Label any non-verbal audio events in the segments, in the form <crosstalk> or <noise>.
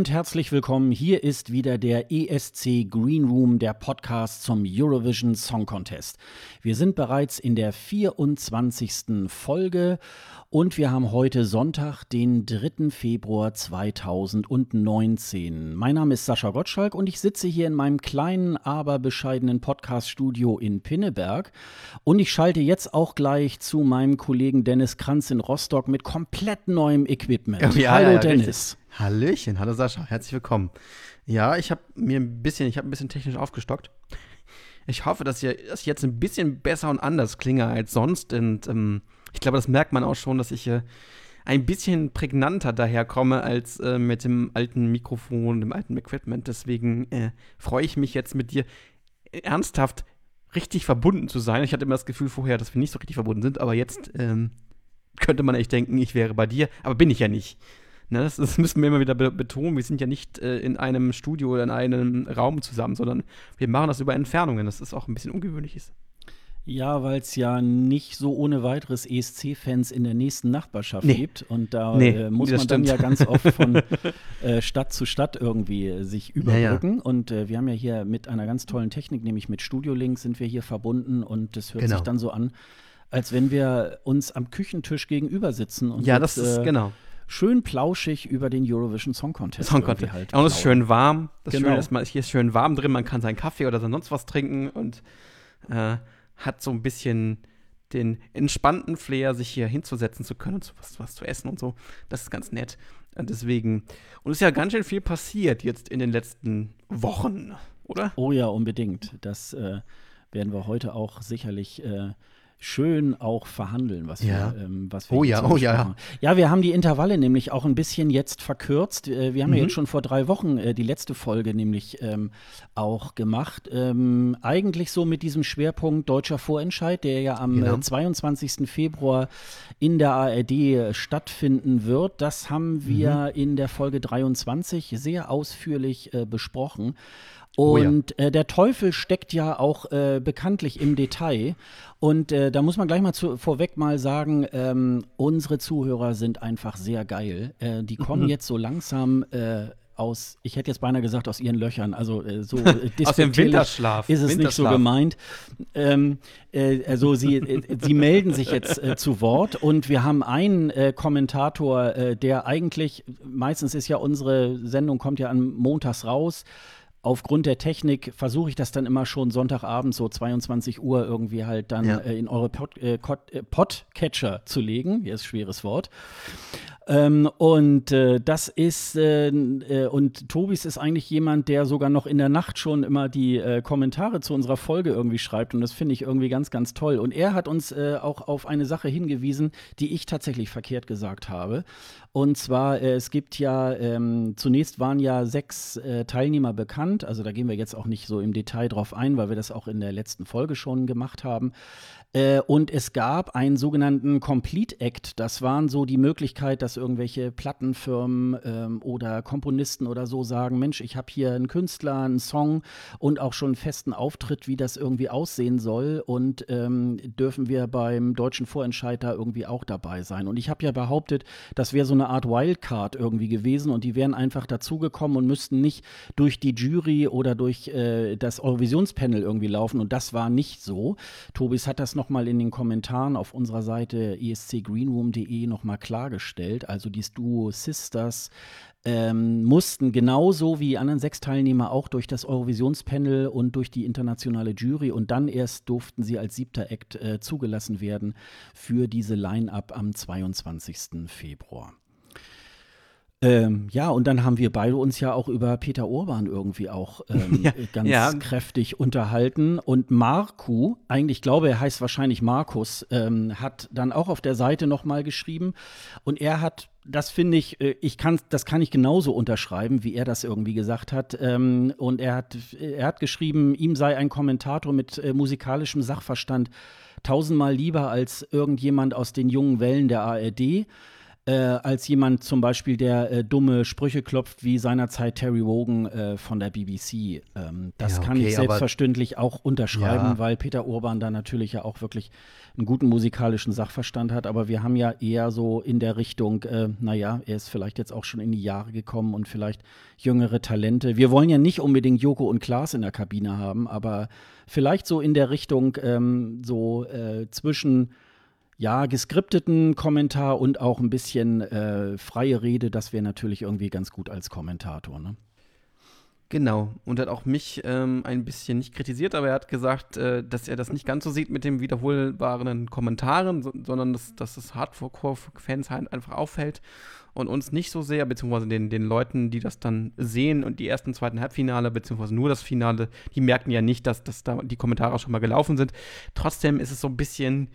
Und herzlich willkommen. Hier ist wieder der ESC Green Room, der Podcast zum Eurovision Song Contest. Wir sind bereits in der 24. Folge und wir haben heute Sonntag, den 3. Februar 2019. Mein Name ist Sascha Gottschalk und ich sitze hier in meinem kleinen, aber bescheidenen Podcast-Studio in Pinneberg. Und ich schalte jetzt auch gleich zu meinem Kollegen Dennis Kranz in Rostock mit komplett neuem Equipment. Ja, Hallo ja, Dennis. richtig. Hallöchen, hallo Sascha, herzlich willkommen. Ja, ich habe mir ein bisschen, ich habe ein bisschen technisch aufgestockt. Ich hoffe, dass, ihr, dass ich jetzt ein bisschen besser und anders klinge als sonst. Und ähm, ich glaube, das merkt man auch schon, dass ich äh, ein bisschen prägnanter daherkomme als äh, mit dem alten Mikrofon, dem alten Equipment. Deswegen äh, freue ich mich jetzt mit dir ernsthaft richtig verbunden zu sein. Ich hatte immer das Gefühl vorher, dass wir nicht so richtig verbunden sind, aber jetzt ähm, könnte man echt denken, ich wäre bei dir, aber bin ich ja nicht. Ne, das, das, müssen wir immer wieder be betonen. Wir sind ja nicht äh, in einem Studio oder in einem Raum zusammen, sondern wir machen das über Entfernungen. Das ist auch ein bisschen ungewöhnlich ist. Ja, weil es ja nicht so ohne weiteres ESC-Fans in der nächsten Nachbarschaft Nee. gibt. Und da Nee, äh, muss das man dann stimmt. ja ganz oft von <laughs> äh, Stadt zu Stadt irgendwie äh, sich überbrücken. Und äh, wir haben ja hier mit einer ganz tollen Technik, nämlich mit Studio Link, sind wir hier verbunden. Und das hört Genau. sich dann so an, als wenn wir uns am Küchentisch gegenüber sitzen und Ja, jetzt, das ist äh, genau. Schön plauschig über den Eurovision Song Contest. Song Contest. halt und es ist schön warm. Das Genau. Schöne ist, man, hier ist schön warm drin. Man kann seinen Kaffee oder sonst was trinken und äh, hat so ein bisschen den entspannten Flair, sich hier hinzusetzen zu können und so was, was zu essen und so. Das ist ganz nett. Und deswegen, und es ist ja ganz schön viel passiert jetzt in den letzten Wochen, oder? Oh ja, unbedingt. Das äh, werden wir heute auch sicherlich äh, schön auch verhandeln, was Ja. wir, ähm, was wir Oh ja, oh ja. Ja, wir haben die Intervalle nämlich auch ein bisschen jetzt verkürzt. Äh, wir haben ja Mhm. jetzt schon vor drei Wochen äh, die letzte Folge nämlich ähm, auch gemacht. Ähm, eigentlich so mit diesem Schwerpunkt deutscher Vorentscheid, der ja am Genau. äh, 22. Februar in der ARD äh, stattfinden wird. Das haben wir Mhm. in der Folge 23 sehr ausführlich äh, besprochen. Oh ja. Und äh, der Teufel steckt ja auch äh, bekanntlich im Detail. Und äh, da muss man gleich mal zu, vorweg mal sagen, ähm, unsere Zuhörer sind einfach sehr geil. Äh, die <laughs> kommen Mhm. jetzt so langsam äh, aus, ich hätte jetzt beinahe gesagt, aus ihren Löchern. Also äh, so äh, <laughs> Aus dem Winterschlaf. Ist es nicht so Winterschlaf. gemeint. Ähm, äh, also sie, sie melden sich jetzt zu Wort und wir haben einen Kommentator, der eigentlich, meistens ist ja unsere Sendung, kommt ja an montags raus. Aufgrund der Technik versuche ich das dann immer schon Sonntagabend so 22 Uhr irgendwie halt dann Ja. äh, in eure Pod, äh, äh, Podcatcher zu legen. Hier ist ein schweres Wort. Ähm, und äh, das ist, äh, äh, und Tobis ist eigentlich jemand, der sogar noch in der Nacht schon immer die äh, Kommentare zu unserer Folge irgendwie schreibt. Und das finde ich irgendwie ganz, ganz toll. Und er hat uns äh, auch auf eine Sache hingewiesen, die ich tatsächlich verkehrt gesagt habe. Und zwar, es gibt ja, ähm, zunächst waren ja sechs Teilnehmer bekannt. Also da gehen wir jetzt auch nicht so im Detail drauf ein, weil wir das auch in der letzten Folge schon gemacht haben. Äh, und es gab einen sogenannten Complete Act. Das waren so die Möglichkeit, dass irgendwelche Plattenfirmen ähm, oder Komponisten oder so sagen: Mensch, ich habe hier einen Künstler, einen Song und auch schon einen festen Auftritt, wie das irgendwie aussehen soll. Und ähm, dürfen wir beim deutschen Vorentscheid da irgendwie auch dabei sein? Und ich habe ja behauptet, das wäre so eine Art Wildcard irgendwie gewesen und die wären einfach dazugekommen und müssten nicht durch die Jury oder durch äh, das Eurovisionspanel irgendwie laufen. Und das war nicht so. Tobis hat das nochmal in den Kommentaren auf unserer Seite escgreenroom.de nochmal klargestellt. Also die Duo Sisters ähm, mussten genauso wie die anderen sechs Teilnehmer auch durch das Eurovisionspanel und durch die internationale Jury und dann erst durften sie als siebter Act äh, zugelassen werden für diese Line-Up am 22. Februar. Ähm, ja, und dann haben wir beide uns ja auch über Peter Urban irgendwie auch ähm, <laughs> Ja, ganz ja. kräftig unterhalten. Und Marku, eigentlich ich glaube, er heißt wahrscheinlich Markus, ähm, hat dann auch auf der Seite nochmal geschrieben. Und er hat, das finde ich, äh, ich kann, das kann ich genauso unterschreiben, wie er das irgendwie gesagt hat. Ähm, und er hat, er hat geschrieben, ihm sei ein Kommentator mit äh, musikalischem Sachverstand tausendmal lieber als irgendjemand aus den jungen Wellen der ARD. Äh, als jemand zum Beispiel, der äh, dumme Sprüche klopft, wie seinerzeit Terry Wogan äh, von der BBC. Ähm, das Ja, kann okay, ich aber- selbstverständlich auch unterschreiben, Ja. weil Peter Urban da natürlich ja auch wirklich einen guten musikalischen Sachverstand hat. Aber wir haben ja eher so in der Richtung, äh, naja, er ist vielleicht jetzt auch schon in die Jahre gekommen und vielleicht jüngere Talente. Wir wollen ja nicht unbedingt Joko und Klaas in der Kabine haben, aber vielleicht so in der Richtung ähm, so äh, zwischen ja, geskripteten Kommentar und auch ein bisschen äh, freie Rede, das wäre natürlich irgendwie ganz gut als Kommentator. Ne? Genau. Und hat auch mich ähm, ein bisschen nicht kritisiert, aber er hat gesagt, äh, dass er das nicht ganz so sieht mit den wiederholbaren Kommentaren, so, sondern dass, dass es Hardcore-Fans halt einfach auffällt und uns nicht so sehr, beziehungsweise den, den Leuten, die das dann sehen und die ersten, zweiten Halbfinale, beziehungsweise nur das Finale, die merken ja nicht, dass, dass da die Kommentare schon mal gelaufen sind. Trotzdem ist es so ein bisschen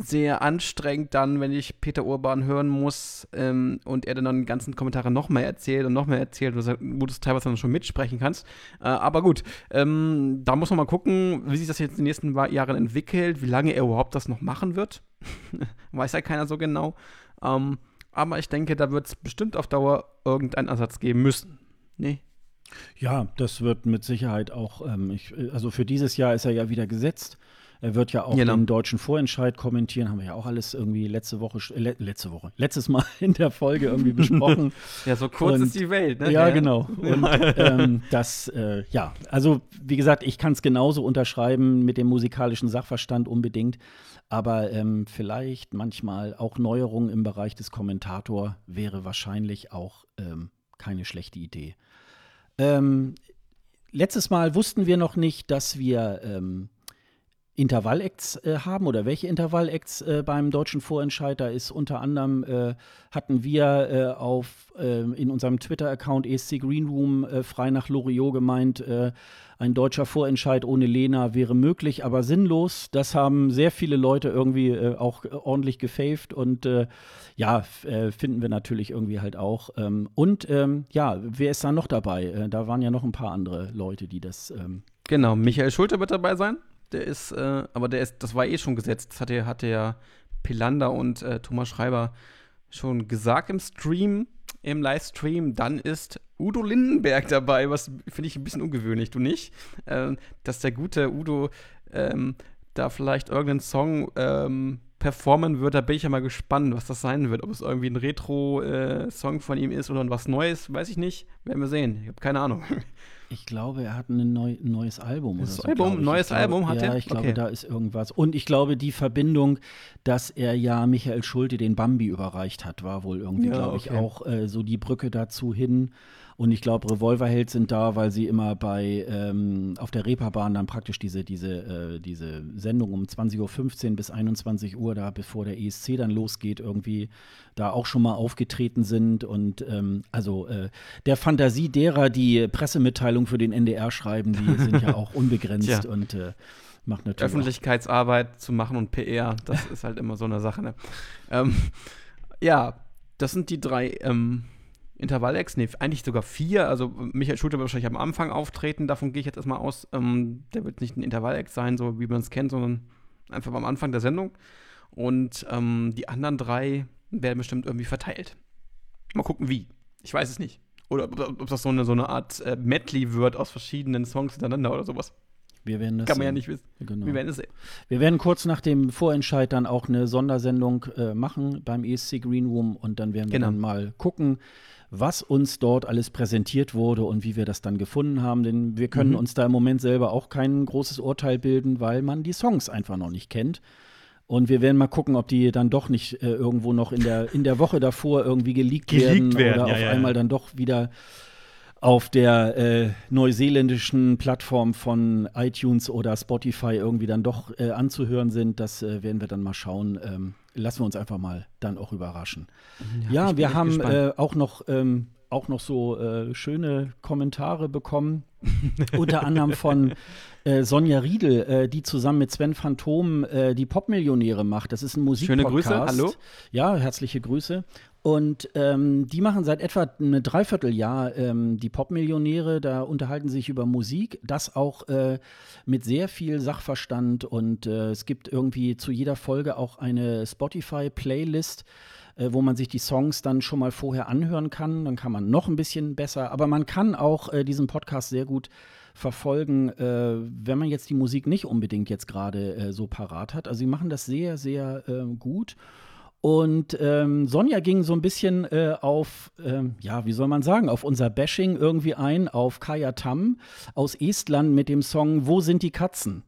sehr anstrengend dann, wenn ich Peter Urban hören muss ähm, und er dann, die ganzen Kommentare noch mehr erzählt und noch mehr erzählt, wo du teilweise dann schon mitsprechen kannst. Äh, aber gut, ähm, da muss man mal gucken, wie sich das jetzt in den nächsten Jahren entwickelt, wie lange er überhaupt das noch machen wird. <laughs> Weiß ja keiner so genau. Ähm, aber ich denke, da wird es bestimmt auf Dauer irgendeinen Ersatz geben müssen. Nee. Ja, das wird mit Sicherheit auch, ähm, ich, also für dieses Jahr ist er ja wieder gesetzt. Er wird ja auch Genau. den deutschen Vorentscheid kommentieren, haben wir ja auch alles irgendwie letzte Woche, äh, le letzte Woche, letztes Mal <laughs> in der Folge irgendwie besprochen. <laughs> Ja, so kurz Und- ist die Welt, ne? Ja, genau. <laughs> Und ähm, das, äh, ja, also wie gesagt, ich kann es genauso unterschreiben mit dem musikalischen Sachverstand unbedingt. Aber ähm, vielleicht manchmal auch Neuerungen im Bereich des Kommentator wäre wahrscheinlich auch ähm, keine schlechte Idee. Ähm, letztes Mal wussten wir noch nicht, dass wir ähm, Intervallacts äh, haben oder welche Intervallacts äh, beim deutschen Vorentscheid. Da ist unter anderem äh, hatten wir äh, auf äh, in unserem Twitter-Account ESC Green Room äh, frei nach Loriot gemeint, ein deutscher Vorentscheid ohne Lena wäre möglich, aber sinnlos. Das haben sehr viele Leute irgendwie auch ordentlich gefaved und ja, finden wir natürlich irgendwie halt auch. Ähm, und ähm, ja, wer ist da noch dabei? Da waren ja noch ein paar andere Leute, die das ähm, Genau, Michael Schulte wird dabei sein. Der ist, äh, aber der ist, das war eh schon gesetzt. Das hatte, hatte ja Pilander und äh, Thomas Schreiber schon gesagt im Stream, im Livestream. Dann ist Udo Lindenberg dabei, was finde ich ein bisschen ungewöhnlich, du nicht? Ähm, dass der gute Udo ähm, da vielleicht irgendeinen Song ähm, performen wird, da bin ich ja mal gespannt, was das sein wird. Ob es irgendwie ein Retro-Song von ihm ist oder was Neues, weiß ich nicht. Werden wir sehen. Ich habe keine Ahnung. <laughs> Ich glaube, er hat ein, neu, neues Album. Neues oder so, Album? ich. Neues ich glaube, Album hat ja, er? ich glaube, Okay. da ist irgendwas. Und ich glaube, die Verbindung, dass er ja Michael Schulte den Bambi überreicht hat, war wohl irgendwie, Ja, glaube ich, okay. auch äh, so die Brücke dazu hin. Und ich glaube, Revolverheld sind da, weil sie immer bei ähm, auf der Reeperbahn dann praktisch diese, diese, äh, diese Sendung um 20.15 Uhr bis 21 Uhr, da bevor der ESC dann losgeht, irgendwie da auch schon mal aufgetreten sind. Und ähm, also äh, der Fantasie derer, die Pressemitteilung für den NDR schreiben, die sind ja auch <laughs> unbegrenzt und äh, macht natürlich. auch- Öffentlichkeitsarbeit zu machen und PR, das <laughs> ist halt immer so eine Sache. Ne? Ähm, ja, das sind die drei ähm, Intervall-Acts, nee, eigentlich sogar vier. Also Michael Schulte wird wahrscheinlich am Anfang auftreten, davon gehe ich jetzt erstmal aus. Ähm, der wird nicht ein Intervall-Act sein, so wie man es kennt, sondern einfach am Anfang der Sendung. Und ähm, die anderen drei werden bestimmt irgendwie verteilt. Mal gucken, wie. Ich weiß es nicht. Oder ob, ob das so eine, so eine Art äh, Medley wird aus verschiedenen Songs hintereinander oder sowas. Wir werden das Kann man ja sehen. nicht wissen. Genau. Wir werden es sehen. Wir werden kurz nach dem Vorentscheid dann auch eine Sondersendung äh, machen beim ESC Green Room und dann werden wir Genau. dann mal gucken, was uns dort alles präsentiert wurde und wie wir das dann gefunden haben. Denn wir können Mhm. uns da im Moment selber auch kein großes Urteil bilden, weil man die Songs einfach noch nicht kennt. Und wir werden mal gucken, ob die dann doch nicht äh, irgendwo noch in der, in der Woche davor irgendwie geleakt, Geleakt werden, werden, oder ja, auf ja, einmal dann doch wieder auf der äh, neuseeländischen Plattform von iTunes oder Spotify irgendwie dann doch äh, anzuhören sind. Das äh, werden wir dann mal schauen. Ähm, lassen wir uns einfach mal dann auch überraschen. Ja, ich bin wir haben äh, auch noch ähm, auch noch so äh, schöne Kommentare bekommen, <laughs> unter anderem von äh, Sonja Riedel, äh, die zusammen mit Sven Phantom äh, die Popmillionäre macht. Das ist ein Schöne Musikpodcast. Grüße, hallo. Ja, herzliche Grüße. Und ähm, die machen seit etwa ein Dreivierteljahr ähm, die Popmillionäre. Da unterhalten sie sich über Musik, das auch äh, mit sehr viel Sachverstand. Und äh, es gibt irgendwie zu jeder Folge auch eine Spotify-Playlist. äh, wo man sich die Songs dann schon mal vorher anhören kann. Dann kann man noch ein bisschen besser, aber man kann auch äh, diesen Podcast sehr gut verfolgen, äh, wenn man jetzt die Musik nicht unbedingt jetzt gerade äh, so parat hat. Also sie machen das sehr, sehr äh, gut. Und ähm, Sonja ging so ein bisschen äh, auf, ähm, ja, wie soll man sagen, auf unser Bashing irgendwie ein, auf Kaya Tam aus Estland mit dem Song Wo sind die Katzen?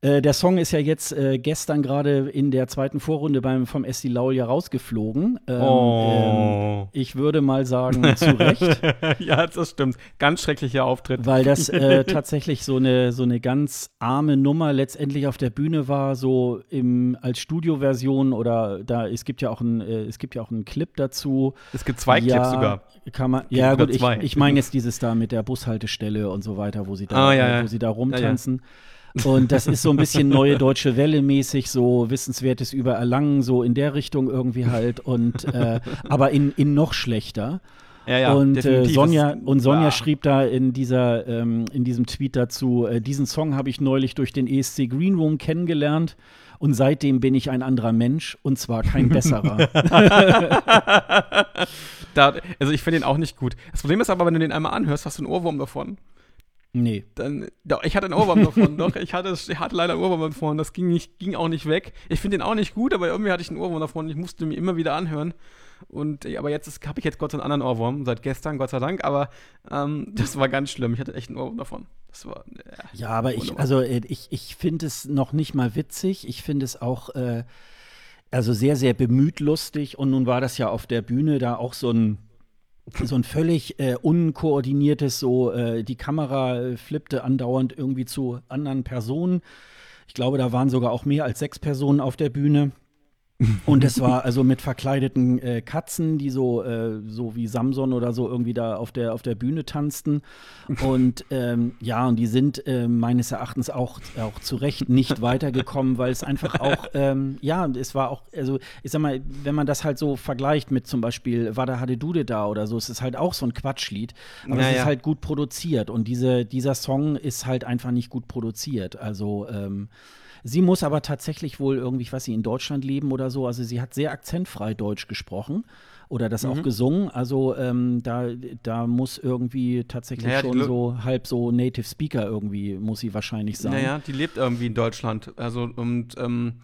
Äh, der Song ist ja jetzt äh, gestern gerade in der zweiten Vorrunde beim, vom SD Laul ja rausgeflogen. Ähm, oh. ähm, ich würde mal sagen, zu Recht. <laughs> ja, das stimmt. Ganz schrecklicher Auftritt. Weil das <laughs> äh, tatsächlich so eine, so eine ganz arme Nummer letztendlich auf der Bühne war, so im, als Studioversion oder da, es gibt ja auch ein, äh, es gibt ja auch einen Clip dazu. Es gibt zwei ja, Clips sogar. Kann man, ja, gut, ich, ich meine jetzt dieses da mit der Bushaltestelle und so weiter, wo sie da, ah, ja, wo sie da rumtanzen. Ja, und das ist so ein bisschen neue deutsche Welle mäßig, so Wissenswertes über Erlangen, so in der Richtung irgendwie halt. Und äh, aber in, in noch schlechter. Ja, ja, und, äh, Sonja, und Sonja ja. schrieb da in, dieser, ähm, in diesem Tweet dazu, äh, diesen Song habe ich neulich durch den ESC Green Room kennengelernt und seitdem bin ich ein anderer Mensch und zwar kein <laughs> besserer. da, also ich finde den auch nicht gut. Das Problem ist aber, wenn du den einmal anhörst, hast du einen Ohrwurm davon. Nee. Dann, doch, ich hatte einen Ohrwurm davon, doch. Ich hatte, ich hatte leider einen Ohrwurm davon. Das ging, nicht, ging auch nicht weg. Ich finde den auch nicht gut, aber irgendwie hatte ich einen Ohrwurm davon. Ich musste mir immer wieder anhören. Und, aber jetzt habe ich jetzt Gott sei Dank einen anderen Ohrwurm, seit gestern, Gott sei Dank. Aber ähm, <laughs> das war ganz schlimm. Ich hatte echt einen Ohrwurm davon. Das war. Äh, ja, aber ich, also äh, ich, ich finde es noch nicht mal witzig. Ich finde es auch. Äh, also sehr, sehr bemüht lustig. Und nun war das ja auf der Bühne da auch so ein so ein völlig äh, unkoordiniertes, so äh, die Kamera äh, flippte andauernd irgendwie zu anderen Personen. Ich glaube, da waren sogar auch mehr als sechs Personen auf der Bühne. Und es war also mit verkleideten äh, Katzen, die so, äh, so wie Samson oder so irgendwie da auf der, auf der Bühne tanzten. Und ähm, ja, und die sind äh, meines Erachtens auch, auch zu Recht nicht weitergekommen, weil es einfach auch, ähm, ja, es war auch, also ich sag mal, wenn man das halt so vergleicht mit zum Beispiel Wada Hade Dude da oder so, es ist halt auch so ein Quatschlied. Aber naja. es ist halt gut produziert und diese, dieser Song ist halt einfach nicht gut produziert. Also, ähm, Sie muss aber tatsächlich wohl irgendwie, ich weiß nicht, in Deutschland leben oder so. Also sie hat sehr akzentfrei Deutsch gesprochen oder das mhm. auch gesungen. Also ähm, da, da muss irgendwie tatsächlich naja, schon so halb so Native Speaker irgendwie, muss sie wahrscheinlich sein. Naja, die lebt irgendwie in Deutschland. Also und ähm,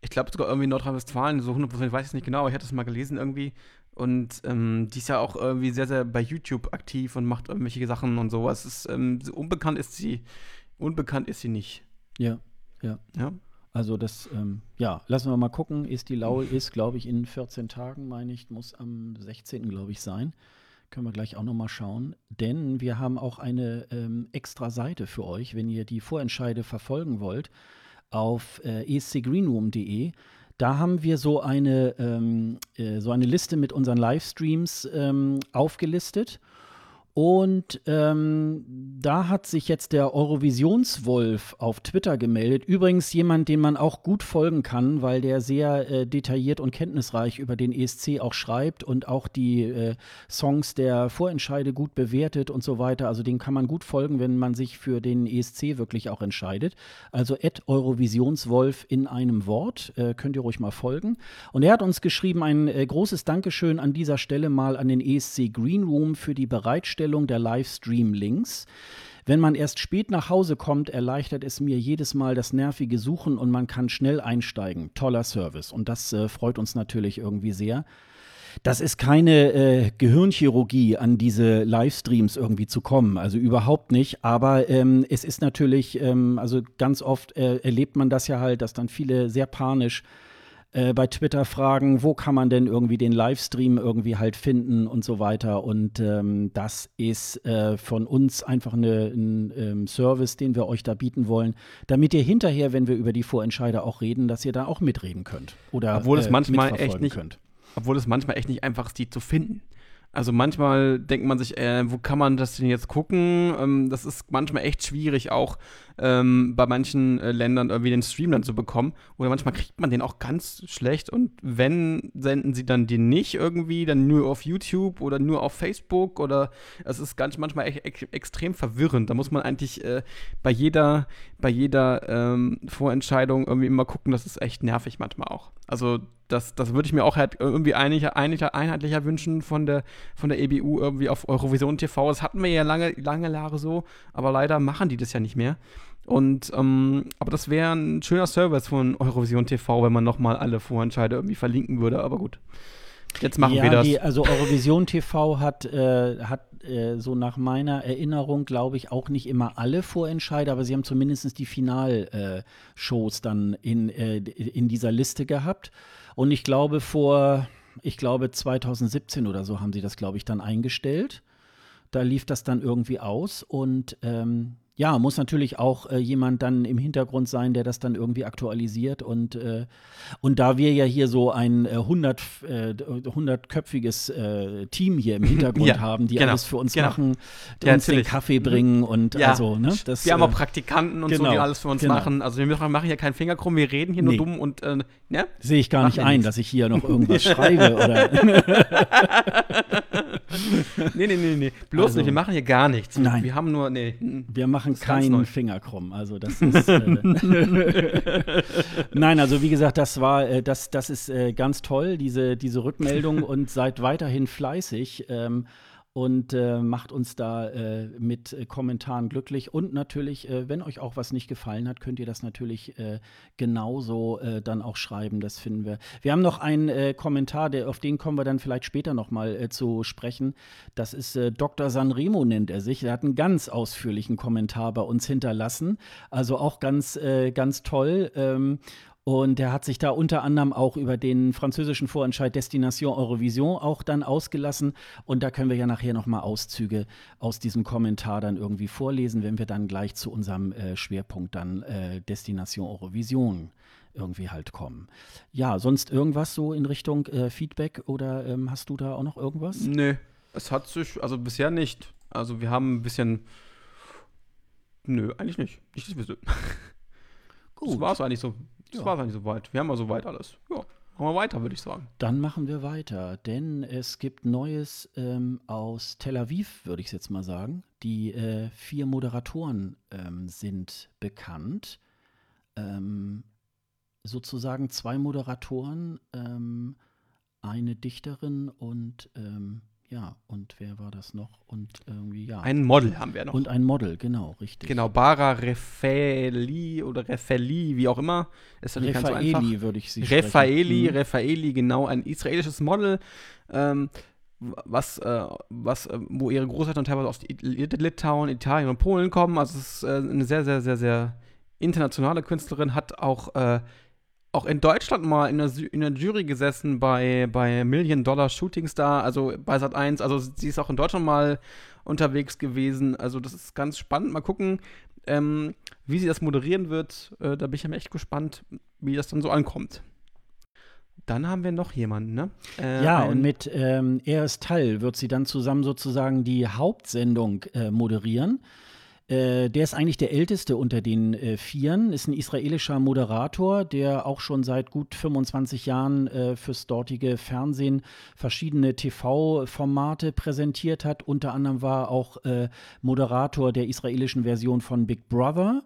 ich glaube sogar irgendwie in Nordrhein-Westfalen, so 100% weiß ich es nicht genau, ich hatte es mal gelesen irgendwie. Und ähm, die ist ja auch irgendwie sehr, sehr bei YouTube aktiv und macht irgendwelche Sachen und sowas. Ist, ähm, unbekannt ist sie, unbekannt ist sie nicht. Ja. Ja. ja. Also das, ähm, ja, lassen wir mal gucken. Ist die Laul ist, glaube ich, in 14 Tagen, meine ich, muss am 16. glaube ich sein. Können wir gleich auch noch mal schauen. Denn wir haben auch eine ähm, extra Seite für euch, wenn ihr die Vorentscheide verfolgen wollt, auf äh, escgreenroom.de. Da haben wir so eine, ähm, äh, so eine Liste mit unseren Livestreams ähm, aufgelistet. Und ähm, da hat sich jetzt der Eurovisionswolf auf Twitter gemeldet. Übrigens jemand, den man auch gut folgen kann, weil der sehr äh, detailliert und kenntnisreich über den ESC auch schreibt und auch die äh, Songs der Vorentscheide gut bewertet und so weiter. Also den kann man gut folgen, wenn man sich für den ESC wirklich auch entscheidet. Also at Eurovisionswolf in einem Wort. Äh, könnt ihr ruhig mal folgen. Und er hat uns geschrieben, ein äh, großes Dankeschön an dieser Stelle mal an den ESC Green Room für die Bereitstellung Darstellung der Livestream-Links. Wenn man erst spät nach Hause kommt, erleichtert es mir jedes Mal das nervige Suchen und man kann schnell einsteigen. Toller Service. Und das äh, freut uns natürlich irgendwie sehr. Das ist keine äh, Gehirnchirurgie, an diese Livestreams irgendwie zu kommen. Also überhaupt nicht. Aber ähm, es ist natürlich, ähm, also ganz oft äh, erlebt man das ja halt, dass dann viele sehr panisch äh, bei Twitter fragen, wo kann man denn irgendwie den Livestream irgendwie halt finden und so weiter. Und ähm, das ist äh, von uns einfach eine, ein ähm, Service, den wir euch da bieten wollen, damit ihr hinterher, wenn wir über die Vorentscheider auch reden, dass ihr da auch mitreden könnt. Oder obwohl es äh, manchmal echt nicht, könnt. Obwohl es manchmal echt nicht einfach ist, die zu finden. Also manchmal denkt man sich, äh, wo kann man das denn jetzt gucken? Ähm, das ist manchmal echt schwierig, auch ähm, bei manchen äh, Ländern irgendwie den Stream dann zu bekommen. Oder manchmal kriegt man den auch ganz schlecht und wenn, senden sie dann den nicht irgendwie, dann nur auf YouTube oder nur auf Facebook oder es ist ganz manchmal echt, echt, extrem verwirrend. Da muss man eigentlich äh, bei jeder, bei jeder ähm, Vorentscheidung irgendwie immer gucken, das ist echt nervig manchmal auch. Also das, das würde ich mir auch halt irgendwie einheitlicher, einheitlicher wünschen von der, von der EBU irgendwie auf Eurovision TV. Das hatten wir ja lange, lange Jahre so, aber leider machen die das ja nicht mehr. Und, ähm, aber das wäre ein schöner Service von Eurovision TV, wenn man nochmal alle Vorentscheide irgendwie verlinken würde, aber gut. Jetzt machen ja, wir das. Die, also Eurovision TV hat, äh, hat äh, so nach meiner Erinnerung, glaube ich, auch nicht immer alle Vorentscheide, aber sie haben zumindest die Finalshows dann in, äh, in dieser Liste gehabt. Und ich glaube, vor, ich glaube, 2017 oder so haben sie das, glaube ich, dann eingestellt. Da lief das dann irgendwie aus und ähm, ja, muss natürlich auch äh, jemand dann im Hintergrund sein, der das dann irgendwie aktualisiert. Und, äh, und da wir ja hier so ein äh, 100, äh, 100-köpfiges äh, Team hier im Hintergrund <laughs> ja, haben, die genau, alles für uns genau. machen, die ja, uns natürlich. den Kaffee bringen und ja, also, ne? Das, wir haben auch äh, Praktikanten und genau, so, die alles für uns genau. machen. Also wir machen hier keinen Fingerkrumm, wir reden hier nee. nur dumm und äh, ne? Sehe ich gar nicht ein, nichts. dass ich hier noch <laughs> irgendwas schreibe oder. <laughs> nee, nee, nee, nee. Bloß also, nicht, wir machen hier gar nichts. Nein. Wir haben nur, nee. Wir machen machen keinen Finger krumm. Also das ist. Äh, <laughs> Nein, also wie gesagt, das war, äh, das, das ist äh, ganz toll, diese, diese Rückmeldung und seid weiterhin fleißig. Ähm, und äh, macht uns da äh, mit äh, Kommentaren glücklich. Und natürlich, äh, wenn euch auch was nicht gefallen hat, könnt ihr das natürlich äh, genauso äh, dann auch schreiben. Das finden wir. Wir haben noch einen Kommentar, der, auf den kommen wir dann vielleicht später nochmal zu sprechen. Das ist Dr. Sanremo, nennt er sich. Er hat einen ganz ausführlichen Kommentar bei uns hinterlassen. Also auch ganz, ganz toll. Ähm, und er hat sich da unter anderem auch über den französischen Vorentscheid Destination Eurovision auch dann ausgelassen. Und da können wir ja nachher nochmal Auszüge aus diesem Kommentar dann irgendwie vorlesen, wenn wir dann gleich zu unserem äh, Schwerpunkt dann äh, Destination Eurovision irgendwie halt kommen. Ja, sonst irgendwas so in Richtung äh, Feedback oder ähm, hast du da auch noch irgendwas? Nee, es hat sich, also bisher nicht. Also wir haben ein bisschen. Nö, eigentlich nicht. Nicht, dass wir <laughs> Gut. Das war es eigentlich so. Das ja. war eigentlich soweit. Wir haben ja soweit alles. Ja, machen wir weiter, würde ich sagen. Dann machen wir weiter, denn es gibt Neues ähm, aus Tel Aviv, würde ich jetzt mal sagen. Die äh, vier Moderatoren ähm, sind bekannt. Ähm, sozusagen zwei Moderatoren, ähm, eine Dichterin und ähm, ja, und wer war das noch? Und irgendwie, ja. Ein Model haben wir noch. Und ein Model, genau, richtig. Genau, Bara Refeli oder Refeli, wie auch immer. Ist ja nicht ganz so einfach. würde ich sie Refaeli, mhm. Refaeli, genau, ein israelisches Model, ähm, was, äh, was, äh, wo ihre Großeltern teilweise aus Litauen, Italien und Polen kommen. Also es ist äh, eine sehr, sehr, sehr, sehr internationale Künstlerin, hat auch äh, auch in Deutschland mal in der, in der Jury gesessen bei, bei Million Dollar Shooting Star, also bei Sat 1. Also sie ist auch in Deutschland mal unterwegs gewesen. Also das ist ganz spannend. Mal gucken, ähm, wie sie das moderieren wird. Äh, da bin ich ja echt gespannt, wie das dann so ankommt. Dann haben wir noch jemanden, ne? Äh, ja, und mit ähm, Eris Tall wird sie dann zusammen sozusagen die Hauptsendung äh, moderieren. Äh, der ist eigentlich der älteste unter den äh, Vieren, ist ein israelischer Moderator, der auch schon seit gut 25 Jahren äh, fürs dortige Fernsehen verschiedene TV-Formate präsentiert hat. Unter anderem war auch äh, Moderator der israelischen Version von Big Brother.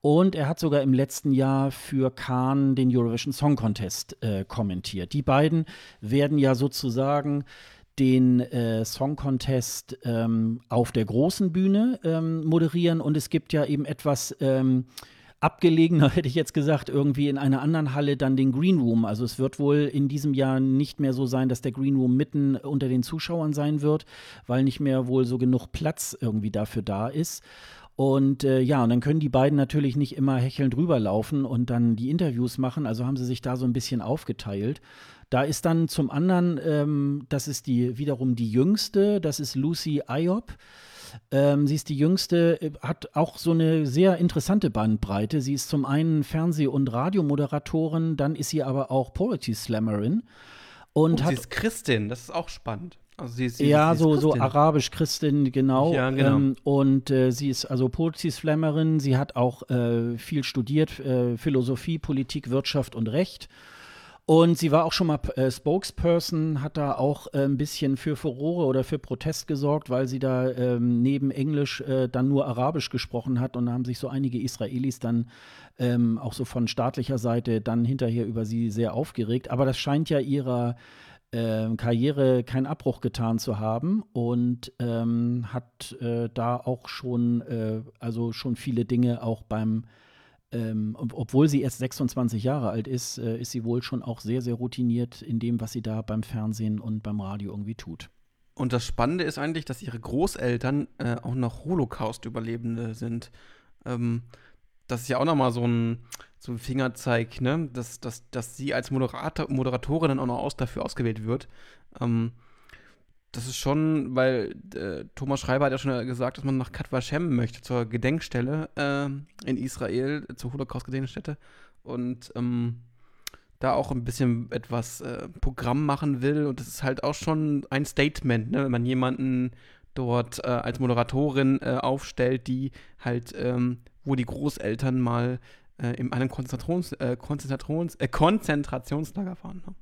Und er hat sogar im letzten Jahr für Khan den Eurovision Song Contest äh, kommentiert. Die beiden werden ja sozusagen den äh, Song Contest ähm, auf der großen Bühne ähm, moderieren und es gibt ja eben etwas ähm, abgelegener, <laughs> hätte ich jetzt gesagt, irgendwie in einer anderen Halle dann den Green Room. Also es wird wohl in diesem Jahr nicht mehr so sein, dass der Green Room mitten unter den Zuschauern sein wird, weil nicht mehr wohl so genug Platz irgendwie dafür da ist. Und äh, ja, und dann können die beiden natürlich nicht immer hechelnd rüberlaufen und dann die Interviews machen. Also haben sie sich da so ein bisschen aufgeteilt. Da ist dann zum anderen, ähm, das ist die wiederum die jüngste, das ist Lucy Ayop. Ähm, sie ist die jüngste, äh, hat auch so eine sehr interessante Bandbreite. Sie ist zum einen Fernseh- und Radiomoderatorin, dann ist sie aber auch Poetry Slammerin. Und oh, hat, sie ist Christin, das ist auch spannend. Also sie, sie, ja, sie so, so arabisch-Christin, genau. Ja, genau. Ähm, und äh, sie ist also Politisflammerin. Sie hat auch äh, viel studiert, äh, Philosophie, Politik, Wirtschaft und Recht. Und sie war auch schon mal äh, Spokesperson, hat da auch äh, ein bisschen für Furore oder für Protest gesorgt, weil sie da ähm, neben Englisch äh, dann nur Arabisch gesprochen hat. Und da haben sich so einige Israelis dann ähm, auch so von staatlicher Seite dann hinterher über sie sehr aufgeregt. Aber das scheint ja ihrer äh, Karriere keinen Abbruch getan zu haben und ähm, hat äh, da auch schon, äh, also schon viele Dinge auch beim ähm, obwohl sie erst 26 Jahre alt ist, äh, ist sie wohl schon auch sehr, sehr routiniert in dem, was sie da beim Fernsehen und beim Radio irgendwie tut. Und das Spannende ist eigentlich, dass ihre Großeltern äh, auch noch Holocaust-Überlebende sind. Ähm, das ist ja auch nochmal so ein, so ein Fingerzeig, ne? dass, dass, dass sie als Moderator, Moderatorin dann auch noch aus, dafür ausgewählt wird. Ähm, das ist schon, weil äh, Thomas Schreiber hat ja schon gesagt, dass man nach Kat Vashem möchte, zur Gedenkstelle äh, in Israel, zur Holocaust-Gedenkstätte. Und ähm, da auch ein bisschen etwas äh, Programm machen will. Und das ist halt auch schon ein Statement, ne? wenn man jemanden dort äh, als Moderatorin äh, aufstellt, die halt, ähm, wo die Großeltern mal äh, in einem Konzentrations, Konzentrations, Konzentrationslager waren. Ne?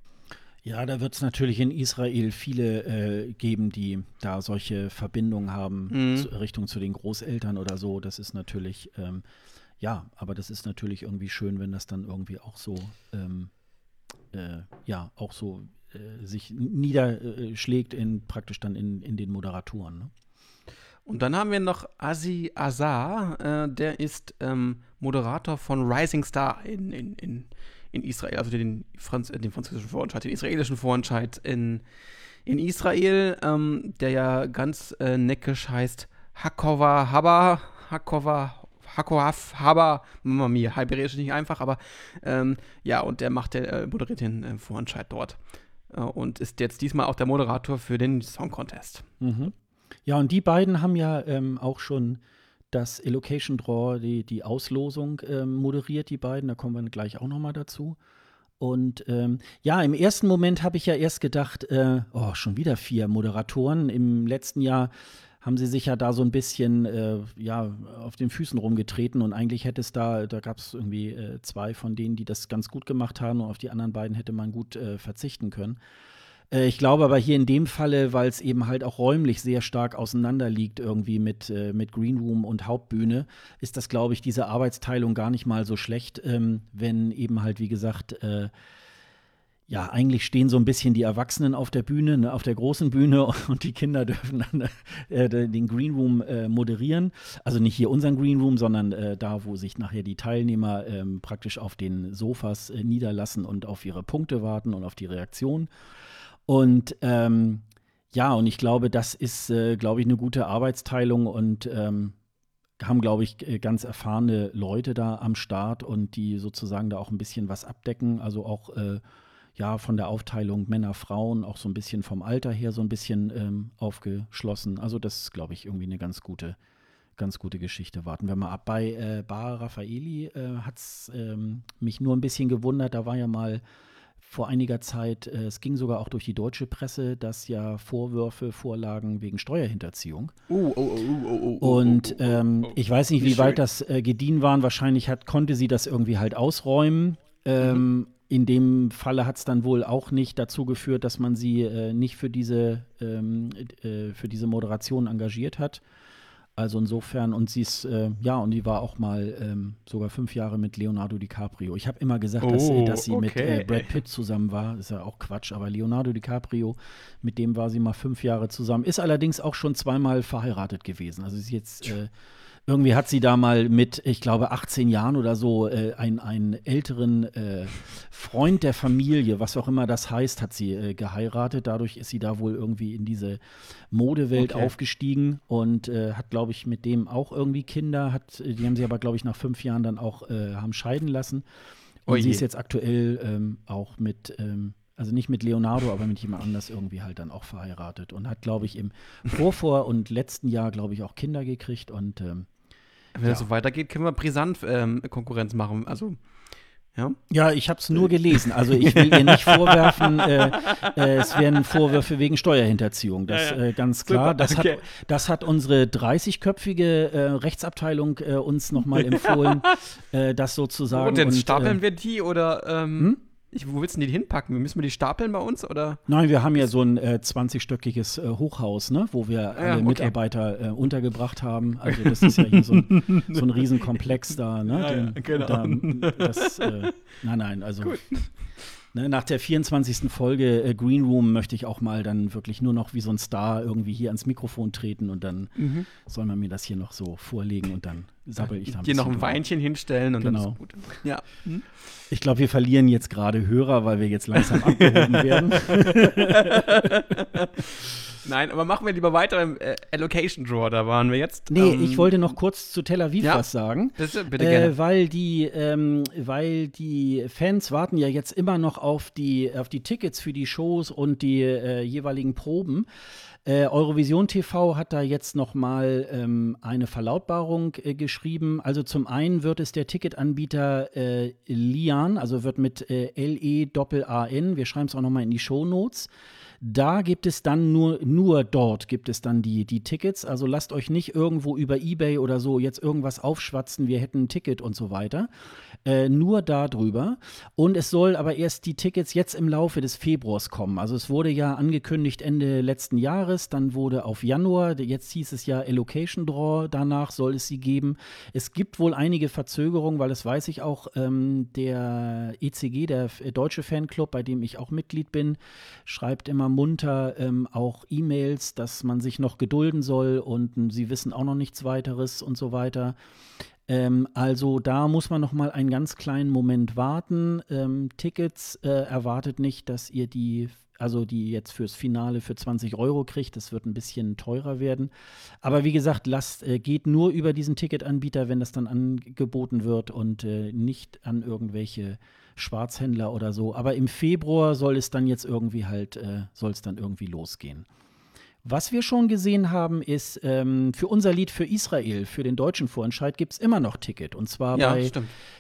Ja, da wird es natürlich in Israel viele äh, geben, die da solche Verbindungen haben mhm. zu, Richtung zu den Großeltern oder so. Das ist natürlich, ähm, ja, aber das ist natürlich irgendwie schön, wenn das dann irgendwie auch so, ähm, äh, ja, auch so äh, sich niederschlägt in praktisch dann in, in den Moderatoren. Ne? Und dann haben wir noch Azi Azar, äh, der ist ähm, Moderator von Rising Star in, in, in in Israel, also den, Franz, äh, den französischen Vorentscheid, den israelischen Vorentscheid in, in Israel, ähm, der ja ganz äh, neckisch heißt Hakova Haba, Hakova Hakoaf Haba, Mama mia, Hebräisch nicht einfach, aber ähm, ja, und der macht, der äh, moderiert den äh, Vorentscheid dort äh, und ist jetzt diesmal auch der Moderator für den Song Contest. Mhm. Ja, und die beiden haben ja ähm, auch schon das Elocation Draw, die, die Auslosung ähm, moderiert, die beiden. Da kommen wir gleich auch nochmal dazu. Und ähm, ja, im ersten Moment habe ich ja erst gedacht, äh, oh, schon wieder vier Moderatoren. Im letzten Jahr haben sie sich ja da so ein bisschen äh, ja, auf den Füßen rumgetreten und eigentlich hätte es da, da gab es irgendwie äh, zwei von denen, die das ganz gut gemacht haben und auf die anderen beiden hätte man gut äh, verzichten können. Äh, ich glaube aber hier in dem Falle, weil es eben halt auch räumlich sehr stark auseinander liegt, irgendwie mit, äh, mit Green Room und Hauptbühne, ist das, glaube ich, diese Arbeitsteilung gar nicht mal so schlecht, ähm, wenn eben halt, wie gesagt, äh, ja, eigentlich stehen so ein bisschen die Erwachsenen auf der Bühne, ne, auf der großen Bühne <laughs> und die Kinder dürfen dann äh, den Green Room äh, moderieren. Also nicht hier unseren Green Room, sondern äh, da, wo sich nachher die Teilnehmer ähm, praktisch auf den Sofas äh, niederlassen und auf ihre Punkte warten und auf die Reaktion. Und ähm, ja, und ich glaube, das ist, äh, glaube ich, eine gute Arbeitsteilung und ähm, haben, glaube ich, äh, ganz erfahrene Leute da am Start und die sozusagen da auch ein bisschen was abdecken. Also auch äh, ja von der Aufteilung Männer, Frauen, auch so ein bisschen vom Alter her so ein bisschen ähm, aufgeschlossen. Also das ist, glaube ich, irgendwie eine ganz gute, ganz gute Geschichte. Warten wir mal ab. Bei äh, Bar Raffaeli äh, hat es ähm, mich nur ein bisschen gewundert. Da war ja mal vor einiger Zeit, äh, es ging sogar auch durch die deutsche Presse, dass ja Vorwürfe vorlagen wegen Steuerhinterziehung. Oh, oh, oh, oh, oh, Und ähm, ich weiß nicht, wie weit das äh, gediehen waren. Wahrscheinlich hat, konnte sie das irgendwie halt ausräumen. Ähm, mhm. In dem Falle hat es dann wohl auch nicht dazu geführt, dass man sie äh, nicht für diese, ähm, äh, für diese Moderation engagiert hat. Also insofern, und sie ist, äh, ja, und die war auch mal ähm, sogar fünf Jahre mit Leonardo DiCaprio. Ich habe immer gesagt, dass, äh, oh, dass sie okay. mit äh, Brad Pitt zusammen war. Ist ja auch Quatsch, aber Leonardo DiCaprio, mit dem war sie mal fünf Jahre zusammen. Ist allerdings auch schon zweimal verheiratet gewesen. Also sie ist jetzt äh, irgendwie hat sie da mal mit, ich glaube, 18 Jahren oder so, äh, einen, einen älteren äh, Freund der Familie, was auch immer das heißt, hat sie äh, geheiratet. Dadurch ist sie da wohl irgendwie in diese Modewelt okay. aufgestiegen und äh, hat, glaube ich, mit dem auch irgendwie Kinder. Hat, die haben sie aber, glaube ich, nach fünf Jahren dann auch äh, haben scheiden lassen. Und oh sie ist jetzt aktuell ähm, auch mit ähm, also nicht mit Leonardo, aber mit jemand anders irgendwie halt dann auch verheiratet und hat, glaube ich, im Vorvor- und letzten Jahr, glaube ich, auch Kinder gekriegt und ähm, wenn ja. es so weitergeht, können wir brisant ähm, Konkurrenz machen. Also Ja, ja ich habe es nur gelesen. Also ich will ihr nicht vorwerfen, äh, äh, es werden Vorwürfe wegen Steuerhinterziehung. Das ja, ja. Äh, ganz klar. Super, das, okay. hat, das hat unsere 30-köpfige äh, Rechtsabteilung äh, uns nochmal <laughs> empfohlen, äh, das sozusagen. Und jetzt stapeln wir die oder ähm hm? Ich, wo willst du die hinpacken? Müssen wir die stapeln bei uns oder? Nein, wir haben ja so ein äh, 20-stöckiges äh, Hochhaus, ne, wo wir alle ja, okay. Mitarbeiter äh, untergebracht haben. Also das ist ja hier so ein, <laughs> so ein Riesenkomplex da, ne? Ja, Den, genau. Da, das, äh, nein, nein, also Gut. Ne, nach der 24. Folge äh, Green Room möchte ich auch mal dann wirklich nur noch wie so ein Star irgendwie hier ans Mikrofon treten und dann mhm. soll man mir das hier noch so vorlegen und dann sabbel ich da ein Dir noch ein Weinchen hinstellen und genau. dann ist gut. Ja. Hm? Ich glaube, wir verlieren jetzt gerade Hörer, weil wir jetzt langsam abgehoben werden. <laughs> Nein, aber machen wir lieber weiter im äh, Allocation Draw, da waren wir jetzt. Nee, ähm, ich wollte noch kurz zu Tel Aviv ja, was sagen. Bitte, bitte gerne. Äh, weil, die, ähm, weil die Fans warten ja jetzt immer noch auf die, auf die Tickets für die Shows und die äh, jeweiligen Proben. Äh, Eurovision TV hat da jetzt noch mal ähm, eine Verlautbarung äh, geschrieben. Also zum einen wird es der Ticketanbieter äh, Lian, also wird mit äh, L-E-A-N, wir schreiben es auch noch mal in die Show Notes. Da gibt es dann nur, nur dort gibt es dann die, die Tickets. Also lasst euch nicht irgendwo über Ebay oder so jetzt irgendwas aufschwatzen, wir hätten ein Ticket und so weiter. Äh, nur darüber. Und es soll aber erst die Tickets jetzt im Laufe des Februars kommen. Also es wurde ja angekündigt Ende letzten Jahres, dann wurde auf Januar, jetzt hieß es ja Allocation Draw, danach soll es sie geben. Es gibt wohl einige Verzögerungen, weil das weiß ich auch, ähm, der ECG, der deutsche Fanclub, bei dem ich auch Mitglied bin, schreibt immer munter ähm, auch E-Mails, dass man sich noch gedulden soll und ähm, sie wissen auch noch nichts weiteres und so weiter. Ähm, also da muss man noch mal einen ganz kleinen Moment warten. Ähm, Tickets äh, erwartet nicht, dass ihr die, also die jetzt fürs Finale für 20 Euro kriegt. Das wird ein bisschen teurer werden. Aber wie gesagt, lasst, äh, geht nur über diesen Ticketanbieter, wenn das dann angeboten wird und äh, nicht an irgendwelche Schwarzhändler oder so. Aber im Februar soll es dann jetzt irgendwie halt, äh, soll es dann irgendwie losgehen. Was wir schon gesehen haben, ist, ähm, für unser Lied für Israel, für den deutschen Vorentscheid, gibt es immer noch Ticket. Und zwar ja, bei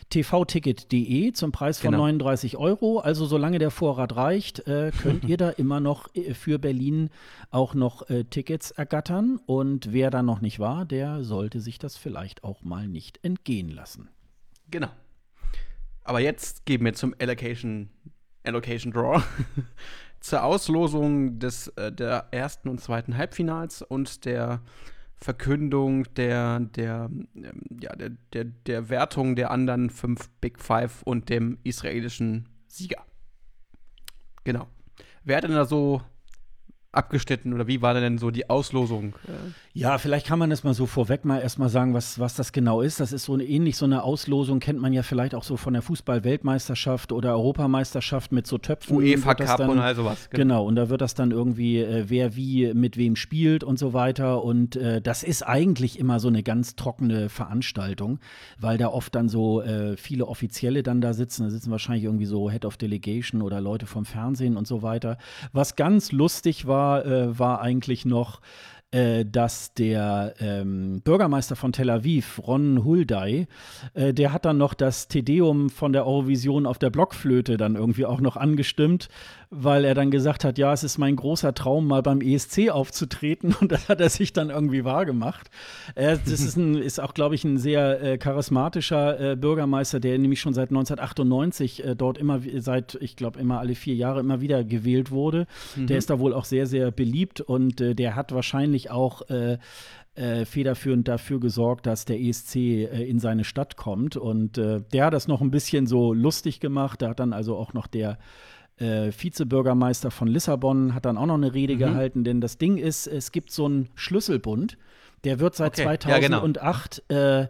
tvticket.de zum Preis von genau. 39 Euro. Also solange der Vorrat reicht, äh, könnt <laughs> ihr da immer noch äh, für Berlin auch noch äh, Tickets ergattern. Und wer da noch nicht war, der sollte sich das vielleicht auch mal nicht entgehen lassen. Genau. Aber jetzt gehen wir zum Allocation, Allocation Draw. <laughs> zur Auslosung des, äh, der ersten und zweiten Halbfinals und der Verkündung der, der, ähm, ja, der, der, der Wertung der anderen fünf Big Five und dem israelischen Sieger. Genau. Wer hat denn da so abgeschnitten oder wie war denn so die Auslosung? Ja, vielleicht kann man das mal so vorweg mal erstmal sagen, was, was das genau ist. Das ist so eine, ähnlich so eine Auslosung, kennt man ja vielleicht auch so von der Fußball-Weltmeisterschaft oder Europameisterschaft mit so Töpfen. UEFA Cup dann, und all sowas. Genau. genau, und da wird das dann irgendwie, äh, wer wie mit wem spielt und so weiter. Und äh, das ist eigentlich immer so eine ganz trockene Veranstaltung, weil da oft dann so äh, viele Offizielle dann da sitzen. Da sitzen wahrscheinlich irgendwie so Head of Delegation oder Leute vom Fernsehen und so weiter. Was ganz lustig war, war, äh, war eigentlich noch, äh, dass der ähm, Bürgermeister von Tel Aviv, Ron Hulday, äh, der hat dann noch das Tedeum von der Eurovision auf der Blockflöte dann irgendwie auch noch angestimmt, weil er dann gesagt hat, ja, es ist mein großer Traum, mal beim ESC aufzutreten <laughs> und das hat er sich dann irgendwie wahrgemacht. Äh, das ist, ein, ist auch, glaube ich, ein sehr äh, charismatischer äh, Bürgermeister, der nämlich schon seit 1998 äh, dort immer, seit, ich glaube, immer alle vier Jahre immer wieder gewählt wurde. Mhm. Der ist da wohl auch sehr, sehr beliebt und äh, der hat wahrscheinlich auch äh, äh, federführend dafür gesorgt, dass der ESC äh, in seine Stadt kommt. Und äh, der hat das noch ein bisschen so lustig gemacht. Da hat dann also auch noch der äh, Vizebürgermeister von Lissabon hat dann auch noch eine Rede mhm. gehalten, denn das Ding ist, es gibt so einen Schlüsselbund, der wird seit okay. 2008 ja, genau.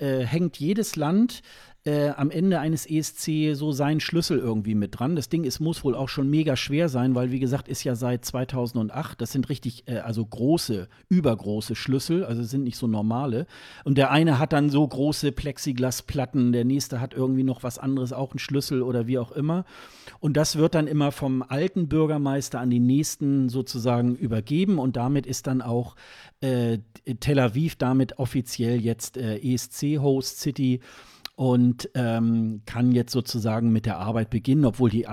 äh, äh, hängt jedes Land äh, am Ende eines ESC so seinen Schlüssel irgendwie mit dran. Das Ding ist, muss wohl auch schon mega schwer sein, weil wie gesagt, ist ja seit 2008, das sind richtig, äh, also große, übergroße Schlüssel, also sind nicht so normale. Und der eine hat dann so große Plexiglasplatten, der nächste hat irgendwie noch was anderes, auch einen Schlüssel oder wie auch immer. Und das wird dann immer vom alten Bürgermeister an den nächsten sozusagen übergeben und damit ist dann auch äh, Tel Aviv damit offiziell jetzt äh, ESC-Host City und ähm, kann jetzt sozusagen mit der Arbeit beginnen, obwohl die,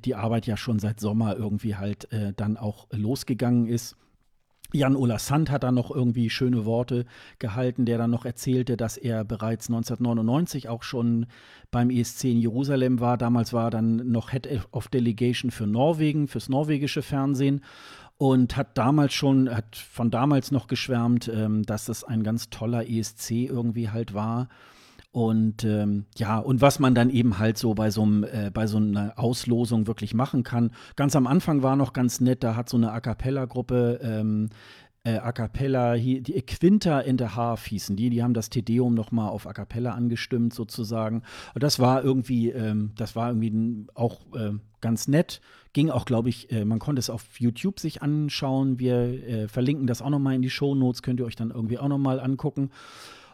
die Arbeit ja schon seit Sommer irgendwie halt äh, dann auch losgegangen ist. Jan Ola Sand hat da noch irgendwie schöne Worte gehalten, der dann noch erzählte, dass er bereits 1999 auch schon beim ESC in Jerusalem war. Damals war er dann noch Head of Delegation für Norwegen, fürs norwegische Fernsehen und hat damals schon, hat von damals noch geschwärmt, ähm, dass es ein ganz toller ESC irgendwie halt war. Und ähm, ja, und was man dann eben halt so bei so, einem, äh, bei so einer Auslosung wirklich machen kann. Ganz am Anfang war noch ganz nett, da hat so eine A Cappella-Gruppe ähm, äh, A Cappella, die Quinta in der Half hießen die, die haben das Tedeum nochmal auf A Cappella angestimmt sozusagen. Und das war irgendwie, ähm, das war irgendwie auch äh, ganz nett. Ging auch, glaube ich, äh, man konnte es auf YouTube sich anschauen. Wir äh, verlinken das auch nochmal in die Show Notes, könnt ihr euch dann irgendwie auch nochmal angucken.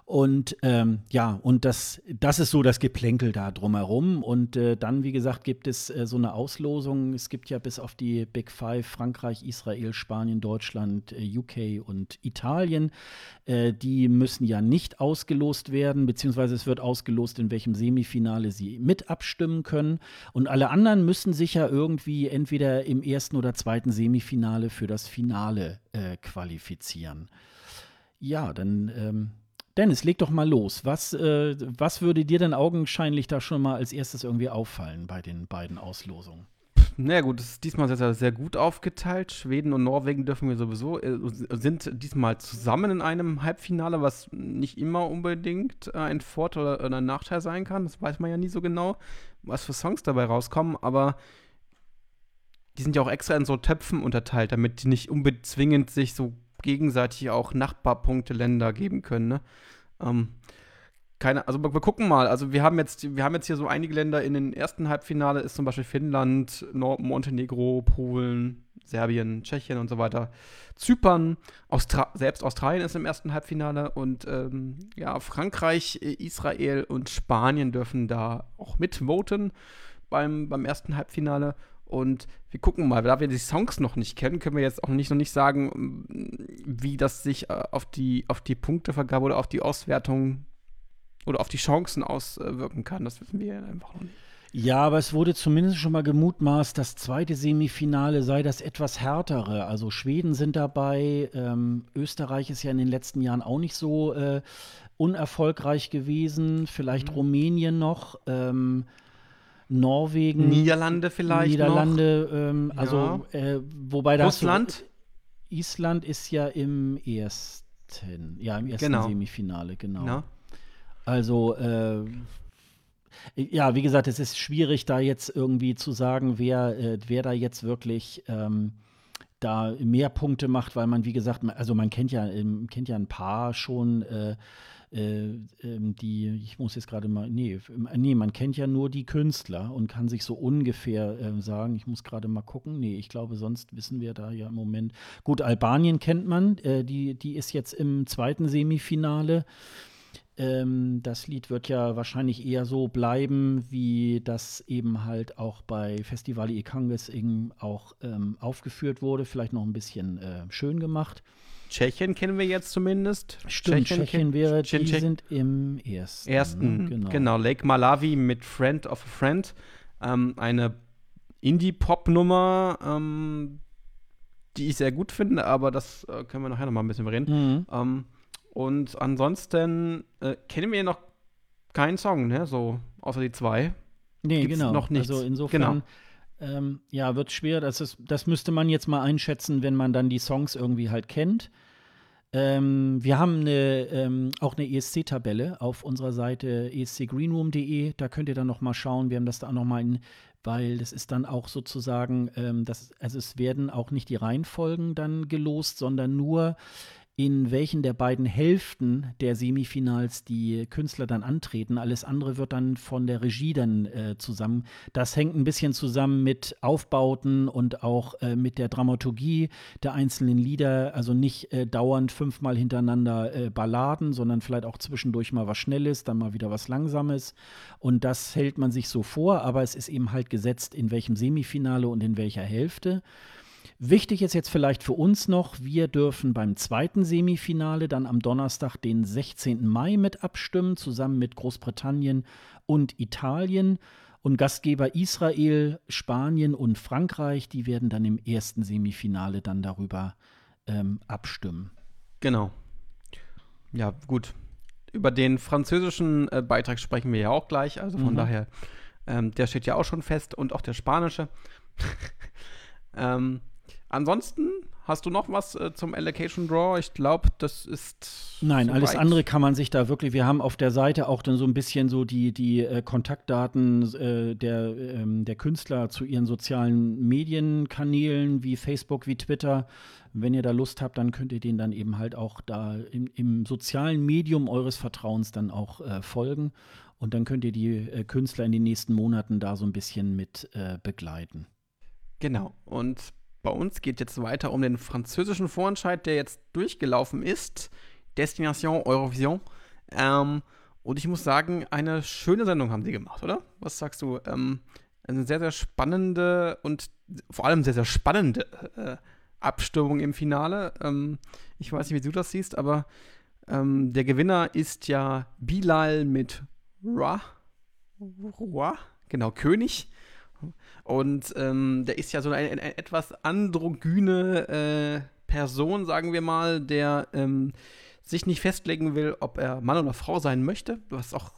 Und ähm, ja, und das, das ist so das Geplänkel da drumherum. Und äh, dann, wie gesagt, gibt es äh, so eine Auslosung. Es gibt ja bis auf die Big Five Frankreich, Israel, Spanien, Deutschland, äh, UK und Italien. Äh, die müssen ja nicht ausgelost werden, beziehungsweise es wird ausgelost, in welchem Semifinale sie mit abstimmen können. Und alle anderen müssen sich ja irgendwie entweder im ersten oder zweiten Semifinale für das Finale äh, qualifizieren. Ja, dann. Ähm, Dennis, leg doch mal los. Was, äh, was würde dir denn augenscheinlich da schon mal als erstes irgendwie auffallen bei den beiden Auslosungen? Na naja, gut, es ist diesmal sehr, sehr gut aufgeteilt. Schweden und Norwegen dürfen wir sowieso, äh, sind diesmal zusammen in einem Halbfinale, was nicht immer unbedingt äh, ein Vorteil oder, ein Nachteil sein kann. Das weiß man ja nie so genau, was für Songs dabei rauskommen, aber die sind ja auch extra in so Töpfen unterteilt, damit die nicht unbedingt zwingend sich so gegenseitig auch Nachbarpunkte Länder geben können. Ne? Ähm, keine, also wir gucken mal. Also wir haben jetzt, wir haben jetzt hier so einige Länder in den ersten Halbfinale ist zum Beispiel Finnland, Nord Montenegro, Polen, Serbien, Tschechien und so weiter. Zypern, Austra selbst Australien ist im ersten Halbfinale und ähm, ja, Frankreich, Israel und Spanien dürfen da auch mitvoten beim, beim ersten Halbfinale. Und wir gucken mal, da wir die Songs noch nicht kennen, können wir jetzt auch nicht, noch nicht sagen, wie das sich äh, auf die, auf die Punktevergabe oder auf die Auswertung oder auf die Chancen auswirken kann. Das wissen wir einfach noch nicht. Ja, aber es wurde zumindest schon mal gemutmaßt, das zweite Semifinale sei das etwas härtere. Also Schweden sind dabei, ähm, Österreich ist ja in den letzten Jahren auch nicht so äh, unerfolgreich gewesen, vielleicht mhm. Rumänien noch. Ähm, Norwegen. Niederlande vielleicht. Niederlande, ähm, ja. also äh, wobei das. Russland? Island ist ja im ersten, ja, im ersten genau. Semifinale, genau. Ja. Also, äh, ja, wie gesagt, es ist schwierig, da jetzt irgendwie zu sagen, wer, äh, wer da jetzt wirklich ähm, da mehr Punkte macht, weil man, wie gesagt, also man kennt ja, kennt ja ein paar schon. Äh, äh, ähm, die, ich muss jetzt gerade mal, nee, nee, man kennt ja nur die Künstler und kann sich so ungefähr äh, sagen, ich muss gerade mal gucken, nee, ich glaube, sonst wissen wir da ja im Moment. Gut, Albanien kennt man, äh, die, die ist jetzt im zweiten Semifinale. Ähm, das Lied wird ja wahrscheinlich eher so bleiben, wie das eben halt auch bei Festival Ikanges auch ähm, aufgeführt wurde, vielleicht noch ein bisschen äh, schön gemacht. Tschechien kennen wir jetzt zumindest. Stimmt, Tschechien, Tschechien wäre, die Tschechien. sind im ersten. Ersten, ne? genau. genau. Lake Malawi mit Friend of a Friend. Ähm, eine Indie-Pop-Nummer, ähm, die ich sehr gut finde, aber das äh, können wir nachher noch mal ein bisschen reden. Mhm. Ähm, und ansonsten äh, kennen wir noch keinen Song, ne? So, außer die zwei. Nee, Gibt's genau. Noch nichts. Also insofern. Genau. Ähm, ja, wird schwer. Das, ist, das müsste man jetzt mal einschätzen, wenn man dann die Songs irgendwie halt kennt. Ähm, wir haben eine, ähm, auch eine ESC-Tabelle auf unserer Seite escgreenroom.de. Da könnt ihr dann noch mal schauen. Wir haben das da auch noch mal in, weil das ist dann auch sozusagen, ähm, das, also es werden auch nicht die Reihenfolgen dann gelost, sondern nur in welchen der beiden Hälften der Semifinals die Künstler dann antreten. Alles andere wird dann von der Regie dann äh, zusammen. Das hängt ein bisschen zusammen mit Aufbauten und auch äh, mit der Dramaturgie der einzelnen Lieder. Also nicht äh, dauernd fünfmal hintereinander äh, Balladen, sondern vielleicht auch zwischendurch mal was Schnelles, dann mal wieder was Langsames. Und das hält man sich so vor, aber es ist eben halt gesetzt, in welchem Semifinale und in welcher Hälfte. Wichtig ist jetzt vielleicht für uns noch, wir dürfen beim zweiten Semifinale dann am Donnerstag, den 16. Mai, mit abstimmen, zusammen mit Großbritannien und Italien. Und Gastgeber Israel, Spanien und Frankreich, die werden dann im ersten Semifinale dann darüber ähm, abstimmen. Genau. Ja, gut. Über den französischen äh, Beitrag sprechen wir ja auch gleich. Also von mhm. daher, ähm, der steht ja auch schon fest und auch der spanische. <laughs> ähm, Ansonsten hast du noch was äh, zum Allocation Draw? Ich glaube, das ist. Nein, so alles weit. andere kann man sich da wirklich. Wir haben auf der Seite auch dann so ein bisschen so die, die äh, Kontaktdaten äh, der, ähm, der Künstler zu ihren sozialen Medienkanälen wie Facebook, wie Twitter. Wenn ihr da Lust habt, dann könnt ihr denen dann eben halt auch da im, im sozialen Medium eures Vertrauens dann auch äh, folgen. Und dann könnt ihr die äh, Künstler in den nächsten Monaten da so ein bisschen mit äh, begleiten. Genau. Und bei uns geht jetzt weiter um den französischen Vorentscheid, der jetzt durchgelaufen ist. Destination Eurovision. Ähm, und ich muss sagen, eine schöne Sendung haben sie gemacht, oder? Was sagst du? Ähm, eine sehr, sehr spannende und vor allem sehr, sehr spannende äh, Abstimmung im Finale. Ähm, ich weiß nicht, wie du das siehst, aber ähm, der Gewinner ist ja Bilal mit Ra. Ra? Genau, König. Und ähm, der ist ja so eine, eine etwas androgyne äh, Person, sagen wir mal, der ähm, sich nicht festlegen will, ob er Mann oder Frau sein möchte, was auch,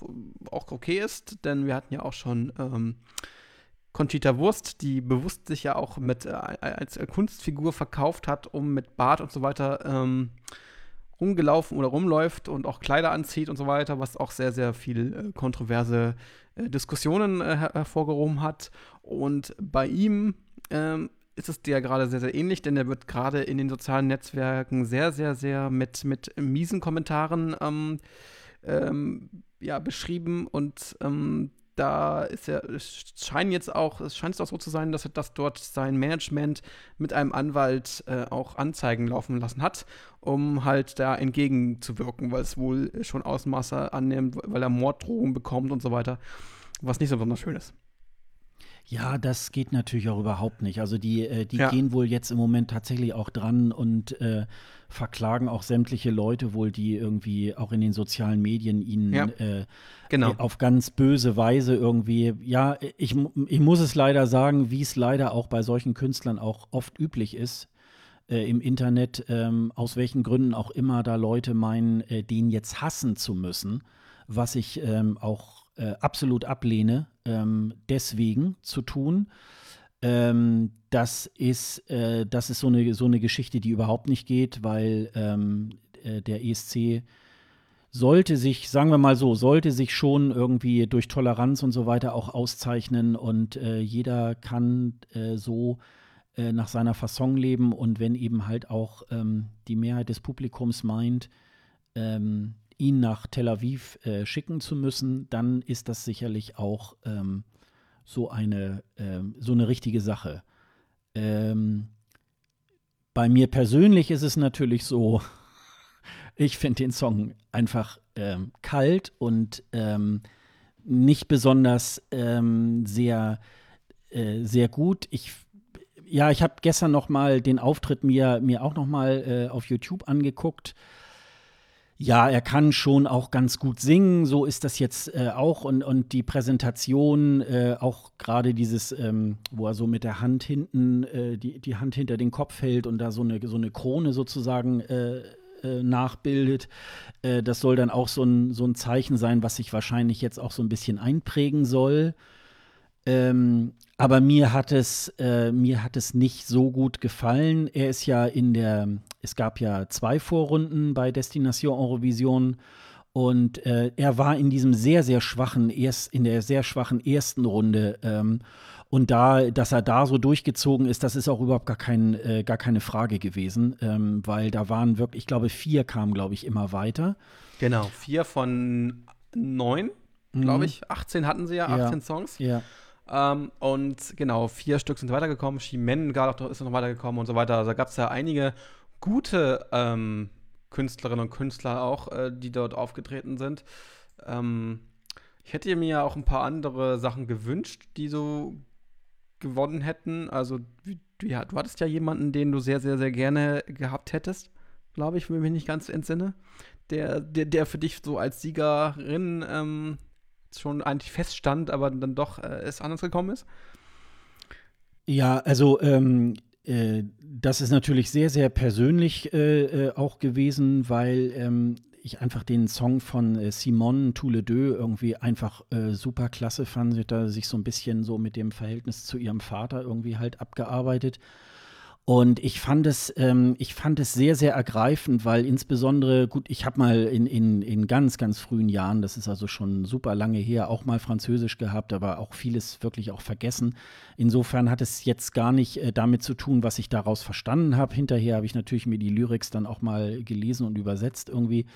auch okay ist, denn wir hatten ja auch schon ähm, Conchita Wurst, die bewusst sich ja auch mit äh, als Kunstfigur verkauft hat, um mit Bart und so weiter ähm, rumgelaufen oder rumläuft und auch Kleider anzieht und so weiter, was auch sehr, sehr viel äh, kontroverse äh, Diskussionen äh, hervorgehoben hat. Und bei ihm ähm, ist es dir gerade sehr, sehr ähnlich, denn er wird gerade in den sozialen Netzwerken sehr, sehr, sehr mit, mit miesen Kommentaren ähm, ähm, ja, beschrieben und ähm, da ist er, es scheint jetzt auch, es scheint auch so zu sein, dass er das dort sein Management mit einem Anwalt äh, auch Anzeigen laufen lassen hat, um halt da entgegenzuwirken, weil es wohl schon Ausmaße annimmt, weil er Morddrohungen bekommt und so weiter, was nicht so besonders schön ist. Ja, das geht natürlich auch überhaupt nicht. Also die, äh, die ja. gehen wohl jetzt im Moment tatsächlich auch dran und äh, verklagen auch sämtliche Leute wohl, die irgendwie auch in den sozialen Medien ihnen ja. äh, genau. auf ganz böse Weise irgendwie, ja, ich, ich muss es leider sagen, wie es leider auch bei solchen Künstlern auch oft üblich ist. Äh, im Internet, ähm, aus welchen Gründen auch immer da Leute meinen, äh, den jetzt hassen zu müssen, was ich ähm, auch äh, absolut ablehne, ähm, deswegen zu tun. Ähm, das ist, äh, das ist so eine, so eine Geschichte, die überhaupt nicht geht, weil ähm, äh, der ESC sollte sich, sagen wir mal so, sollte sich schon irgendwie durch Toleranz und so weiter auch auszeichnen und äh, jeder kann äh, so äh, nach seiner Fasson leben und wenn eben halt auch ähm, die Mehrheit des Publikums meint, ähm, ihn nach Tel Aviv äh, schicken zu müssen, dann ist das sicherlich auch ähm, so eine, ähm, so eine richtige Sache. Ähm, bei mir persönlich ist es natürlich so, <laughs> ich finde den Song einfach ähm, kalt und ähm, nicht besonders ähm, sehr, äh, sehr gut. Ich ja, ich habe gestern noch mal den Auftritt mir, mir auch noch mal äh, auf YouTube angeguckt. Ja, er kann schon auch ganz gut singen, so ist das jetzt äh, auch. Und, und die Präsentation, äh, auch gerade dieses, ähm, wo er so mit der Hand hinten, äh, die, die Hand hinter den Kopf hält und da so eine, so eine Krone sozusagen äh, äh, nachbildet, äh, das soll dann auch so ein, so ein Zeichen sein, was sich wahrscheinlich jetzt auch so ein bisschen einprägen soll. Ähm, aber mir hat es, äh, mir hat es nicht so gut gefallen. Er ist ja in der, es gab ja zwei Vorrunden bei Destination Eurovision und äh, er war in diesem sehr, sehr schwachen, erst, in der sehr schwachen ersten Runde. Ähm, und da, dass er da so durchgezogen ist, das ist auch überhaupt gar, kein, äh, gar keine Frage gewesen, ähm, weil da waren wirklich, ich glaube, vier kamen, glaube ich, immer weiter. Genau, vier von neun, glaube mhm. ich. 18 hatten sie ja, 18 ja. Songs. Ja. Ähm, und genau, vier Stück sind weitergekommen. Shimen ist noch weitergekommen und so weiter. Also da gab es ja einige gute ähm, Künstlerinnen und Künstler auch, äh, die dort aufgetreten sind. Ähm, ich hätte mir ja auch ein paar andere Sachen gewünscht, die so gewonnen hätten. Also, ja, du hattest ja jemanden, den du sehr, sehr, sehr gerne gehabt hättest, glaube ich, wenn ich mich nicht ganz entsinne. Der, der, der für dich so als Siegerin ähm, schon eigentlich feststand, aber dann doch äh, es anders gekommen ist. Ja, also ähm, äh, das ist natürlich sehr, sehr persönlich äh, äh auch gewesen, weil ähm, ich einfach den Song von äh, Simone Tous Deux irgendwie einfach äh, super klasse fand. Sie hat da sich so ein bisschen so mit dem Verhältnis zu ihrem Vater irgendwie halt abgearbeitet. Und ich fand es, ähm, ich fand es sehr, sehr ergreifend, weil insbesondere, gut, ich habe mal in, in, in ganz, ganz frühen Jahren, das ist also schon super lange her, auch mal Französisch gehabt, aber auch vieles wirklich auch vergessen. Insofern hat es jetzt gar nicht äh, damit zu tun, was ich daraus verstanden habe. Hinterher habe ich natürlich mir die Lyrics dann auch mal gelesen und übersetzt irgendwie.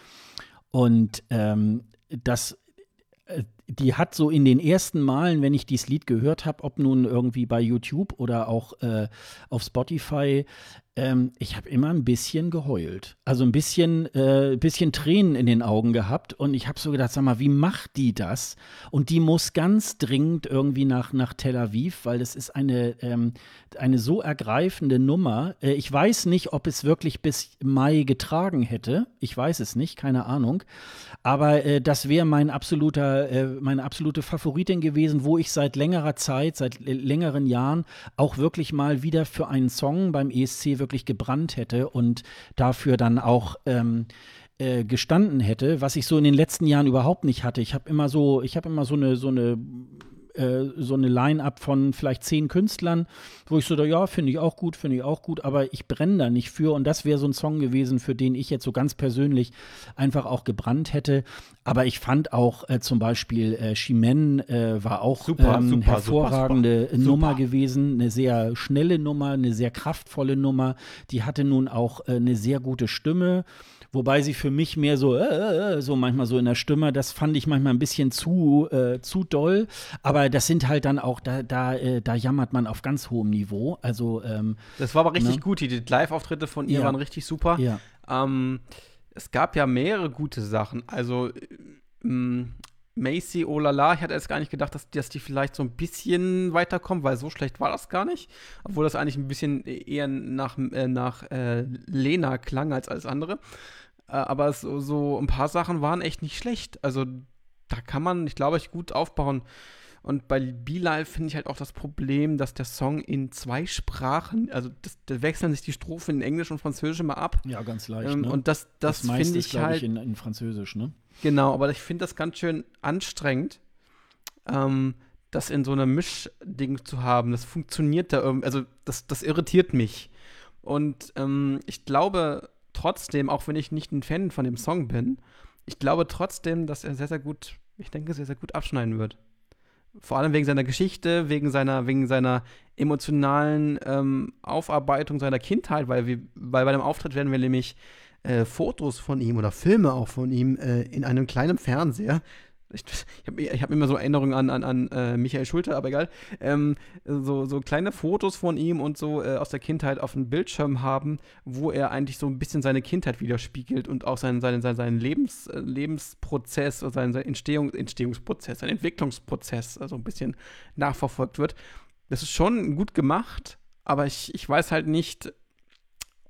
Und ähm, das äh, die hat so in den ersten Malen, wenn ich dieses Lied gehört habe, ob nun irgendwie bei YouTube oder auch äh, auf Spotify, ähm, ich habe immer ein bisschen geheult. Also ein bisschen, äh, bisschen Tränen in den Augen gehabt. Und ich habe so gedacht, sag mal, wie macht die das? Und die muss ganz dringend irgendwie nach, nach Tel Aviv, weil das ist eine, ähm, eine so ergreifende Nummer. Äh, ich weiß nicht, ob es wirklich bis Mai getragen hätte. Ich weiß es nicht, keine Ahnung. Aber äh, das wäre mein absoluter, äh, meine absolute Favoritin gewesen, wo ich seit längerer Zeit, seit längeren Jahren auch wirklich mal wieder für einen Song beim ESC wirklich gebrannt hätte und dafür dann auch ähm, äh, gestanden hätte, was ich so in den letzten Jahren überhaupt nicht hatte. Ich habe immer so, ich habe immer so eine, so eine äh, so eine Line-up von vielleicht zehn Künstlern, wo ich so, da, ja, finde ich auch gut, finde ich auch gut, aber ich brenne da nicht für. Und das wäre so ein Song gewesen, für den ich jetzt so ganz persönlich einfach auch gebrannt hätte. Aber ich fand auch äh, zum Beispiel äh, Chimen äh, war auch super, ähm, super, hervorragende super, Nummer gewesen, eine sehr schnelle Nummer, eine sehr kraftvolle Nummer. Die hatte nun auch äh, eine sehr gute Stimme wobei sie für mich mehr so, äh, äh, so manchmal so in der Stimme, das fand ich manchmal ein bisschen zu, äh, zu doll. Aber das sind halt dann auch, da, da, äh, da jammert man auf ganz hohem Niveau. Also, ähm, das war aber richtig ne? gut. Die Live-Auftritte von ihr ja. waren richtig super. Ja. Ähm, es gab ja mehrere gute Sachen. Also, ähm, Macy, oh la la, ich hatte jetzt gar nicht gedacht, dass, dass die vielleicht so ein bisschen weiterkommen, weil so schlecht war das gar nicht. Obwohl das eigentlich ein bisschen eher nach, äh, nach äh, Lena klang als alles andere. Äh, aber so, so ein paar Sachen waren echt nicht schlecht. Also da kann man, ich glaube, ich gut aufbauen. Und bei Be finde ich halt auch das Problem, dass der Song in zwei Sprachen, also das, da wechseln sich die Strophen in Englisch und Französisch immer ab. Ja, ganz leicht. Ähm, ne? Und das, das, das finde ich halt. Ich, in, in Französisch, ne? Genau, aber ich finde das ganz schön anstrengend, ähm, das in so einem Mischding zu haben. Das funktioniert da irgendwie, also das, das irritiert mich. Und ähm, ich glaube, trotzdem, auch wenn ich nicht ein Fan von dem Song bin, ich glaube trotzdem, dass er sehr, sehr gut, ich denke, sehr, sehr gut abschneiden wird. Vor allem wegen seiner Geschichte, wegen seiner, wegen seiner emotionalen ähm, Aufarbeitung seiner Kindheit, weil, wir, weil bei dem Auftritt werden wir nämlich äh, Fotos von ihm oder Filme auch von ihm äh, in einem kleinen Fernseher ich, ich habe hab immer so Erinnerungen an, an, an äh, Michael Schulte, aber egal, ähm, so, so kleine Fotos von ihm und so äh, aus der Kindheit auf dem Bildschirm haben, wo er eigentlich so ein bisschen seine Kindheit widerspiegelt und auch seinen, seinen, seinen, seinen Lebens, äh, Lebensprozess, seinen, seinen Entstehung, Entstehungsprozess, seinen Entwicklungsprozess also ein bisschen nachverfolgt wird. Das ist schon gut gemacht, aber ich, ich weiß halt nicht,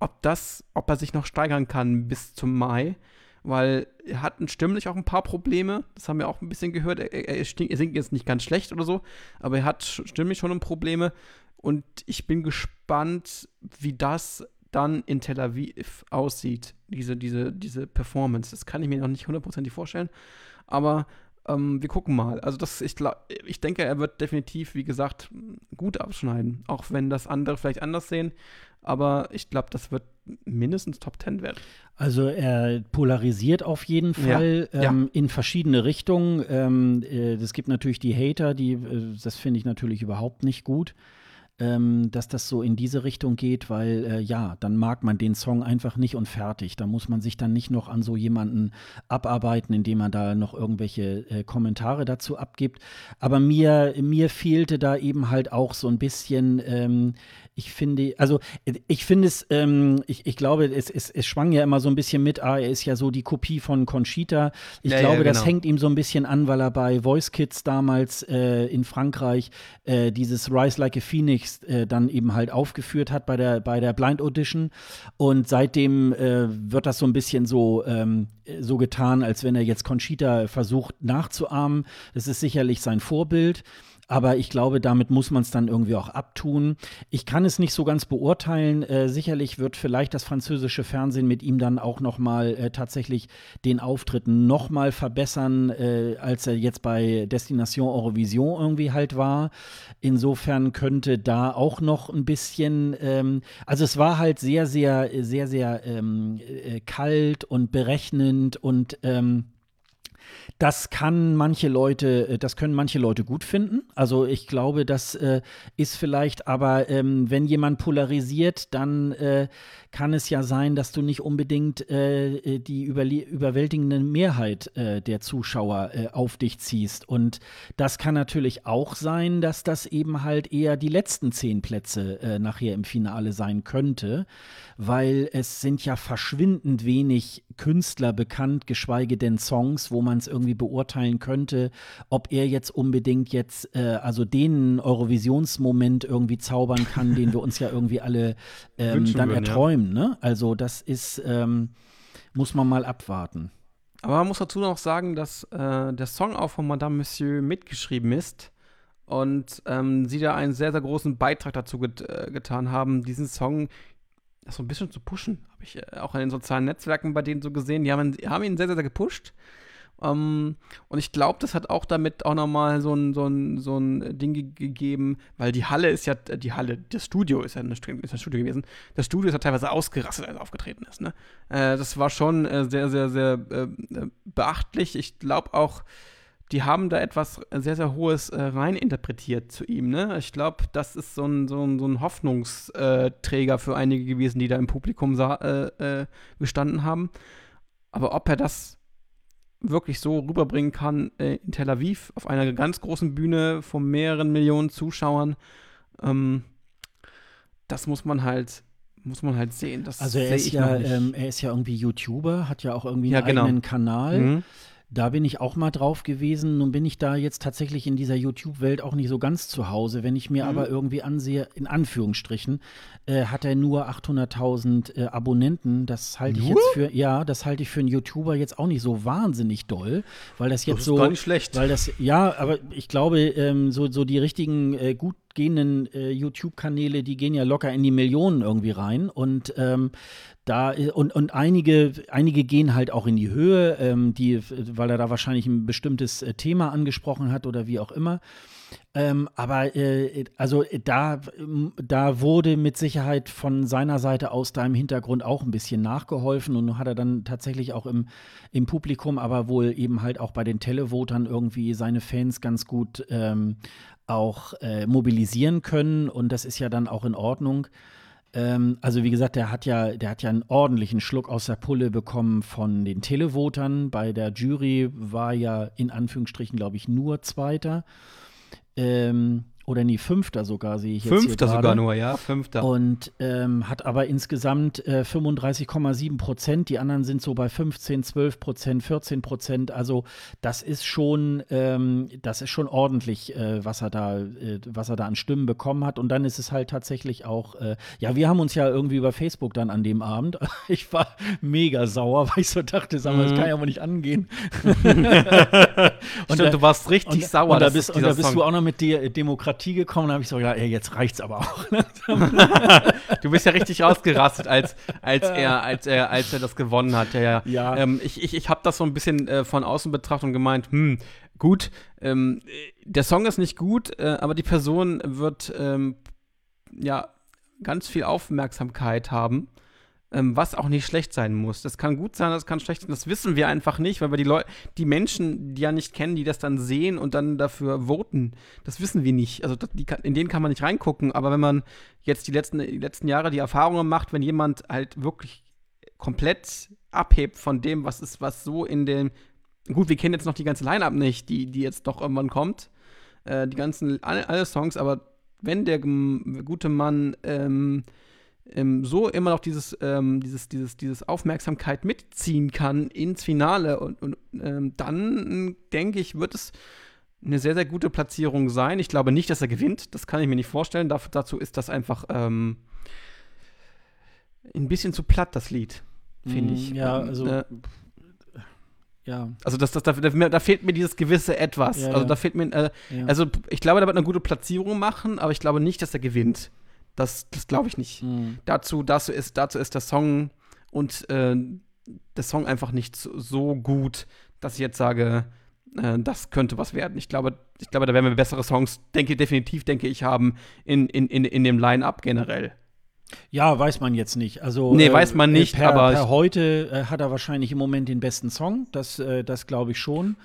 ob das, ob er sich noch steigern kann bis zum Mai weil er hat stimmlich auch ein paar Probleme. Das haben wir auch ein bisschen gehört. Er, er, er, singt jetzt nicht ganz schlecht oder so, aber er hat stimmlich schon Probleme. Und ich bin gespannt, wie das dann in Tel Aviv aussieht, diese, diese, diese Performance. Das kann ich mir noch nicht hundertprozentig vorstellen. Aber ähm, wir gucken mal. Also das, ich, ich denke, er wird definitiv, wie gesagt, gut abschneiden. Auch wenn das andere vielleicht anders sehen. Aber ich glaube, das wird mindestens Top 10 werden. Also er polarisiert auf jeden Fall ja, ähm, ja. in verschiedene Richtungen. Ähm, äh, es gibt natürlich die Hater, die, äh, das finde ich natürlich überhaupt nicht gut ähm, dass das so in diese Richtung geht, weil äh, ja, dann mag man den Song einfach nicht und fertig. Da muss man sich dann nicht noch an so jemanden abarbeiten, indem man da noch irgendwelche äh, Kommentare dazu abgibt. Aber mir, mir fehlte da eben halt auch so ein bisschen ähm, ich finde, also ich finde es, ähm, ich, ich glaube, es, es, es schwang ja immer so ein bisschen mit, ah, er ist ja so die Kopie von Conchita. Ich Ja, glaube, ja, das genau. hängt ihm so ein bisschen an, weil er bei Voice Kids damals äh, in Frankreich äh, dieses Rise Like a Phoenix äh, dann eben halt aufgeführt hat bei der, bei der Blind Audition. Und seitdem äh, wird das so ein bisschen so, ähm, so getan, als wenn er jetzt Conchita versucht nachzuahmen. Das ist sicherlich sein Vorbild. Aber ich glaube, damit muss man es dann irgendwie auch abtun. Ich kann es nicht so ganz beurteilen. Äh, sicherlich wird vielleicht das französische Fernsehen mit ihm dann auch noch mal äh, tatsächlich den Auftritt noch mal verbessern, äh, als er jetzt bei Destination Eurovision irgendwie halt war. Insofern könnte da auch noch ein bisschen, ähm, also es war halt sehr, sehr, sehr, sehr ähm, äh, kalt und berechnend und ähm, das kann manche Leute, äh, das können manche Leute gut finden. Also ich glaube, das äh, ist vielleicht, aber ähm, wenn jemand polarisiert, dann äh, kann es ja sein, dass du nicht unbedingt äh, die überle- überwältigende Mehrheit äh, der Zuschauer äh, auf dich ziehst. Und das kann natürlich auch sein, dass das eben halt eher die letzten zehn Plätze äh, nachher im Finale sein könnte, weil es sind ja verschwindend wenig Künstler bekannt, geschweige denn Songs, wo man es irgendwie beurteilen könnte, ob er jetzt unbedingt jetzt, äh, also den Eurovisionsmoment irgendwie zaubern kann, den wir uns ja irgendwie alle <laughs> ähm, dann würden, ja. erträumen. Ne? Also das ist, ähm, muss man mal abwarten. Aber man muss dazu noch sagen, dass äh, der Song auch von Madame Monsieur mitgeschrieben ist und ähm, sie da einen sehr, sehr großen Beitrag dazu get äh, getan haben, diesen Song so ein bisschen zu pushen. Habe ich äh, auch in den sozialen Netzwerken bei denen so gesehen. Die haben, ihn- haben ihn sehr, sehr, sehr gepusht. Ähm, und ich glaube, das hat auch damit auch nochmal so ein, so, ein, so ein Ding ge gegeben, weil die Halle ist ja, die Halle, das Studio ist ja eine, St- ist ein Studio gewesen. Das Studio ist ja teilweise ausgerastet, als er aufgetreten ist. Ne? Äh, das war schon äh, sehr, sehr, sehr äh, äh, beachtlich. Ich glaube auch, die haben da etwas sehr, sehr Hohes äh, reininterpretiert zu ihm. Ne? Ich glaube, das ist so ein, so ein, so ein Hoffnungsträger für einige gewesen, die da im Publikum äh, äh, gestanden haben. Aber ob er das wirklich so rüberbringen kann äh, in Tel Aviv auf einer ganz großen Bühne von mehreren Millionen Zuschauern, ähm, das muss man halt muss man halt sehen. Das Also er ist ja, ähm, er ist ja irgendwie YouTuber, hat ja auch irgendwie Ja, einen genau. eigenen Kanal. Mhm. Da bin ich auch mal drauf gewesen. Nun bin ich da jetzt tatsächlich in dieser YouTube-Welt auch nicht so ganz zu Hause. Wenn ich mir Mhm. aber irgendwie ansehe, in Anführungsstrichen, äh, hat er nur 800.000 äh, Abonnenten. Das halte ich jetzt für, ja, das halte ich für einen YouTuber jetzt auch nicht so wahnsinnig doll, weil das jetzt Das ist so, gar nicht schlecht. weil das, ja, aber ich glaube, ähm, so, so die richtigen, äh, gut gehenden äh, YouTube-Kanäle, die gehen ja locker in die Millionen irgendwie rein. Und ähm, da und, und einige, einige gehen halt auch in die Höhe, ähm, die, weil er da wahrscheinlich ein bestimmtes äh, Thema angesprochen hat oder wie auch immer. Ähm, aber äh, also da, ähm, da wurde mit Sicherheit von seiner Seite aus da im Hintergrund auch ein bisschen nachgeholfen und hat er dann tatsächlich auch im, im Publikum, aber wohl eben halt auch bei den Televotern irgendwie seine Fans ganz gut ähm, auch äh, mobilisieren können und das ist ja dann auch in Ordnung. Ähm, also wie gesagt, der hat ja, der hat ja einen ordentlichen Schluck aus der Pulle bekommen von den Televotern. Bei der Jury war ja in Anführungsstrichen, glaube ich, nur Zweiter. Ähm, oder nee, Fünfter sogar, sehe ich jetzt Fünfter sogar nur, ja, Fünfter. Und ähm, hat aber insgesamt äh, 35,7 Prozent. Die anderen sind so bei 15, 12 Prozent, 14 Prozent. Also das ist schon, ähm, das ist schon ordentlich, äh, was er da, äh, was er da an Stimmen bekommen hat. Und dann ist es halt tatsächlich auch, äh, ja, wir haben uns ja irgendwie über Facebook dann an dem Abend. <laughs> Ich war mega sauer, weil ich so dachte, sag mal, das kann ja wohl nicht angehen. <laughs> <laughs> Stimmt, da- du warst richtig und, sauer. Und da bist, und da bist du auch noch mit der Demokratie gekommen. Da habe ich so gedacht, ey, jetzt reicht's aber auch. Du bist ja richtig ausgerastet, als, als, er, als, er, als er das gewonnen hat. Ja, ja. Ja. Ähm, ich ich, ich habe das so ein bisschen äh, von außen betrachtet und gemeint, hm, gut, ähm, der Song ist nicht gut, äh, aber die Person wird ähm, ja ganz viel Aufmerksamkeit haben. Ähm, was auch nicht schlecht sein muss. Das kann gut sein, das kann schlecht sein. Das wissen wir einfach nicht, weil wir die Leute, die Menschen, die ja nicht kennen, die das dann sehen und dann dafür voten, das wissen wir nicht. Also die, in denen kann man nicht reingucken. Aber wenn man jetzt die letzten, die letzten Jahre die Erfahrungen macht, wenn jemand halt wirklich komplett abhebt von dem, was ist, was so in dem Gut, wir kennen jetzt noch die ganze Line-Up nicht, die, die jetzt doch irgendwann kommt. Äh, die ganzen, alle, alle Songs, aber wenn der gute Mann ähm, ähm, so immer noch dieses, ähm, dieses, dieses, dieses Aufmerksamkeit mitziehen kann ins Finale und, und ähm, dann denke ich, wird es eine sehr, sehr gute Platzierung sein. Ich glaube nicht, dass er gewinnt. Das kann ich mir nicht vorstellen. Dafür, dazu ist das einfach ähm, ein bisschen zu platt, das Lied, finde mm, ich. Ja, also. Äh, ja. Also das, das, da, da, fehlt mir dieses gewisse Etwas. Ja, also da fehlt mir, äh, ja. also ich glaube, der wird eine gute Platzierung machen, aber ich glaube nicht, dass er gewinnt. Das, das glaube ich nicht. Mhm. Dazu, dazu, ist, dazu ist der Song und äh, der Song einfach nicht so, so, gut, dass ich jetzt sage, äh, das könnte was werden. Ich glaube, ich glaube, da werden wir bessere Songs, denke definitiv, denke ich, haben in, in, in, in dem Line-Up generell. Ja, weiß man jetzt nicht. Also, nee, äh, weiß man nicht, per, aber. Per heute äh, hat er wahrscheinlich im Moment den besten Song. Das, äh, das glaube ich schon.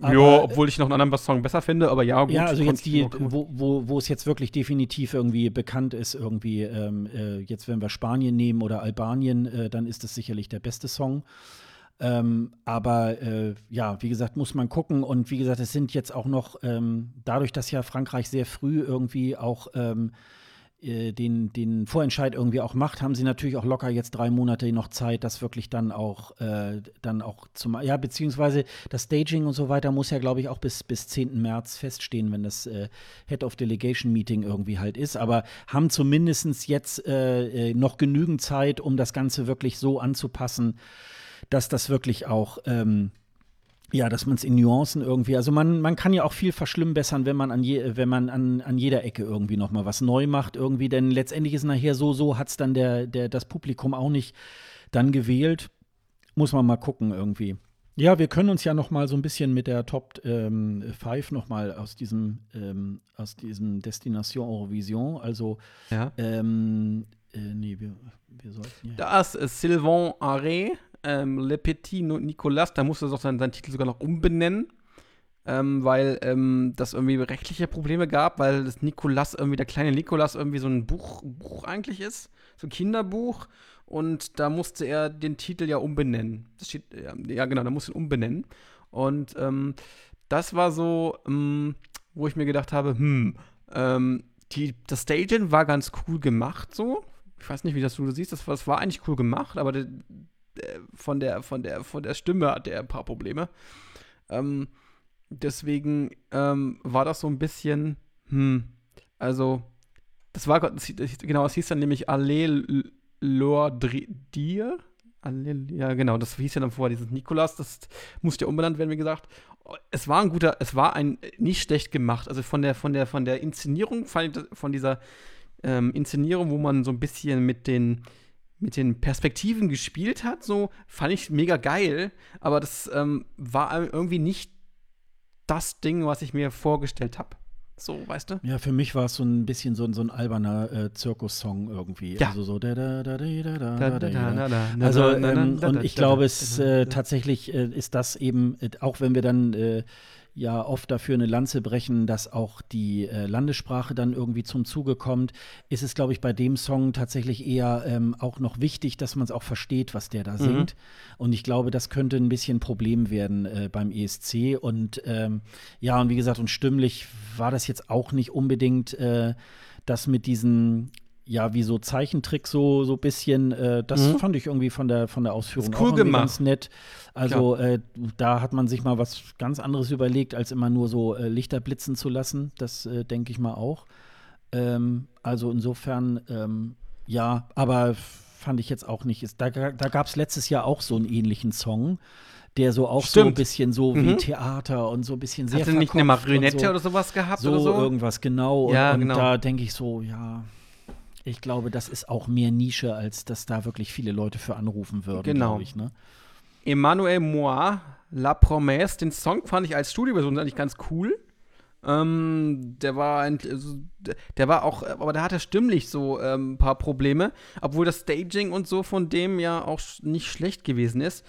Ja, obwohl ich noch einen anderen Song besser finde, aber ja, gut. Ja, also jetzt die, wo, wo, wo es jetzt wirklich definitiv irgendwie bekannt ist, irgendwie, ähm, äh, jetzt wenn wir Spanien nehmen oder Albanien, äh, dann ist das sicherlich der beste Song. Ähm, aber äh, ja, wie gesagt, muss man gucken. Und wie gesagt, es sind jetzt auch noch, ähm, dadurch, dass ja Frankreich sehr früh irgendwie auch ähm, äh, den, den Vorentscheid irgendwie auch macht, haben sie natürlich auch locker jetzt drei Monate noch Zeit, das wirklich dann auch, äh, dann auch zu machen. Ja, beziehungsweise das Staging und so weiter muss ja, glaube ich, auch bis, bis 10. März feststehen, wenn das äh, Head of Delegation Meeting irgendwie halt ist. Aber haben zumindest jetzt äh, äh, noch genügend Zeit, um das Ganze wirklich so anzupassen, dass das wirklich auch ähm, ja, dass man es in Nuancen irgendwie, also man, man kann ja auch viel verschlimmbessern, wenn man an je, wenn man an, an jeder Ecke irgendwie nochmal was neu macht, irgendwie, denn letztendlich ist nachher so, so hat es dann der, der, das Publikum auch nicht dann gewählt. Muss man mal gucken irgendwie. Ja, wir können uns ja noch mal so ein bisschen mit der Top 5 ähm, noch mal aus diesem, ähm, aus diesem Destination Eurovision, also ja. ähm, äh, nee, wir, wir sollten ja. Das ist Sylvain Arré ähm, Le Petit Nicolas, da musste er doch seinen, seinen Titel sogar noch umbenennen, ähm, weil ähm, das irgendwie rechtliche Probleme gab, weil das Nicolas irgendwie, der kleine Nicolas irgendwie so ein Buch, Buch eigentlich ist, so ein Kinderbuch. Und da musste er den Titel ja umbenennen. Das steht, ja, ja genau, da musste ihn umbenennen. Und ähm, das war so, ähm, wo ich mir gedacht habe, hm, ähm, die, das Staging war ganz cool gemacht so. Ich weiß nicht, wie das du siehst, das, das war eigentlich cool gemacht, aber der, von der, von der, von der Stimme hat er ein paar Probleme. Ähm, deswegen ähm, war das so ein bisschen, hm, also, das war, das, genau, es hieß dann nämlich Allé Lordrir. Ja, genau, das hieß ja dann vorher, dieses Nikolas, das musste ja umbenannt werden, wie gesagt. Es war ein guter, es war ein nicht schlecht gemacht. Also von der, von der, von der Inszenierung, von dieser ähm, Inszenierung, wo man so ein bisschen mit den, mit den Perspektiven gespielt hat, so fand ich mega geil, aber das ähm, war irgendwie nicht das Ding, was ich mir vorgestellt habe. So, weißt du? Ja, für mich war es so ein bisschen so, so ein alberner äh, Zirkus-Song irgendwie. Ja. Also so da da da da da da Also ähm, und ich glaube, es äh, tatsächlich äh, ist das eben, auch wenn wir dann ja oft dafür eine Lanze brechen, dass auch die äh, Landessprache dann irgendwie zum Zuge kommt, ist es, glaube ich, bei dem Song tatsächlich eher ähm, auch noch wichtig, dass man es auch versteht, was der da mhm. singt. Und ich glaube, das könnte ein bisschen ein Problem werden äh, beim ESC. Und ähm, ja, und wie gesagt, und stimmlich war das jetzt auch nicht unbedingt äh, das mit diesen ja, wie so Zeichentrick so so bisschen, äh, das mhm. fand ich irgendwie von der von der Ausführung cool auch gemacht. ganz nett. Also äh, da hat man sich mal was ganz anderes überlegt, als immer nur so äh, Lichter blitzen zu lassen. Das äh, denke ich mal auch. Ähm, also insofern, ähm, ja, aber fand ich jetzt auch nicht. Ist, da da gab es letztes Jahr auch so einen ähnlichen Song der so auch Stimmt. so ein bisschen so wie mhm. Theater und so ein bisschen sehr Hat er nicht eine Marionette so, oder sowas gehabt so oder so? irgendwas, genau. Ja, und, genau. und da denke ich so, ja, ich glaube, das ist auch mehr Nische, als dass da wirklich viele Leute für anrufen würden, genau. ich. Ne? Emmanuel Moir, La Promesse, den Song fand ich als Studioversion eigentlich ganz cool. Ähm, der war ein, also, der war auch, aber der hatte stimmlich so ähm, ein paar Probleme, obwohl das Staging und so von dem ja auch nicht schlecht gewesen ist.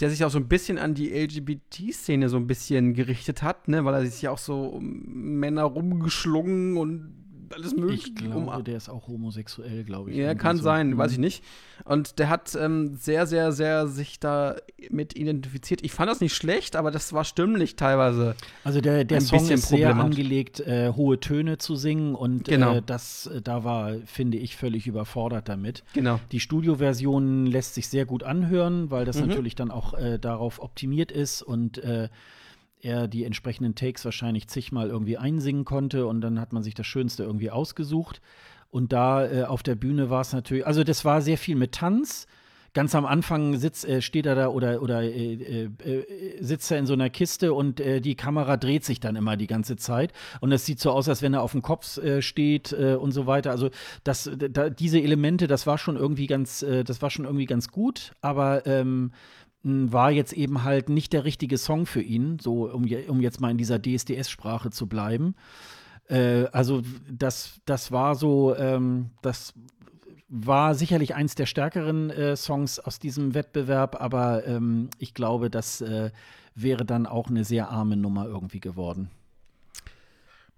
Der sich auch so ein bisschen an die LGBT-Szene so ein bisschen gerichtet hat, ne, weil er sich ja auch so um Männer rumgeschlungen und alles mögliche. Ich glaube, um, der ist auch homosexuell, glaube ich. Ja, kann so. sein, mhm. weiß ich nicht. Und der hat ähm, sehr, sehr, sehr sich da mit identifiziert. Ich fand das nicht schlecht, aber das war stimmlich teilweise. Also der, der Song ist sehr angelegt, äh, hohe Töne zu singen und genau. äh, das, äh, da war, finde ich, völlig überfordert damit. Genau. Die Studioversion lässt sich sehr gut anhören, weil das mhm. natürlich dann auch äh, darauf optimiert ist und äh, er die entsprechenden Takes wahrscheinlich zigmal irgendwie einsingen konnte und dann hat man sich das Schönste irgendwie ausgesucht. Und da äh, auf der Bühne war es natürlich, also das war sehr viel mit Tanz. Ganz am Anfang sitzt, äh, steht er da oder, oder äh, äh, äh sitzt er in so einer Kiste und äh, die Kamera dreht sich dann immer die ganze Zeit. Und es sieht so aus, als wenn er auf dem Kopf steht und so weiter. Also das, da, diese Elemente, das war schon irgendwie ganz, das war schon irgendwie ganz gut, aber ähm, war jetzt eben halt nicht der richtige Song für ihn, so um, um jetzt mal in dieser DSDS-Sprache zu bleiben. Äh, also das, das war so, ähm, das war sicherlich eins der stärkeren äh, Songs aus diesem Wettbewerb, aber ähm, ich glaube, das äh, wäre dann auch eine sehr arme Nummer irgendwie geworden.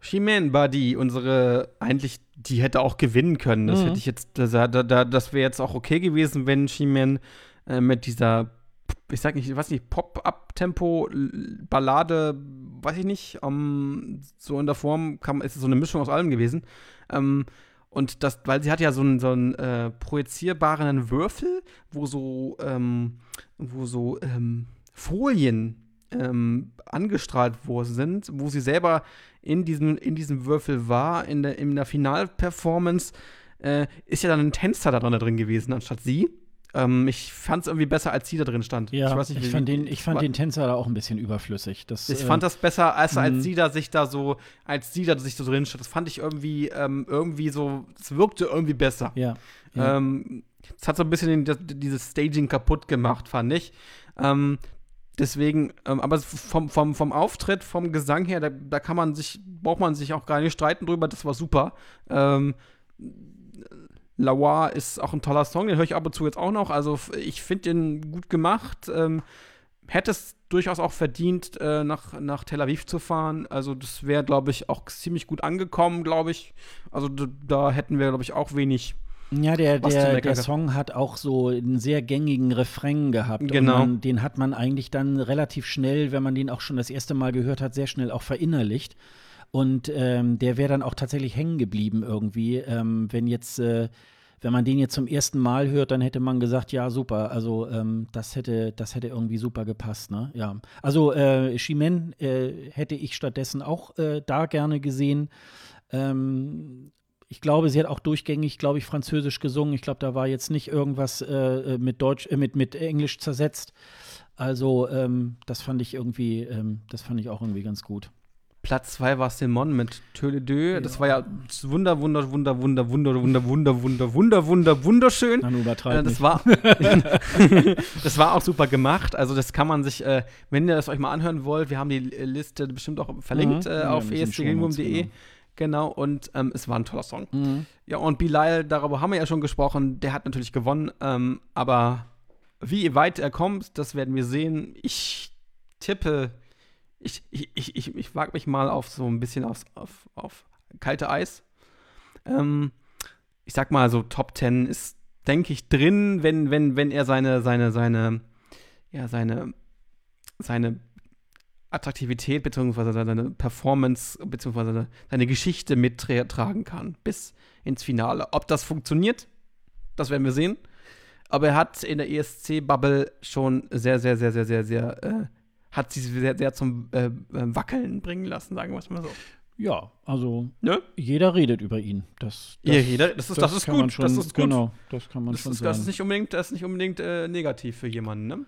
She-Man Buddy, unsere, eigentlich, die hätte auch gewinnen können. Das mhm. hätte ich jetzt, das, das wäre jetzt auch okay gewesen, wenn She-Man äh, mit dieser ich sag nicht, was nicht, Pop-Up-Tempo, Ballade, weiß ich nicht, um, so in der Form kam, ist es so eine Mischung aus allem gewesen. Ähm, und das, weil sie hat ja so einen, so einen äh, projizierbaren Würfel, wo so, ähm, wo so ähm, Folien ähm, angestrahlt worden sind, wo sie selber in diesem, in diesem Würfel war, in der, in der Finalperformance, äh, ist ja dann ein Tänzer da drin gewesen, anstatt sie. Ähm, ich fand es irgendwie besser, als sie da drin stand. Ja, ich, weiß nicht, ich fand, den, ich fand den Tänzer da auch ein bisschen überflüssig. Das, ich äh, fand das besser, als, als mhm. sie da sich da so, als sie da sich so drin stand. Das fand ich irgendwie, ähm, irgendwie so, es wirkte irgendwie besser. Ja. ja. Ähm, es hat so ein bisschen den, dieses Staging kaputt gemacht, fand ich. Ähm, deswegen, ähm, aber vom, vom, vom Auftritt, vom Gesang her, da, da kann man sich, braucht man sich auch gar nicht streiten drüber, das war super. Ähm, Lawa ist auch ein toller Song, den höre ich ab und zu jetzt auch noch. Also ich finde den gut gemacht. Ähm, hätte es durchaus auch verdient, äh, nach, nach Tel Aviv zu fahren. Also das wäre, glaube ich, auch ziemlich gut angekommen, glaube ich. Also da hätten wir, glaube ich, auch wenig. Ja, der, der, der Song hat auch so einen sehr gängigen Refrain gehabt. Genau. Man, den hat man eigentlich dann relativ schnell, wenn man den auch schon das erste Mal gehört hat, sehr schnell auch verinnerlicht. Und ähm, der wäre dann auch tatsächlich hängen geblieben irgendwie. Ähm, wenn jetzt, äh, wenn man den jetzt zum ersten Mal hört, dann hätte man gesagt, ja, super. Also ähm, das hätte, das hätte irgendwie super gepasst, ne? Ja. Also äh, Chimène äh, hätte ich stattdessen auch äh, da gerne gesehen. Ähm, ich glaube, sie hat auch durchgängig, glaube ich, Französisch gesungen. Ich glaube, da war jetzt nicht irgendwas äh, mit Deutsch, äh, mit, mit Englisch zersetzt. Also ähm, das fand ich irgendwie, ähm, das fand ich auch irgendwie ganz gut. Platz 2 war Simon mit Töle Deux. Ja. Das war ja wunder, wunder, wunder, wunder, wunder, wunder, wunder, wunder, wunder, wunder, wunderschön. Dann übertreibt äh, das war, das war auch super gemacht. Also das kann man sich, äh, wenn ihr das euch mal anhören wollt, wir haben die Liste bestimmt auch verlinkt mhm. äh, ja, auf escgilmum.de. Genau. genau, und ähm, es war ein toller Song. Mhm. Ja, und Bilal, darüber haben wir ja schon gesprochen, der hat natürlich gewonnen, ähm, aber wie weit er kommt, das werden wir sehen. Ich tippe ich, ich, ich, ich, ich wage mich mal auf so ein bisschen aufs, auf, auf kalte Eis. Ähm, ich sag mal so, Top 10 ist, denke ich, drin, wenn, wenn, wenn er seine, seine, seine, ja, seine, seine Attraktivität bzw. seine Performance bzw. seine Geschichte mittragen kann bis ins Finale. Ob das funktioniert, das werden wir sehen. Aber er hat in der ESC-Bubble schon sehr, sehr, sehr, sehr, sehr, sehr äh, hat sie sehr, sehr zum äh, äh, Wackeln bringen lassen, sagen wir es mal so. Ja, also ne? jeder redet über ihn. Das, das, ja, jeder, das ist, das, das ist gut. Schon, das ist gut. Genau, das kann man das schon ist, sagen. Das ist nicht unbedingt, das ist nicht unbedingt äh, negativ für jemanden, ne?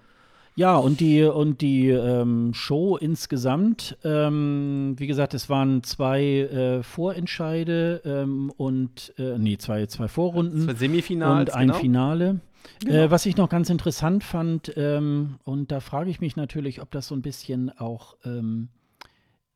Ja, und die, und die ähm, Show insgesamt, ähm, wie gesagt, es waren zwei äh, Vorentscheide ähm, und, äh, nee, zwei, zwei Vorrunden. Zwei Semifinals, und ein genau. Finale. Genau. Äh, was ich noch ganz interessant fand, ähm, und da frage ich mich natürlich, ob das so ein bisschen auch ähm,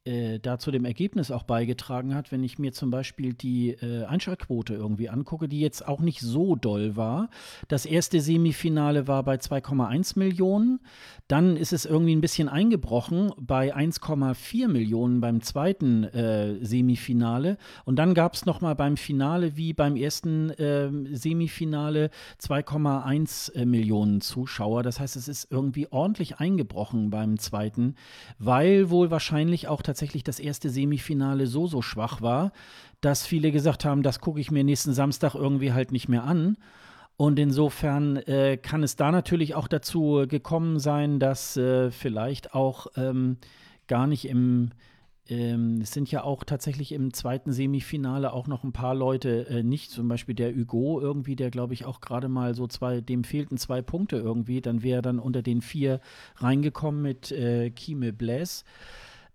äh, da zu dem Ergebnis auch beigetragen hat, wenn ich mir zum Beispiel die äh, Einschaltquote irgendwie angucke, die jetzt auch nicht so doll war. Das erste Semifinale war bei 2,1 Millionen. Dann ist es irgendwie ein bisschen eingebrochen bei 1,4 Millionen beim zweiten äh, Semifinale. Und dann gab es nochmal beim Finale wie beim ersten äh, Semifinale 2,1 äh, Millionen Zuschauer. Das heißt, es ist irgendwie ordentlich eingebrochen beim zweiten, weil wohl wahrscheinlich auch tatsächlich das erste Semifinale so, so schwach war, dass viele gesagt haben, das gucke ich mir nächsten Samstag irgendwie halt nicht mehr an. Und insofern äh, kann es da natürlich auch dazu gekommen sein, dass äh, vielleicht auch ähm, gar nicht im, ähm, es sind ja auch tatsächlich im zweiten Semifinale auch noch ein paar Leute äh, nicht, zum Beispiel der Hugo irgendwie, der glaube ich auch gerade mal so zwei, dem fehlten zwei Punkte irgendwie, dann wäre er dann unter den vier reingekommen mit äh, Kime Blaise.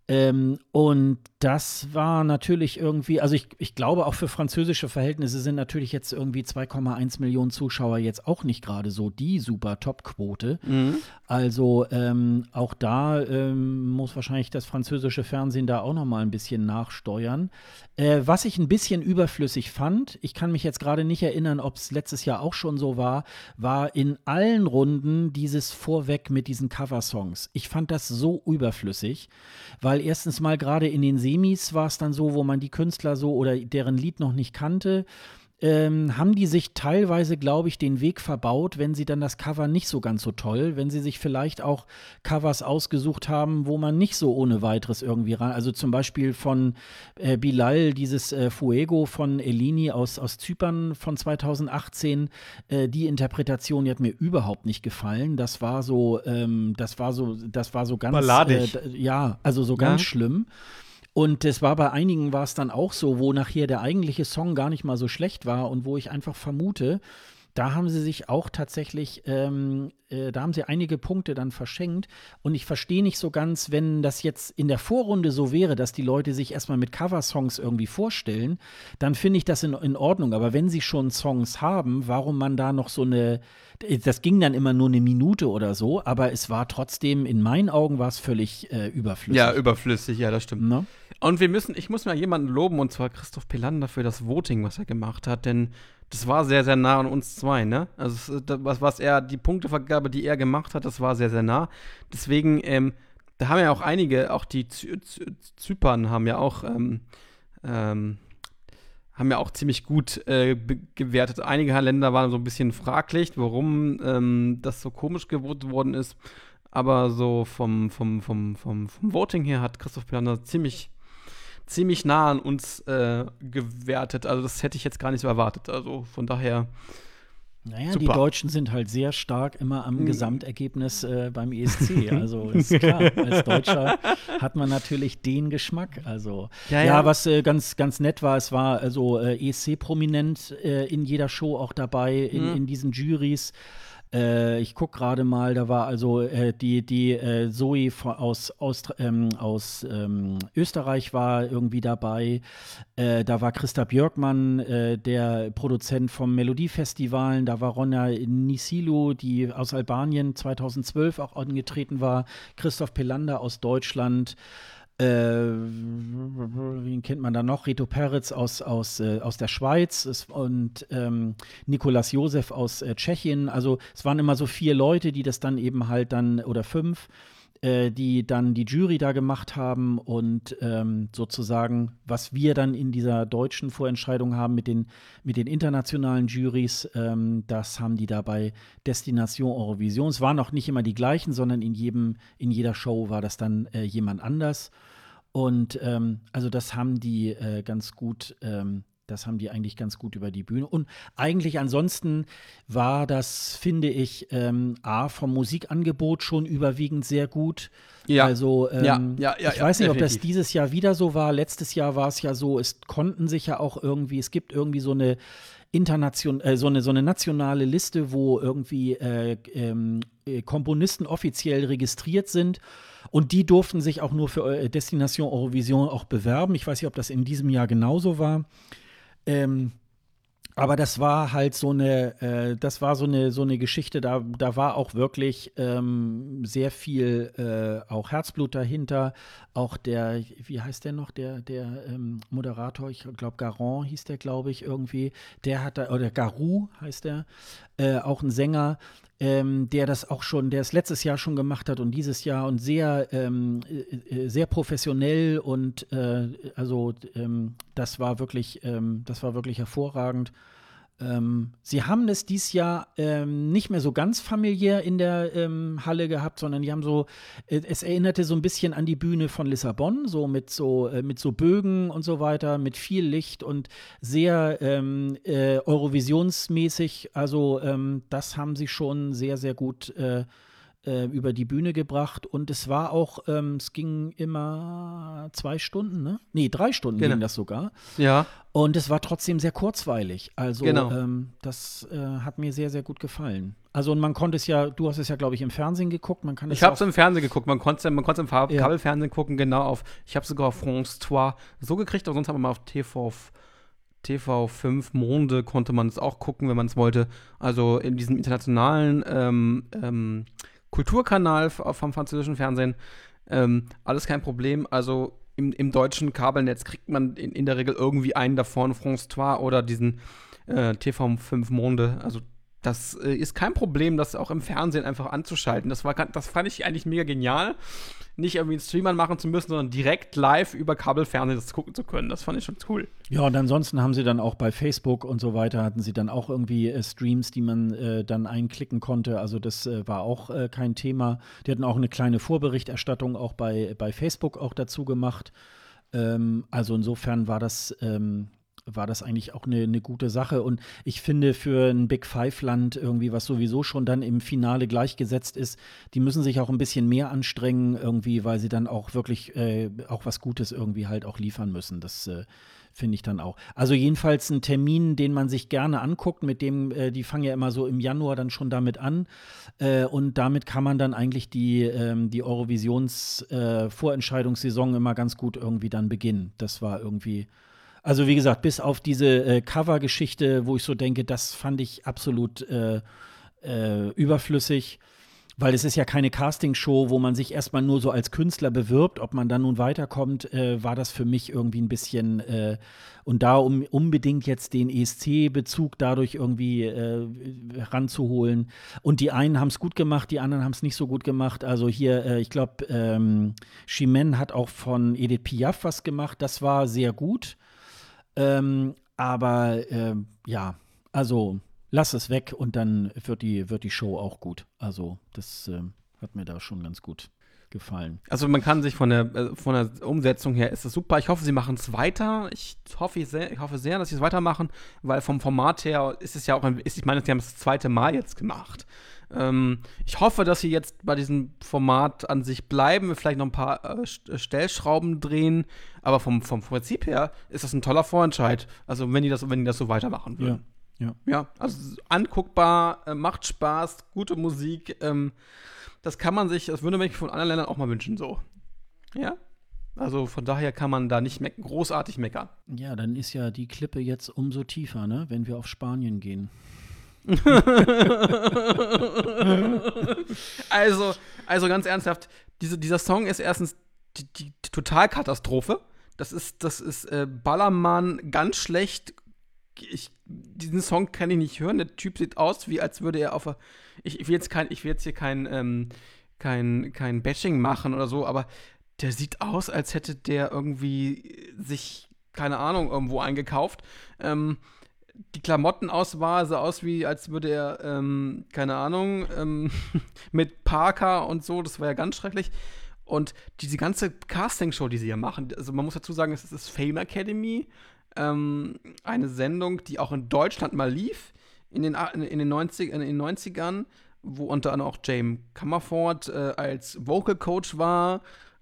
Ähm, und das war natürlich irgendwie, also ich, ich glaube auch für französische Verhältnisse sind natürlich jetzt irgendwie 2,1 Millionen Zuschauer jetzt auch nicht gerade so die super Top-Quote. Mhm. Also ähm, auch da ähm, muss wahrscheinlich das französische Fernsehen da auch noch mal ein bisschen nachsteuern. Äh, was ich ein bisschen überflüssig fand, ich kann mich jetzt gerade nicht erinnern, ob es letztes Jahr auch schon so war, war in allen Runden dieses Vorweg mit diesen Coversongs. Ich fand das so überflüssig, weil weil erstens mal gerade in den Semis war es dann so, wo man die Künstler so oder deren Lied noch nicht kannte ähm, haben die sich teilweise, glaube ich, den Weg verbaut, wenn sie dann das Cover nicht so ganz so toll, wenn sie sich vielleicht auch Covers ausgesucht haben, wo man nicht so ohne weiteres irgendwie ran, also zum Beispiel von äh, Bilal, dieses äh, Fuego von Elini aus, aus Zypern von 2018, äh, die Interpretation, die hat mir überhaupt nicht gefallen. Das war so, ähm, das war so, das war so ganz, Balladig. Äh, ja, also so ganz ja. schlimm. Und es war bei einigen war es dann auch so, wo nachher der eigentliche Song gar nicht mal so schlecht war und wo ich einfach vermute, da haben sie sich auch tatsächlich, ähm, äh, da haben sie einige Punkte dann verschenkt. Und ich verstehe nicht so ganz, wenn das jetzt in der Vorrunde so wäre, dass die Leute sich erstmal mit Coversongs irgendwie vorstellen, dann finde ich das in, in Ordnung. Aber wenn sie schon Songs haben, warum man da noch so eine, das ging dann immer nur eine Minute oder so, aber es war trotzdem, in meinen Augen war es völlig äh, überflüssig. Ja, überflüssig, ja, das stimmt. No? Und wir müssen, ich muss mal jemanden loben, und zwar Christoph Pelander für das Voting, was er gemacht hat, denn das war sehr, sehr nah an uns zwei, ne? Also was, was er, die Punktevergabe, die er gemacht hat, das war sehr, sehr nah. Deswegen, ähm, da haben ja auch einige, auch die Zy Zy Zypern haben ja auch, ähm, ähm, haben ja auch ziemlich gut äh, gewertet. Einige Länder waren so ein bisschen fraglich, warum ähm, das so komisch gewotet worden ist. Aber so vom, vom, vom, vom, vom Voting her hat Christoph Pelander ziemlich ziemlich nah an uns äh, gewertet. Also das hätte ich jetzt gar nicht so erwartet. Also von daher. Naja, Super. die Deutschen sind halt sehr stark immer am mhm. Gesamtergebnis äh, beim ESC. <laughs> Also ist klar, als Deutscher hat man natürlich den Geschmack. Also ja, ja. ja was äh, ganz, ganz nett war, es war also äh, ESC-prominent äh, in jeder Show auch dabei, in, mhm. in diesen Juries. Äh, ich gucke gerade mal, da war also äh, die, die äh, Zoe von, aus, aus, ähm, aus ähm, Österreich war irgendwie dabei. Äh, da war Christa Björkmann, äh, der Produzent vom Melodiefestivalen. Da war Ronja Nisilu, die aus Albanien 2012 auch angetreten war. Christoph Pelander aus Deutschland. Äh, wen kennt man da noch? Reto Peretz aus, aus, äh, aus der Schweiz und ähm, Nikolas Josef aus äh, Tschechien. Also es waren immer so vier Leute, die das dann eben halt dann, oder fünf, äh, die dann die Jury da gemacht haben und ähm, sozusagen, was wir dann in dieser deutschen Vorentscheidung haben mit den, mit den internationalen Juries, ähm, das haben die da bei Destination Eurovision. Es waren auch nicht immer die gleichen, sondern in jedem, in jeder Show war das dann äh, jemand anders. Und ähm, also das haben die äh, ganz gut, ähm, das haben die eigentlich ganz gut über die Bühne. Und eigentlich ansonsten war das, finde ich, ähm, A, vom Musikangebot schon überwiegend sehr gut. Ja. Also ähm, ja, ja, ja, ich weiß nicht, definitiv. ob das dieses Jahr wieder so war. Letztes Jahr war es ja so, es konnten sich ja auch irgendwie, es gibt irgendwie so eine internation äh, so eine so eine nationale Liste, wo irgendwie äh, ähm, äh, Komponisten offiziell registriert sind. Und die durften sich auch nur für äh, Destination Eurovision auch bewerben. Ich weiß nicht, ob das in diesem Jahr genauso war. Ähm, aber das war halt so eine, äh, das war so eine, so eine Geschichte, da, da war auch wirklich ähm, sehr viel äh, auch Herzblut dahinter. Auch der, wie heißt der noch, der, der ähm, Moderator, ich glaube Garon hieß der, glaube ich, irgendwie, der hat da, oder Garou heißt der, äh, auch ein Sänger, ähm, der das auch schon, der es letztes Jahr schon gemacht hat und dieses Jahr und sehr, ähm, äh, äh sehr professionell und äh, also ähm, das war wirklich, ähm, das war wirklich hervorragend. Ähm, sie haben es dieses Jahr ähm, nicht mehr so ganz familiär in der ähm, Halle gehabt, sondern die haben so, äh, es erinnerte so ein bisschen an die Bühne von Lissabon, so mit so, äh, mit so Bögen und so weiter, mit viel Licht und sehr ähm, äh, Eurovisionsmäßig. Also ähm, das haben sie schon sehr, sehr gut äh, äh, über die Bühne gebracht und es war auch, ähm, es ging immer zwei Stunden, ne? Nee, drei Stunden genau. ging das sogar. Ja. Und es war trotzdem sehr kurzweilig. Also genau. ähm, das äh, hat mir sehr, sehr gut gefallen. Also und man konnte es ja, du hast es ja, glaube ich, im Fernsehen geguckt. Man kann ich habe es im Fernsehen geguckt. Man konnte man es im Farb ja. Kabelfernsehen gucken, genau auf. Ich habe sogar auf France 2 so gekriegt, aber sonst haben wir mal auf TV TV5 Monde konnte man es auch gucken, wenn man es wollte. Also in diesem internationalen ähm, ähm, Kulturkanal vom französischen Fernsehen. Ähm, alles kein Problem. Also im, im, deutschen Kabelnetz kriegt man in, in, der Regel irgendwie einen davon, France 2 oder diesen äh, TV5 Monde. Also das äh, ist kein Problem, das auch im Fernsehen einfach anzuschalten. Das, war, das fand ich eigentlich mega genial nicht irgendwie einen Streamer machen zu müssen, sondern direkt live über Kabelfernsehen das gucken zu können. Das fand ich schon cool. Ja, und ansonsten haben sie dann auch bei Facebook und so weiter, hatten sie dann auch irgendwie äh, Streams, die man äh, dann einklicken konnte. Also das äh, war auch äh, kein Thema. Die hatten auch eine kleine Vorberichterstattung auch bei, bei Facebook auch dazu gemacht. Ähm, also insofern war das ähm, war das eigentlich auch eine, eine gute Sache. Und ich finde, für ein Big Five-Land irgendwie, was sowieso schon dann im Finale gleichgesetzt ist, die müssen sich auch ein bisschen mehr anstrengen, irgendwie, weil sie dann auch wirklich äh, auch was Gutes irgendwie halt auch liefern müssen. Das äh, finde ich dann auch. Also jedenfalls ein Termin, den man sich gerne anguckt, mit dem, äh, die fangen ja immer so im Januar dann schon damit an. Äh, und damit kann man dann eigentlich die, ähm, die Eurovisions-Vorentscheidungssaison äh, immer ganz gut irgendwie dann beginnen. Das war irgendwie also wie gesagt, bis auf diese äh, Cover-Geschichte, wo ich so denke, das fand ich absolut äh, äh, überflüssig, weil es ist ja keine Castingshow, wo man sich erstmal nur so als Künstler bewirbt, ob man dann nun weiterkommt, äh, war das für mich irgendwie ein bisschen äh, und da um unbedingt jetzt den ESC-Bezug dadurch irgendwie äh, ranzuholen. Und die einen haben es gut gemacht, die anderen haben es nicht so gut gemacht. Also hier, ich glaube, ähm, Chimène hat auch von Edith Piaf was gemacht, das war sehr gut. Ähm, aber äh, ja, also lass es weg und dann wird die, wird die Show auch gut. Also das äh, hat mir da schon ganz gut gefallen. Also man kann sich von der, äh, von der Umsetzung her ist es super. Ich hoffe, sie machen es weiter. Ich hoffe sehr, ich hoffe sehr, dass sie es weitermachen, weil vom Format her ist es ja auch, ein, ist, ich meine, sie haben es das zweite Mal jetzt gemacht. Ähm, ich hoffe, dass sie jetzt bei diesem Format an sich bleiben, vielleicht noch ein paar äh, äh, Stellschrauben drehen, aber vom, vom Prinzip her ist das ein toller Vorentscheid. Also wenn die das, wenn die das so weitermachen würden. Ja, ja. ja also anguckbar, äh, macht Spaß, gute Musik. Ähm, das kann man sich, das würde man sich von anderen Ländern auch mal wünschen, so. Ja. Also von daher kann man da nicht me großartig meckern. Ja, dann ist ja die Klippe jetzt umso tiefer, ne, wenn wir auf Spanien gehen. <laughs> also, also ganz ernsthaft, diese, dieser Song ist erstens die, die, Totalkatastrophe. Das ist, das ist äh, Ballermann ganz schlecht. Ich, diesen Song kann ich nicht hören. Der Typ sieht aus, wie als würde er auf ich, ich, will jetzt kein, ich will jetzt hier kein, ähm, kein, kein Bashing machen oder so, aber der sieht aus, als hätte der irgendwie sich, keine Ahnung, irgendwo eingekauft. Ähm, die Klamottenauswahl sah aus wie, als würde er, ähm, keine Ahnung, ähm, <laughs> mit Parker und so, das war ja ganz schrecklich. Und diese ganze Castingshow, die sie hier machen, also man muss dazu sagen, es ist Fame Academy, ähm, eine Sendung, die auch in Deutschland mal lief, in den, in den, 90, in den 90ern, wo unter anderem auch James Comerford äh, als Vocal Coach war,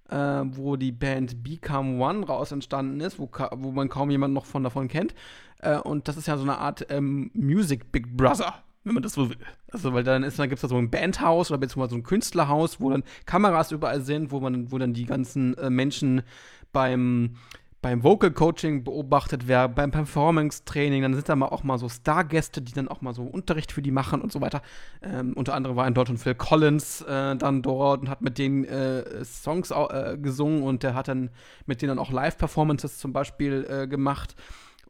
äh, wo die Band Become One raus entstanden ist, wo, wo man kaum jemand noch von davon kennt. Äh, und das ist ja so eine Art ähm, Music Big Brother, wenn man das so will. Also, weil dann, dann gibt es da so ein Bandhaus oder beziehungsweise so ein Künstlerhaus, wo dann Kameras überall sind, wo man, wo dann die ganzen äh, Menschen beim beim Vocal Coaching beobachtet, wer beim Performance Training, dann sind da mal auch mal so Stargäste, die dann auch mal so Unterricht für die machen und so weiter. Ähm, unter anderem war in Deutschland Phil Collins äh, dann dort und hat mit denen äh, Songs äh, gesungen und der hat dann mit denen dann auch Live-Performances zum Beispiel äh, gemacht.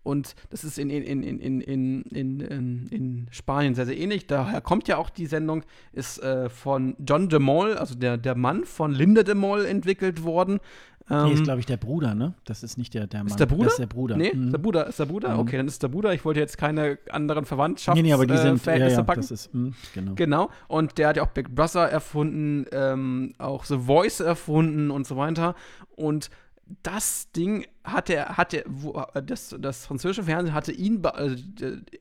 Und das ist in, in, in, in, in, in, in Spanien sehr, sehr ähnlich. Daher kommt ja auch die Sendung, ist äh, von John de Mol, also der, der Mann von Linda de Mol, entwickelt worden. Ähm, nee, ist, glaube ich, der Bruder, ne? Das ist nicht der, der Mann. Ist der Bruder? Das ist der Bruder. Nee, mhm. der Bruder, ist der Bruder? Mhm. Okay, dann ist der Bruder. Ich wollte jetzt keine anderen Verwandtschaften. Nee, nee, aber die sind, äh, ja, ja, packen. Das ist, mh, genau. Genau. Und der hat ja auch Big Brother erfunden, ähm, auch The Voice erfunden und so weiter. Und das Ding hatte, hatte das, das französische Fernsehen hatte ihn, also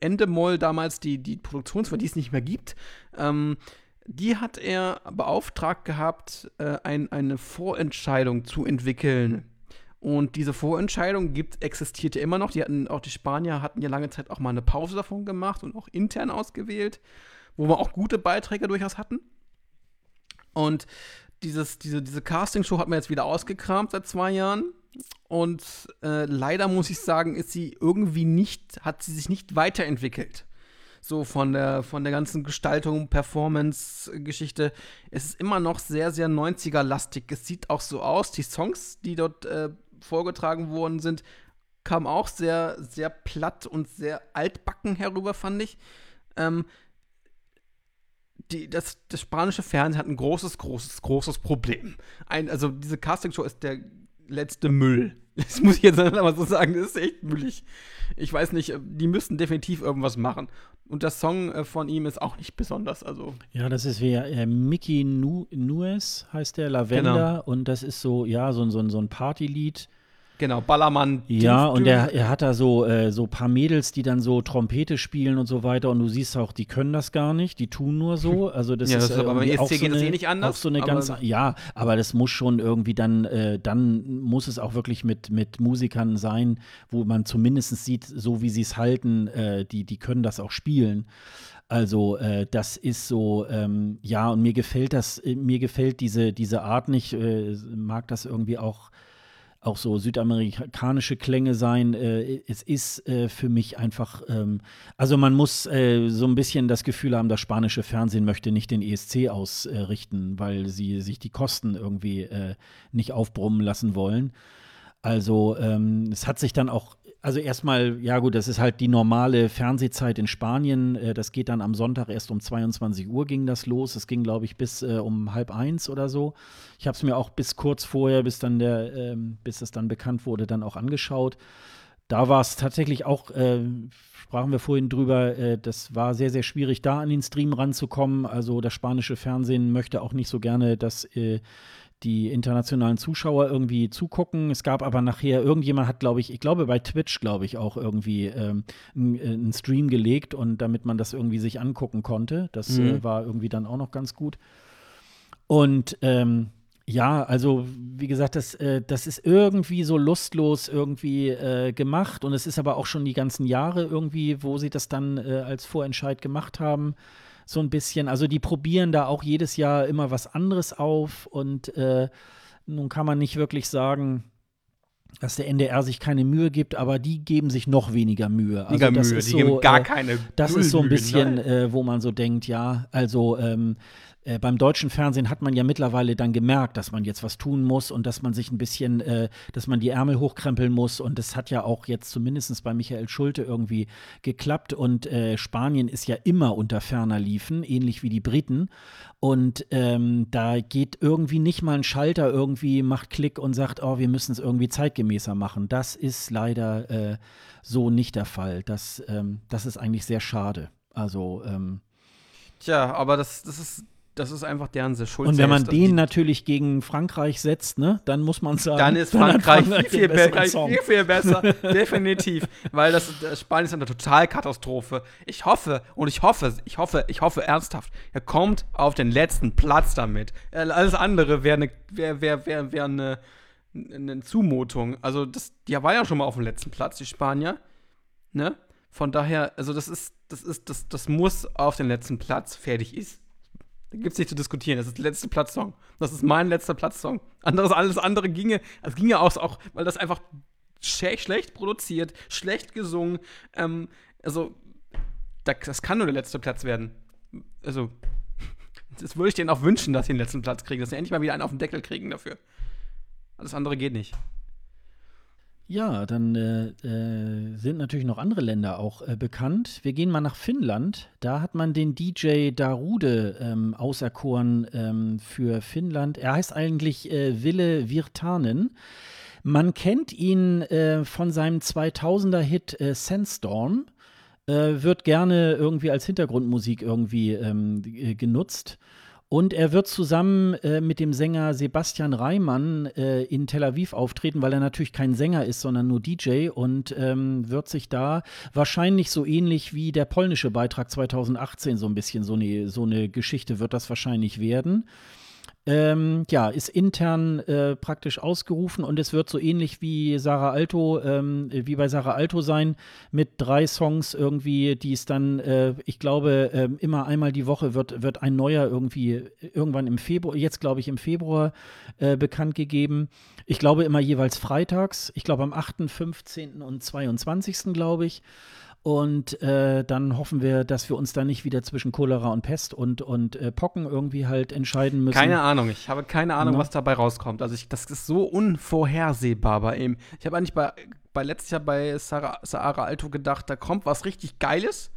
Ende Moll damals die, die Produktionsfirma, die es nicht mehr gibt, ähm, die hat er beauftragt gehabt, äh, ein, eine Vorentscheidung zu entwickeln. Und diese Vorentscheidung gibt, existiert ja immer noch. Die hatten, auch die Spanier hatten ja lange Zeit auch mal eine Pause davon gemacht und auch intern ausgewählt, wo wir auch gute Beiträge durchaus hatten. Und dieses, diese, diese Castingshow hat man jetzt wieder ausgekramt seit zwei Jahren. Und äh, leider muss ich sagen, ist sie irgendwie nicht, hat sie sich nicht weiterentwickelt so von der, von der ganzen Gestaltung, Performance-Geschichte. Es ist immer noch sehr, sehr 90er-lastig. Es sieht auch so aus. Die Songs, die dort äh, vorgetragen worden sind, kamen auch sehr, sehr platt und sehr altbacken herüber, fand ich. Ähm, die, das, das spanische Fernsehen hat ein großes, großes, großes Problem. Ein, also diese Castingshow ist der letzte Müll. <laughs> Das muss ich jetzt aber so sagen, das ist echt müllig. Ich weiß nicht, die müssten definitiv irgendwas machen. Und der Song äh, von ihm ist auch nicht besonders. Also. Ja, das ist wie äh, Mickey nu Nuez heißt der, Lavender. Genau. Und das ist so, ja, so, so, so ein Partylied Genau, Ballermann. Ja, und er, er hat da so äh, so paar Mädels, die dann so Trompete spielen und so weiter. Und du siehst auch, die können das gar nicht, die tun nur so. Also das ja, ist, das ist aber beim ESC geht das eh nicht anders. Auch so eine ganz, ja, aber das muss schon irgendwie dann, äh, dann muss es auch wirklich mit, mit Musikern sein, wo man zumindest sieht, so wie sie es halten, äh, die, die können das auch spielen. Also äh, das ist so, ähm, ja, und mir gefällt das, äh, mir gefällt diese, diese Art nicht, äh, mag das irgendwie auch auch so südamerikanische Klänge sein. Äh, es ist äh, für mich einfach, ähm, also man muss äh, so ein bisschen das Gefühl haben, das spanische Fernsehen möchte nicht den ESC ausrichten, weil sie sich die Kosten irgendwie äh, nicht aufbrummen lassen wollen. Also ähm, es hat sich dann auch also erstmal, ja gut, das ist halt die normale Fernsehzeit in Spanien. Äh, das geht dann am Sonntag erst um 22 Uhr ging das los. Es ging, glaube ich, bis äh, um halb eins oder so. Ich habe es mir auch bis kurz vorher, bis dann der, äh, bis es dann bekannt wurde, dann auch angeschaut. Da war es tatsächlich auch, äh, sprachen wir vorhin drüber, äh, das war sehr, sehr schwierig, da an den Stream ranzukommen. Also das spanische Fernsehen möchte auch nicht so gerne, dass äh, die internationalen Zuschauer irgendwie zugucken. Es gab aber nachher, irgendjemand hat, glaube ich, ich glaube bei Twitch, glaube ich, auch irgendwie ähm, einen Stream gelegt und damit man das irgendwie sich angucken konnte. Das mhm. äh, war irgendwie dann auch noch ganz gut. Und ähm, ja, also wie gesagt, das, äh, das ist irgendwie so lustlos irgendwie äh, gemacht und es ist aber auch schon die ganzen Jahre irgendwie, wo sie das dann äh, als Vorentscheid gemacht haben so ein bisschen. Also die probieren da auch jedes Jahr immer was anderes auf und äh, nun kann man nicht wirklich sagen, dass der NDR sich keine Mühe gibt, aber die geben sich noch weniger Mühe. Also das Mühe, ist so, die geben gar äh, keine. Das ist so ein bisschen, äh, wo man so denkt, ja, also ähm, äh, beim deutschen Fernsehen hat man ja mittlerweile dann gemerkt, dass man jetzt was tun muss und dass man sich ein bisschen, äh, dass man die Ärmel hochkrempeln muss. Und das hat ja auch jetzt zumindest bei Michael Schulte irgendwie geklappt. Und äh, Spanien ist ja immer unter ferner Liefen, ähnlich wie die Briten. Und ähm, da geht irgendwie nicht mal ein Schalter irgendwie, macht Klick und sagt, oh, wir müssen es irgendwie zeitgemäßer machen. Das ist leider äh, so nicht der Fall. Das, ähm, das ist eigentlich sehr schade. Also, ähm, Tja, aber das, das ist das ist einfach deren Schuld. Und wenn man den natürlich gegen Frankreich setzt, ne, dann muss man sagen, dann ist Frankreich, dann Frankreich viel, viel, viel, viel, besser, definitiv, weil das, das Spanien ist eine Totalkatastrophe. Ich hoffe und ich hoffe, ich hoffe, ich hoffe ernsthaft, er kommt auf den letzten Platz damit. Äh, alles andere wäre eine wär, wär, wär, wär eine, eine Zumutung. Also das, die war ja schon mal auf dem letzten Platz, die Spanier, ne? Von daher, also das ist, das ist, das, das muss auf den letzten Platz fertig ist da gibt es nicht zu diskutieren. Das ist der letzte Platzsong. Das ist mein letzter Platzsong. Anderes, alles andere ginge, es ginge aus, auch, weil das einfach sch schlecht produziert, schlecht gesungen. Ähm, also, das kann nur der letzte Platz werden. Also, <laughs> das würde ich denen auch wünschen, dass sie den letzten Platz kriegen, dass sie endlich mal wieder einen auf den Deckel kriegen dafür. Alles andere geht nicht. Ja, dann äh, äh, sind natürlich noch andere Länder auch äh, bekannt. Wir gehen mal nach Finnland. Da hat man den DJ Darude ähm, auserkoren ähm, für Finnland. Er heißt eigentlich äh, Ville Virtanen. Man kennt ihn äh, von seinem 2000er-Hit äh, Sandstorm. wird gerne irgendwie als Hintergrundmusik irgendwie ähm, genutzt. Und er wird zusammen äh, mit dem Sänger Sebastian Reimann äh, in Tel Aviv auftreten, weil er natürlich kein Sänger ist, sondern nur DJ und ähm, wird sich da wahrscheinlich so ähnlich wie der polnische Beitrag 2018 so ein bisschen so eine, so eine Geschichte wird das wahrscheinlich werden ähm, ja, ist intern äh, praktisch ausgerufen und es wird so ähnlich wie Sarah Alto, ähm, wie bei Sarah Alto sein, mit drei Songs irgendwie, die es dann, äh, ich glaube, äh, immer einmal die Woche wird, wird ein neuer irgendwie irgendwann im Februar, jetzt glaube ich im Februar äh, bekannt gegeben. Ich glaube immer jeweils freitags, ich glaube am 8., 15. und 22. glaube ich. Und äh, dann hoffen wir, dass wir uns da nicht wieder zwischen Cholera und Pest und, und äh, Pocken irgendwie halt entscheiden müssen. Keine Ahnung, ich habe keine Ahnung, no. was dabei rauskommt. Also ich, das ist so unvorhersehbar bei ihm. Ich habe eigentlich bei, bei letztes Jahr bei Sarah, Sarah Alto gedacht, da kommt was richtig Geiles.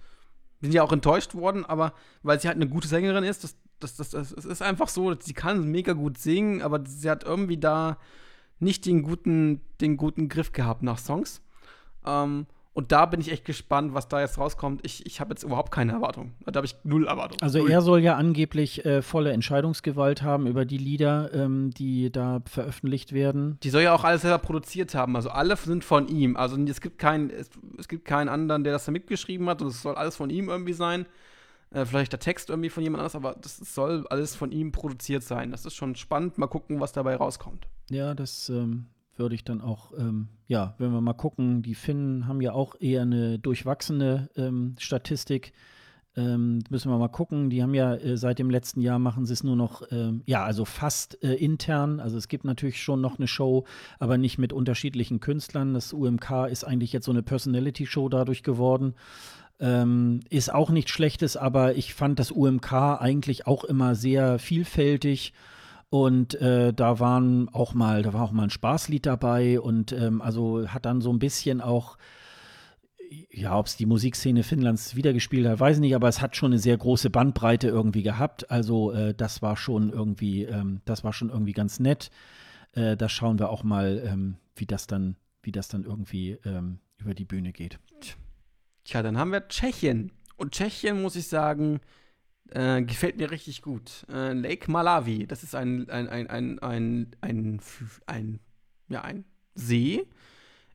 Bin ja auch enttäuscht worden, aber weil sie halt eine gute Sängerin ist, das, das, das, das, das ist einfach so, sie kann mega gut singen, aber sie hat irgendwie da nicht den guten, den guten Griff gehabt nach Songs. Ähm, und da bin ich echt gespannt, was da jetzt rauskommt. Ich, ich habe jetzt überhaupt keine Erwartung. Da habe ich null Erwartung. Also null. er soll ja angeblich äh, volle Entscheidungsgewalt haben über die Lieder, ähm, die da veröffentlicht werden. Die soll ja auch alles selber produziert haben. Also alle sind von ihm. Also es gibt keinen, es, es gibt keinen anderen, der das da mitgeschrieben hat. Und es soll alles von ihm irgendwie sein. Äh, vielleicht der Text irgendwie von jemand anders, aber das soll alles von ihm produziert sein. Das ist schon spannend. Mal gucken, was dabei rauskommt. Ja, das ähm, würde ich dann auch, ähm, ja, wenn wir mal gucken, die Finnen haben ja auch eher eine durchwachsene ähm, Statistik. Ähm, müssen wir mal gucken. Die haben ja äh, seit dem letzten Jahr machen sie es nur noch, ähm, ja, also fast äh, intern. Also es gibt natürlich schon noch eine Show, aber nicht mit unterschiedlichen Künstlern. Das UMK ist eigentlich jetzt so eine Personality-Show dadurch geworden. Ähm, ist auch nichts Schlechtes, aber ich fand das UMK eigentlich auch immer sehr vielfältig und äh, da waren auch mal, da war auch mal ein Spaßlied dabei und ähm, also hat dann so ein bisschen auch, ja, ob es die Musikszene Finnlands wiedergespielt hat, weiß ich nicht, aber es hat schon eine sehr große Bandbreite irgendwie gehabt. Also äh, das war schon irgendwie, ähm, das war schon irgendwie ganz nett. Äh, da schauen wir auch mal, ähm, wie das dann, wie das dann irgendwie ähm, über die Bühne geht. Tja, dann haben wir Tschechien. Und Tschechien, muss ich sagen, äh, gefällt mir richtig gut. Äh, Lake Malawi, das ist ein, ein, ein, ein, ein, ein, ein, ja, ein See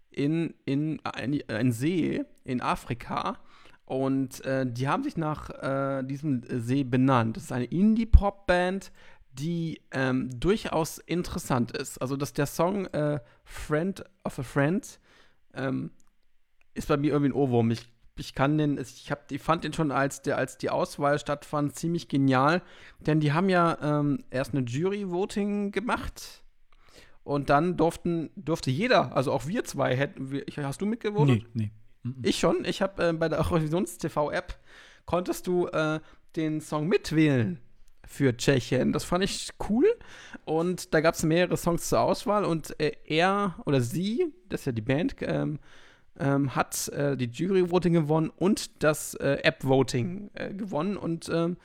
in, in ein, ein See in Afrika. Und äh, die haben sich nach äh, diesem See benannt. Das ist eine Indie-Pop-Band, die ähm, durchaus interessant ist. Also, dass der Song äh, Friend of a Friend ähm, ist bei mir irgendwie ein Ohrwurm. Ich ich kann den, ich, hab, ich fand den schon, als, der, als die Auswahl stattfand, ziemlich genial. Denn die haben ja ähm, erst eine Jury-Voting gemacht. Und dann durften, durfte jeder, also auch wir zwei, hätten wir, hast du mitgevotet? Nee, nee. Ich schon. Ich habe äh, bei der Eurovisions-TV-App konntest du äh, den Song mitwählen für Tschechien. Das fand ich cool. Und da gab es mehrere Songs zur Auswahl und äh, er oder sie, das ist ja die Band, ähm, ähm, hat äh, die Jury-Voting gewonnen und das äh, App-Voting äh, gewonnen und ähm,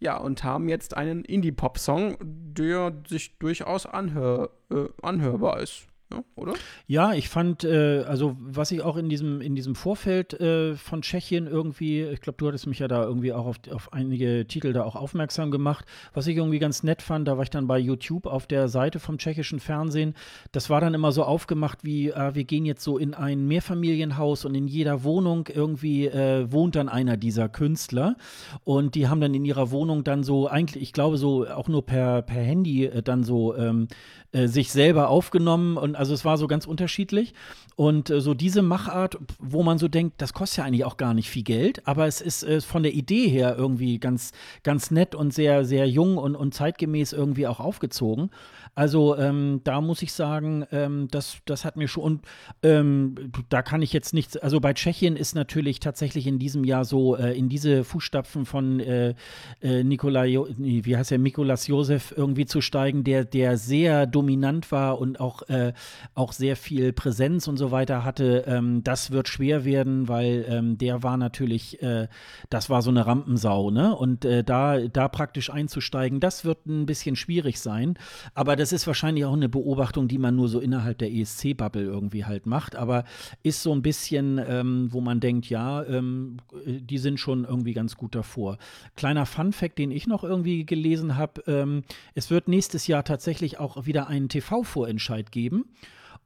ja, und haben jetzt einen Indie-Pop-Song, der sich durchaus anhör, äh, anhörbar ist. Ja, oder? Ja, ich fand, äh, also was ich auch in diesem, in diesem Vorfeld äh, von Tschechien irgendwie, ich glaube, du hattest mich ja da irgendwie auch auf, auf einige Titel da auch aufmerksam gemacht, was ich irgendwie ganz nett fand, da war ich dann bei YouTube auf der Seite vom tschechischen Fernsehen, das war dann immer so aufgemacht wie, äh, wir gehen jetzt so in ein Mehrfamilienhaus und in jeder Wohnung irgendwie äh, wohnt dann einer dieser Künstler. Und die haben dann in ihrer Wohnung dann so eigentlich, ich glaube so auch nur per, per Handy äh, dann so ähm, äh, sich selber aufgenommen und also es war so ganz unterschiedlich. Und äh, so diese Machart, wo man so denkt, das kostet ja eigentlich auch gar nicht viel Geld, aber es ist äh, von der Idee her irgendwie ganz, ganz nett und sehr, sehr jung und, und zeitgemäß irgendwie auch aufgezogen. Also ähm, da muss ich sagen, ähm, das, das hat mir schon, und ähm, da kann ich jetzt nichts, also bei Tschechien ist natürlich tatsächlich in diesem Jahr so, äh, in diese Fußstapfen von äh, äh, Nikolai, wie heißt er, Mikolas Josef irgendwie zu steigen, der, der sehr dominant war und auch, äh, auch sehr viel Präsenz und so weiter hatte. Ähm, das wird schwer werden, weil ähm, der war natürlich, äh, das war so eine Rampensau, ne? Und äh, da, da praktisch einzusteigen, das wird ein bisschen schwierig sein. Aber das ist wahrscheinlich auch eine Beobachtung, die man nur so innerhalb der ESC-Bubble irgendwie halt macht. Aber ist so ein bisschen, ähm, wo man denkt, ja, ähm, die sind schon irgendwie ganz gut davor. Kleiner Fun-Fact, den ich noch irgendwie gelesen habe: ähm, Es wird nächstes Jahr tatsächlich auch wieder einen TV-Vorentscheid geben.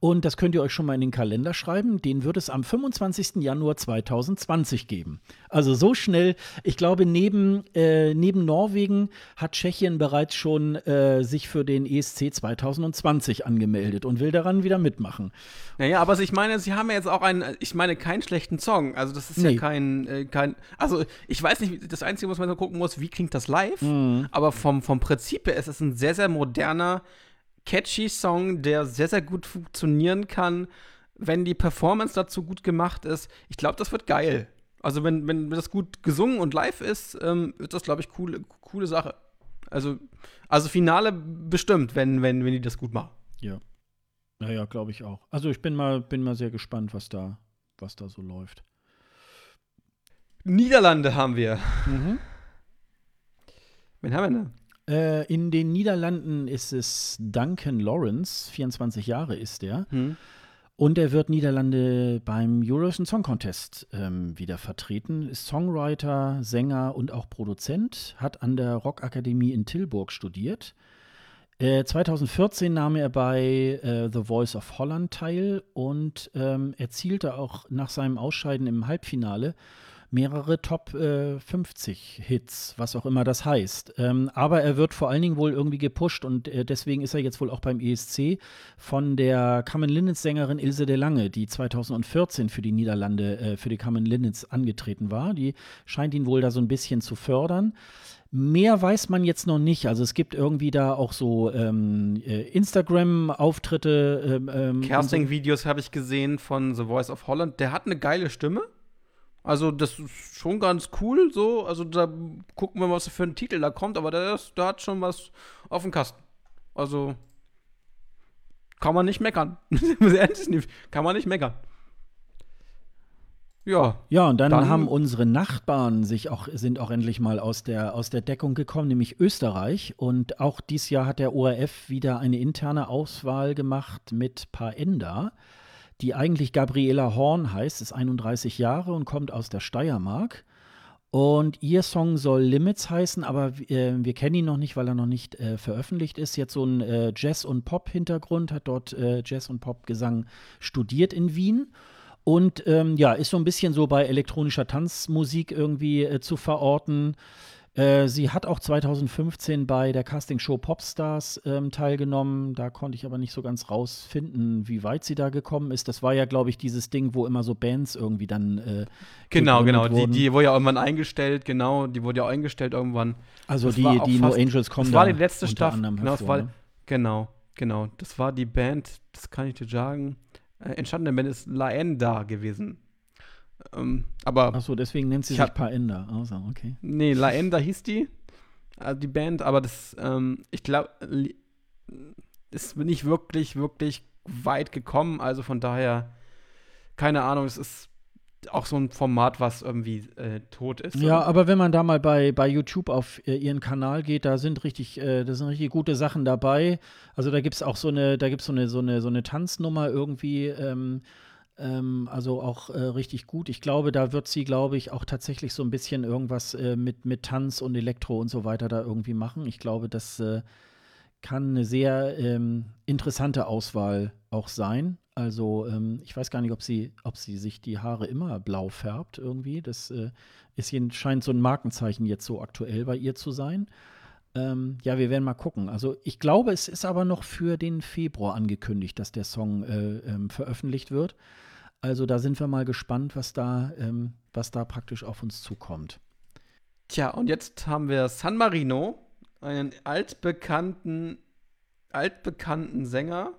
Und das könnt ihr euch schon mal in den Kalender schreiben. Den wird es am 25. Januar 2020 geben. Also so schnell. Ich glaube, neben, äh, neben Norwegen hat Tschechien bereits schon äh, sich für den ESC 2020 angemeldet und will daran wieder mitmachen. Naja, aber ich meine, sie haben ja jetzt auch einen, ich meine, keinen schlechten Song. Also das ist nee. ja kein, äh, kein, also ich weiß nicht, das Einzige, was man so gucken muss, wie klingt das live? Mhm. Aber vom, vom Prinzip her ist es ein sehr, sehr moderner, catchy Song, der sehr, sehr gut funktionieren kann, wenn die Performance dazu gut gemacht ist. Ich glaube, das wird geil. Also, wenn, wenn das gut gesungen und live ist, ähm, wird das, glaube ich, coole, coole Sache. Also, also Finale bestimmt, wenn, wenn, wenn die das gut machen. Ja. Naja, glaube ich auch. Also ich bin mal, bin mal sehr gespannt, was da, was da so läuft. Niederlande haben wir. Mhm. Wen haben wir denn? Äh, in den Niederlanden ist es Duncan Lawrence, 24 Jahre ist der. Hm. Und er wird Niederlande beim Eurovision Song Contest ähm, wieder vertreten. Ist Songwriter, Sänger und auch Produzent. Hat an der Rockakademie in Tilburg studiert. Äh, 2014 nahm er bei äh, The Voice of Holland teil und ähm, erzielte auch nach seinem Ausscheiden im Halbfinale mehrere Top äh, 50 Hits, was auch immer das heißt. Ähm, aber er wird vor allen Dingen wohl irgendwie gepusht und äh, deswegen ist er jetzt wohl auch beim ESC von der Carmen Linnets-Sängerin Ilse de Lange, die 2014 für die Niederlande, äh, für die Carmen Linnets angetreten war. Die scheint ihn wohl da so ein bisschen zu fördern. Mehr weiß man jetzt noch nicht. Also es gibt irgendwie da auch so ähm, äh, Instagram-Auftritte. Ähm, ähm Casting-Videos habe ich gesehen von The Voice of Holland. Der hat eine geile Stimme. Also, das ist schon ganz cool, so. Also, da gucken wir mal, was für ein Titel da kommt, aber der hat schon was auf dem Kasten. Also, kann man nicht meckern. <laughs> kann man nicht meckern. Ja. Ja, und dann, dann, haben unsere Nachbarn sich auch, sind auch endlich mal aus der, aus der Deckung gekommen, nämlich Österreich. Und auch dieses Jahr hat der ORF wieder eine interne Auswahl gemacht mit Paenda die eigentlich Gabriela Horn heißt, ist 31 Jahre und kommt aus der Steiermark. Und ihr Song soll Limits heißen, aber äh, wir kennen ihn noch nicht, weil er noch nicht äh, veröffentlicht ist. Jetzt so ein äh, Jazz- und Pop-Hintergrund, hat dort äh, Jazz- und Pop-Gesang studiert in Wien. Und ähm, ja, ist so ein bisschen so bei elektronischer Tanzmusik irgendwie äh, zu verorten. Äh, sie hat auch 2015 bei der Castingshow Popstars ähm, teilgenommen. Da konnte ich aber nicht so ganz rausfinden, wie weit sie da gekommen ist. Das war ja, glaube ich, dieses Ding, wo immer so Bands irgendwie dann. Äh, genau, genau. Die, die wurde ja irgendwann eingestellt, genau. Die wurde ja eingestellt irgendwann. Also das die, die No Angels kommen Das war die letzte Staffel. Genau, hervor, war, ne? genau, genau. Das war die Band, das kann ich dir sagen. Äh, entstandene Band ist La Enda gewesen. Ähm, aber. Achso, deswegen nennt sie sich Paenda. Also, okay. Nee, Laenda hieß die, also die Band, aber das, ähm, ich glaube, ist nicht wirklich, wirklich weit gekommen. Also von daher, keine Ahnung, es ist auch so ein Format, was irgendwie äh, tot ist. Ja, aber wenn man da mal bei, bei YouTube auf äh, ihren Kanal geht, da sind richtig, äh, da sind richtig gute Sachen dabei. Also da gibt es auch so eine, da gibt so eine, so eine, so eine Tanznummer irgendwie, ähm, ähm, also auch äh, richtig gut. Ich glaube, da wird sie, glaube ich, auch tatsächlich so ein bisschen irgendwas äh, mit, mit Tanz und Elektro und so weiter da irgendwie machen. Ich glaube, das äh, kann eine sehr ähm, interessante Auswahl auch sein. Also ähm, ich weiß gar nicht, ob sie, ob sie sich die Haare immer blau färbt irgendwie. Das äh, ist, scheint so ein Markenzeichen jetzt so aktuell bei ihr zu sein. Ähm, ja, wir werden mal gucken. Also ich glaube, es ist aber noch für den Februar angekündigt, dass der Song äh, ähm, veröffentlicht wird. Also da sind wir mal gespannt, was da, ähm, was da praktisch auf uns zukommt. Tja, und jetzt haben wir San Marino, einen altbekannten altbekannten Sänger.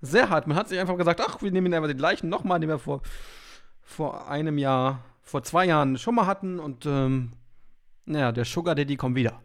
Sehr hart. Man hat sich einfach gesagt, ach, wir nehmen einfach den gleichen nochmal, den wir vor, vor einem Jahr, vor zwei Jahren schon mal hatten. Und ähm, naja, der Sugar Daddy kommt wieder.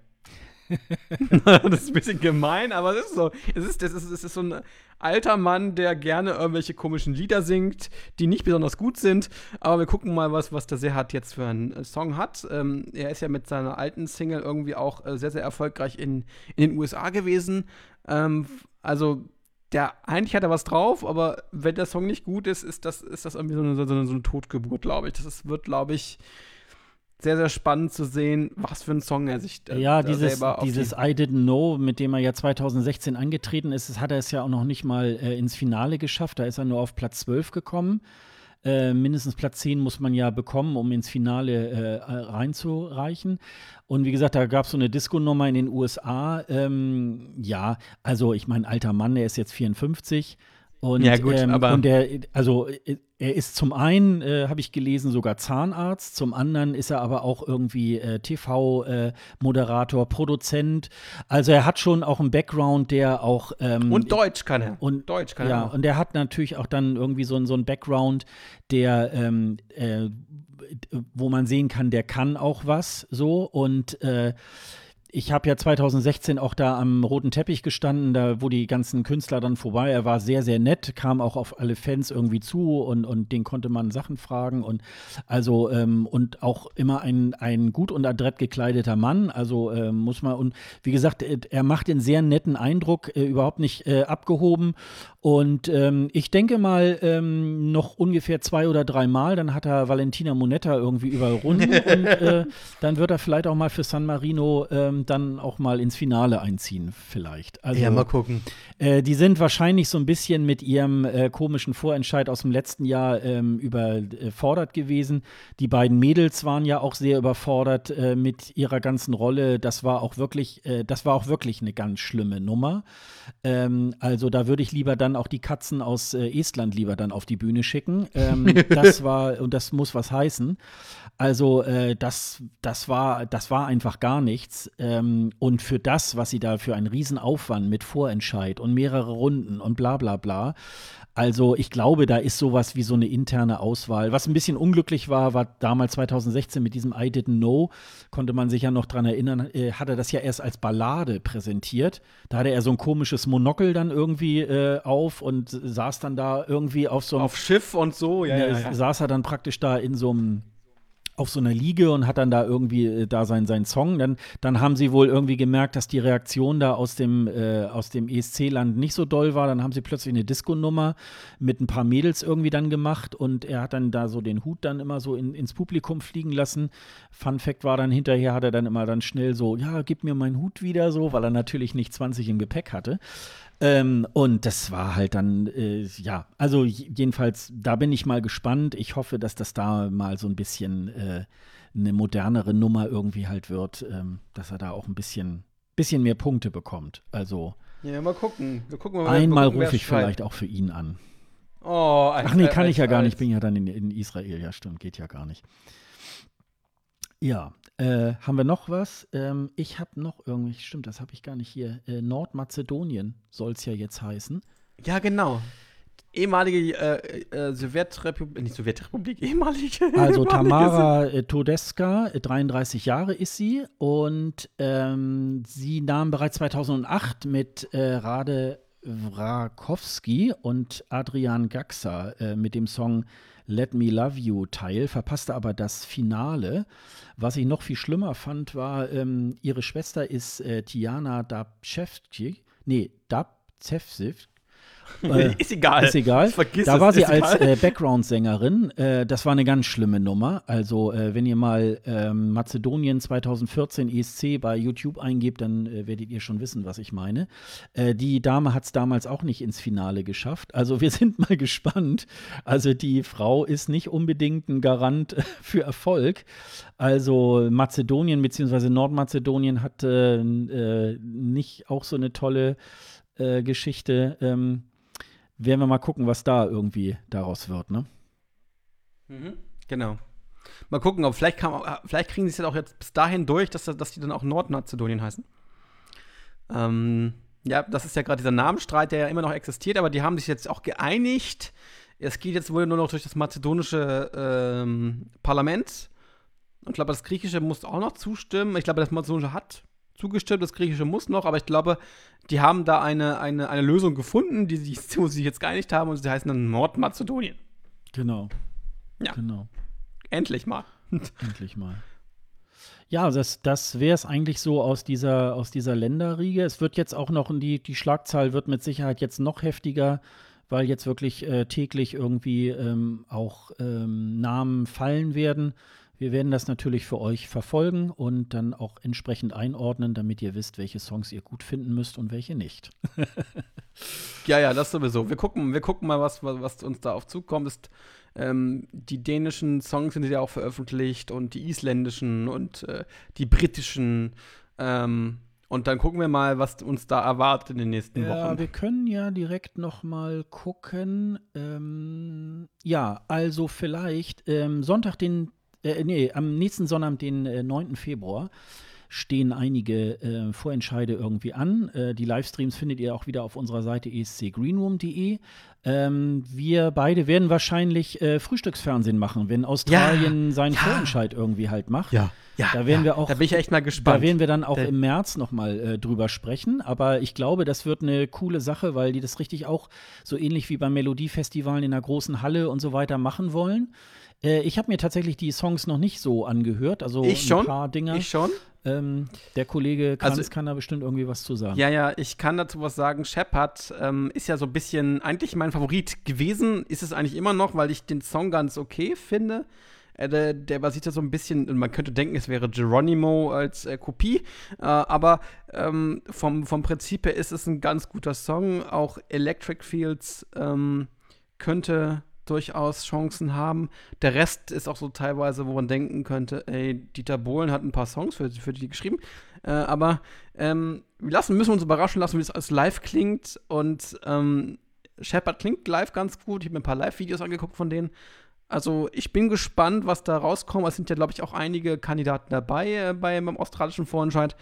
<laughs> das ist ein bisschen gemein, aber es ist so. Es ist, es, ist, es ist so ein alter Mann, der gerne irgendwelche komischen Lieder singt, die nicht besonders gut sind. Aber wir gucken mal, was, was der Serhat jetzt für einen äh, Song hat. Ähm, er ist ja mit seiner alten Single irgendwie auch äh, sehr, sehr erfolgreich in, in den USA gewesen. Ähm, also der, eigentlich hat er was drauf, aber wenn der Song nicht gut ist, ist das, ist das irgendwie so eine, so eine, so eine Totgeburt, glaube ich. Das wird, glaube ich, sehr, sehr spannend zu sehen, was für ein Song er sich äh, ja, dieses, dieses I Didn't Know, mit dem er ja 2016 angetreten ist, hat er es ja auch noch nicht mal äh, ins Finale geschafft. Da ist er nur auf Platz 12 gekommen. Äh, mindestens Platz 10 muss man ja bekommen, um ins Finale äh, reinzureichen. Und wie gesagt, da gab es so eine Disco-Nummer in den USA. Ähm, ja, also ich meine, alter Mann, der ist jetzt 54. Und, ja, gut, ähm, aber. Und der, also er ist zum einen, äh, habe ich gelesen, sogar Zahnarzt, zum anderen ist er aber auch irgendwie äh, TV-Moderator, äh, Produzent. Also er hat schon auch einen Background, der auch. Ähm, und Deutsch kann er. Und Deutsch kann ja, er. Ja, und er hat natürlich auch dann irgendwie so, so einen Background, der ähm, äh, wo man sehen kann, der kann auch was so und äh, ich habe ja 2016 auch da am roten Teppich gestanden, da wo die ganzen Künstler dann vorbei. Er war sehr, sehr nett, kam auch auf alle Fans irgendwie zu und, und den konnte man Sachen fragen und also ähm, und auch immer ein, ein gut und adrett gekleideter Mann. Also äh, muss man und wie gesagt, äh, er macht den sehr netten Eindruck, äh, überhaupt nicht äh, abgehoben. Und ähm, ich denke mal ähm, noch ungefähr zwei oder drei Mal, dann hat er Valentina Monetta irgendwie überrunden <laughs> und äh, dann wird er vielleicht auch mal für San Marino ähm, dann auch mal ins Finale einziehen, vielleicht. Also, ja, mal gucken. Äh, die sind wahrscheinlich so ein bisschen mit ihrem äh, komischen Vorentscheid aus dem letzten Jahr ähm, überfordert gewesen. Die beiden Mädels waren ja auch sehr überfordert äh, mit ihrer ganzen Rolle. Das war auch wirklich, äh, das war auch wirklich eine ganz schlimme Nummer. Ähm, also da würde ich lieber dann auch die Katzen aus äh, Estland lieber dann auf die Bühne schicken. Ähm, <laughs> das war, und das muss was heißen. Also äh, das, das, war, das war einfach gar nichts. Ähm, und für das, was sie da für einen Riesenaufwand mit Vorentscheid und mehrere Runden und bla bla bla. Also ich glaube, da ist sowas wie so eine interne Auswahl. Was ein bisschen unglücklich war, war damals 2016 mit diesem I Didn't Know, konnte man sich ja noch dran erinnern, äh, hat er das ja erst als Ballade präsentiert. Da hatte er so ein komisches Monokel dann irgendwie äh, auf und saß dann da irgendwie auf so einem Auf Schiff und so, ja, ja, ja. Saß er dann praktisch da in so einem auf so einer Liege und hat dann da irgendwie äh, da sein, sein Song. Dann, dann haben sie wohl irgendwie gemerkt, dass die Reaktion da aus dem, äh, dem ESC-Land nicht so doll war. Dann haben sie plötzlich eine Disco-Nummer mit ein paar Mädels irgendwie dann gemacht und er hat dann da so den Hut dann immer so in, ins Publikum fliegen lassen. Fun Fact war dann hinterher, hat er dann immer dann schnell so, ja, gib mir meinen Hut wieder so, weil er natürlich nicht 20 im Gepäck hatte. Ähm, und das war halt dann, äh, ja, also jedenfalls, da bin ich mal gespannt. Ich hoffe, dass das da mal so ein bisschen äh, eine modernere Nummer irgendwie halt wird, ähm, dass er da auch ein bisschen, bisschen mehr Punkte bekommt. Also. Ja, mal gucken. Wir gucken mal, einmal rufe ich vielleicht auch für ihn an. Oh, Ach nee, kann ich ja gar nicht. Ich bin ja dann in, in Israel. Ja, stimmt, geht ja gar nicht. Ja, äh, haben wir noch was? Ähm, ich habe noch irgendwie, stimmt, das habe ich gar nicht hier. Äh, Nordmazedonien soll es ja jetzt heißen. Ja, genau. Ehemalige äh, äh Sowjetrepublik, nicht Sowjetrepublik, ehemalige. <laughs> Also Tamara äh, Todeska, 33 äh, Jahre ist sie und ähm, sie nahm bereits 2008 mit Rade Wrakowski und Adrian Gaxa mit dem Song Let Me Love You teil, verpasste aber das Finale. Was ich noch viel schlimmer fand, war, ähm, ihre Schwester ist äh, Tiana Dabczewski, nee, Dabzewsiv, äh, <laughs> ist egal. Ist egal. Vergiss da war sie als äh, Background-Sängerin. Äh, das war eine ganz schlimme Nummer. Also, äh, wenn ihr mal ähm, Mazedonien 2014 ESC bei YouTube eingebt, dann äh, werdet ihr schon wissen, was ich meine. Äh, die Dame hat es damals auch nicht ins Finale geschafft. Also, wir <laughs> sind mal gespannt. Also, die Frau ist nicht unbedingt ein Garant für Erfolg. Also, Mazedonien bzw. Nordmazedonien hat nicht auch so eine tolle Geschichte. Ähm, werden wir mal gucken, was da irgendwie daraus wird, ne? Mhm. Genau. Mal gucken, ob vielleicht, kann, vielleicht kriegen sie es ja auch jetzt bis dahin durch, dass, dass die dann auch Nordmazedonien heißen. Ähm, Ja, das ist ja gerade dieser Namenstreit, der ja immer noch existiert, aber die haben sich jetzt auch geeinigt. Es geht jetzt wohl nur noch durch das mazedonische ähm, Parlament. Ich glaube, das griechische muss auch noch zustimmen. Ich glaube, das mazedonische hat zugestimmt, das griechische muss noch, aber ich glaube, die haben da eine, eine, eine Lösung gefunden, die sich, wo sie sich jetzt geeinigt haben und sie heißen dann Nordmazedonien. Genau. Ja. Genau. Endlich mal. <laughs> Endlich mal. Ja, das, das wäre es eigentlich so aus dieser, aus dieser Länderriege. Es wird jetzt auch noch, die, die Schlagzahl wird mit Sicherheit jetzt noch heftiger, weil jetzt wirklich äh, täglich irgendwie ähm, auch ähm, Namen fallen werden. Wir werden das natürlich für euch verfolgen und dann auch entsprechend einordnen, damit ihr wisst, welche Songs ihr gut finden müsst und welche nicht. <laughs> ja, ja, das sowieso. Wir gucken, wir gucken mal, was, was uns da auf zukommt. Ist, ähm, die dänischen Songs sind ja auch veröffentlicht und die isländischen und äh, die britischen. Ähm, und dann gucken wir mal, was uns da erwartet in den nächsten ja, Wochen. Ja, wir können ja direkt noch mal gucken. Ähm, ja, also vielleicht ähm, Sonntag, den, äh, nee, am nächsten Sonntag, den äh, 9. Februar, stehen einige äh, Vorentscheide irgendwie an. Äh, die Livestreams findet ihr auch wieder auf unserer Seite escgreenroom.de. Ähm, wir beide werden wahrscheinlich äh, Frühstücksfernsehen machen, wenn Australien ja, seinen ja. Vorentscheid irgendwie halt macht. Ja, ja. Da werden ja, wir auch. Da bin ich echt mal gespannt. Da werden wir dann auch da, im März noch mal äh, drüber sprechen. Aber ich glaube, das wird eine coole Sache, weil die das richtig auch so ähnlich wie beim Melodiefestivalen in einer großen Halle und so weiter machen wollen. Äh, ich habe mir tatsächlich die Songs noch nicht so angehört, also ich ein schon, paar Dinger. Ich schon. Ähm, der Kollege Kranz Also- kann da bestimmt irgendwie was zu sagen. Ja, ja, ich kann dazu was sagen. Shepard ähm, ist ja so ein bisschen eigentlich mein Favorit gewesen. Ist es eigentlich immer noch, weil ich den Song ganz okay finde. Äh, der, der basiert ja so ein bisschen, und man könnte denken, es wäre Geronimo als äh, Kopie, äh, aber ähm, vom, vom Prinzip her ist es ein ganz guter Song. Auch Electric Fields ähm, könnte durchaus Chancen haben. Der Rest ist auch so teilweise, wo man denken könnte, ey, Dieter Bohlen hat ein paar Songs für, für die geschrieben. Äh, aber ähm, wir lassen, müssen uns überraschen lassen, wie es live klingt. Und ähm, Shepard klingt live ganz gut. Ich habe mir ein paar Live-Videos angeguckt von denen. Also ich bin gespannt, was da rauskommt. Es sind ja, glaube ich, auch einige Kandidaten dabei äh, beim australischen Vorentscheid.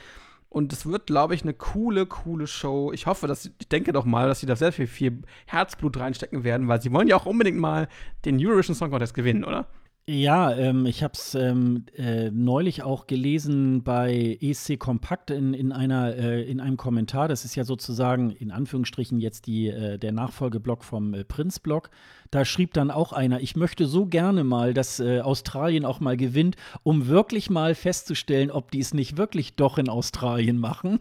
Und es wird, glaube ich, eine coole, coole Show. Ich hoffe, dass ich denke doch mal, dass sie da sehr viel, viel Herzblut reinstecken werden, weil sie wollen ja auch unbedingt mal den Eurovision Song Contest gewinnen, oder? Ja, ähm, ich habe es ähm, äh, neulich auch gelesen bei ESC Kompakt in, in, einer, äh, in einem Kommentar. Das ist ja sozusagen in Anführungsstrichen jetzt die, äh, der Nachfolgeblock vom äh, Prinz-Blog. Da schrieb dann auch einer, ich möchte so gerne mal, dass äh, Australien auch mal gewinnt, um wirklich mal festzustellen, ob die es nicht wirklich doch in Australien machen.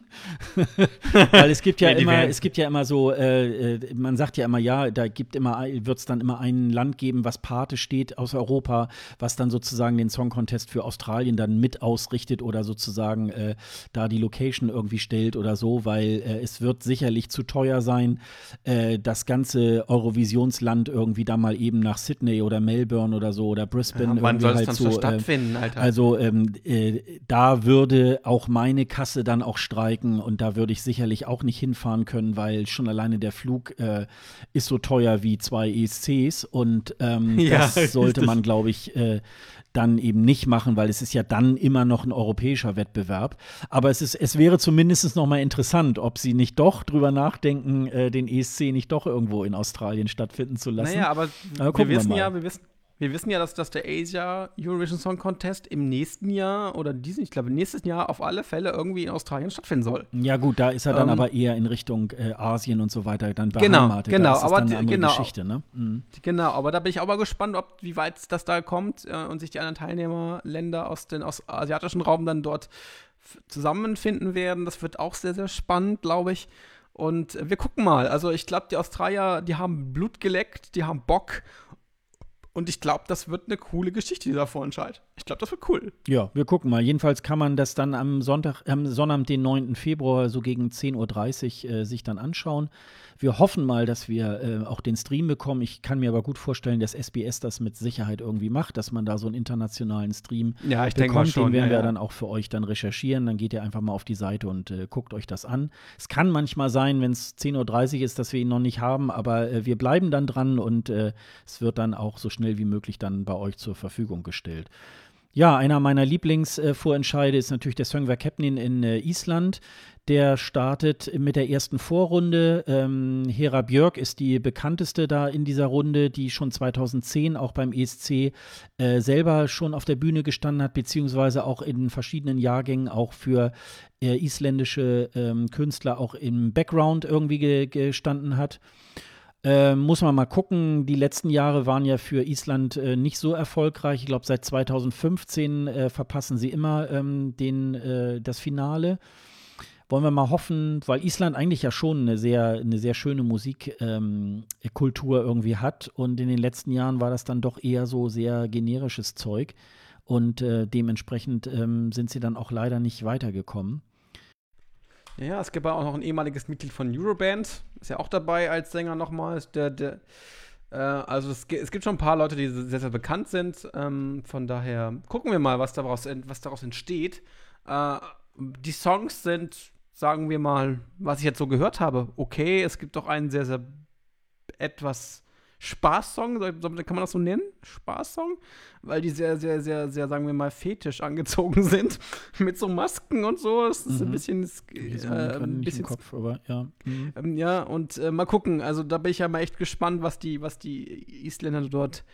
<laughs> Weil es gibt ja <laughs> die immer, es gibt ja immer so, äh, äh, man sagt ja immer, ja, da gibt immer, wird es dann immer ein Land geben, was Pate steht aus Europa, was dann sozusagen den Song Contest für Australien dann mit ausrichtet oder sozusagen äh, da die Location irgendwie stellt oder so, weil äh, es wird sicherlich zu teuer sein, äh, das ganze Eurovisionsland irgendwie da mal eben nach Sydney oder Melbourne oder so oder Brisbane Ja, wann irgendwie soll es halt dann so, äh, stattfinden, Alter? also ähm, äh, da würde auch meine Kasse dann auch streiken und da würde ich sicherlich auch nicht hinfahren können, weil schon alleine der Flug äh, ist so teuer wie zwei ESCs und ähm, <laughs> Ja, das sollte man, glaube ich, äh, dann eben nicht machen, weil es ist ja dann immer noch ein europäischer Wettbewerb. Aber es, ist, es wäre zumindest noch mal interessant, ob sie nicht doch drüber nachdenken, äh, den ESC nicht doch irgendwo in Australien stattfinden zu lassen. Naja, aber, Aber wir wir wissen mal. ja, wir wissen, wir wissen ja, dass, dass der Asia Eurovision Song Contest im nächsten Jahr oder diesen, ich glaube, nächstes Jahr auf alle Fälle irgendwie in Australien stattfinden soll. Ja gut, da ist er dann Ähm, aber eher in Richtung äh, Asien und so weiter dann Genau, beheimatet. genau, da ist es aber eine genau. Geschichte, ne? Mhm. Genau, aber da bin ich auch mal gespannt, ob, wie weit das da kommt äh, und sich die anderen Teilnehmerländer aus dem aus asiatischen Raum dann dort zusammenfinden werden. Das wird auch sehr, sehr spannend, glaube ich. Und äh, wir gucken mal. Also ich glaube, die Australier, die haben Blut geleckt, die haben Bock. Und ich glaube, das wird eine coole Geschichte, dieser Vorentscheid. Ich glaube, das wird cool. Ja, wir gucken mal. Jedenfalls kann man das dann am Sonntag, am Sonnabend, den 9. Februar, so gegen 10.30 Uhr äh, sich dann anschauen. Wir hoffen mal, dass wir äh, auch den Stream bekommen. Ich kann mir aber gut vorstellen, dass SBS das mit Sicherheit irgendwie macht, dass man da so einen internationalen Stream Ja, ich bekommt. Den werden wir dann auch für euch dann recherchieren. Dann geht ihr einfach mal auf die Seite und äh, guckt euch das an. Es kann manchmal sein, wenn es 10.30 Uhr ist, dass wir ihn noch nicht haben, aber äh, wir bleiben dann dran und äh, es wird dann auch so schnell wie möglich dann bei euch zur Verfügung gestellt. Ja, einer meiner Lieblingsvorentscheide ist natürlich der Söngvar Kepnin in äh, Island. Der startet mit der ersten Vorrunde. Ähm, Hera Björk ist die bekannteste da in dieser Runde, die schon 2010 auch beim ESC äh, selber schon auf der Bühne gestanden hat, beziehungsweise auch in verschiedenen Jahrgängen auch für äh, isländische ähm, Künstler auch im Background irgendwie ge gestanden hat. Äh, muss man mal gucken. Die letzten Jahre waren ja für Island äh, nicht so erfolgreich. Ich glaube, seit 2015 äh, verpassen sie immer ähm, den, äh, das Finale wollen wir mal hoffen, weil Island eigentlich ja schon eine sehr, eine sehr schöne Musikkultur ähm, irgendwie hat und in den letzten Jahren war das dann doch eher so sehr generisches Zeug und äh, dementsprechend ähm, sind sie dann auch leider nicht weitergekommen. Ja, es gibt auch noch ein ehemaliges Mitglied von Euroband, ist ja auch dabei als Sänger nochmal. Der, der, äh, also es, es, gibt schon ein paar Leute, die sehr, sehr bekannt sind. Ähm, von daher gucken wir mal, was daraus, was daraus entsteht. Äh, die Songs sind sagen wir mal, was ich jetzt so gehört habe, okay, es gibt doch einen sehr, sehr etwas Spaßsong, kann man das so nennen? Spaßsong? Weil die sehr, sehr, sehr, sehr, sagen wir mal, fetisch angezogen <laughs> sind. Mit so Masken und so. Es ist mhm. ein bisschen. Äh, ein bisschen Kopf, aber ja. Mhm. Ähm, ja, und äh, mal gucken. Also da bin ich ja mal echt gespannt, was die, was die Isländer dort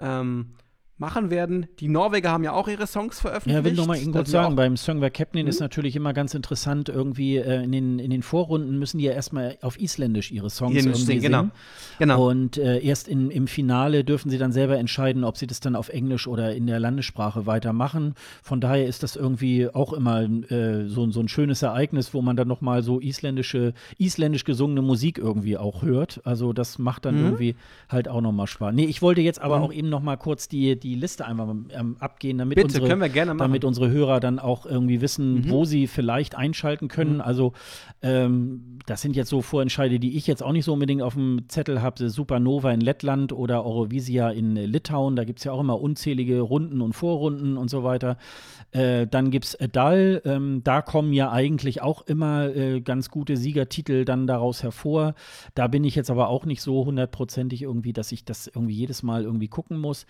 ähm, machen werden. Die Norweger haben ja auch ihre Songs veröffentlicht. Ja, will noch mal eben kurz sagen, beim Song bei Captain mhm. ist natürlich immer ganz interessant, irgendwie äh, in, den, in den Vorrunden müssen die ja erstmal auf Isländisch ihre Songs Hier irgendwie singen. Genau. genau. Und äh, erst in, im Finale dürfen sie dann selber entscheiden, ob sie das dann auf Englisch oder in der Landessprache weitermachen. Von daher ist das irgendwie auch immer äh, so, so ein schönes Ereignis, wo man dann noch mal so isländische, isländisch gesungene Musik irgendwie auch hört. Also das macht dann mhm. irgendwie halt auch noch mal Spaß. Nee, ich wollte jetzt aber mhm. auch eben noch mal kurz die, die die Liste einfach ähm, abgehen, damit, Bitte, unsere, damit unsere Hörer dann auch irgendwie wissen, mhm. wo sie vielleicht einschalten können. Mhm. Also ähm, das sind jetzt so Vorentscheide, die ich jetzt auch nicht so unbedingt auf dem Zettel habe. Supernova in Lettland oder Eurovisia in Litauen. Da gibt es ja auch immer unzählige Runden und Vorrunden und so weiter. Äh, dann gibt es Dal. Ähm, da kommen ja eigentlich auch immer äh, ganz gute Siegertitel dann daraus hervor. Da bin ich jetzt aber auch nicht so hundertprozentig irgendwie, dass ich das irgendwie jedes Mal irgendwie gucken muss.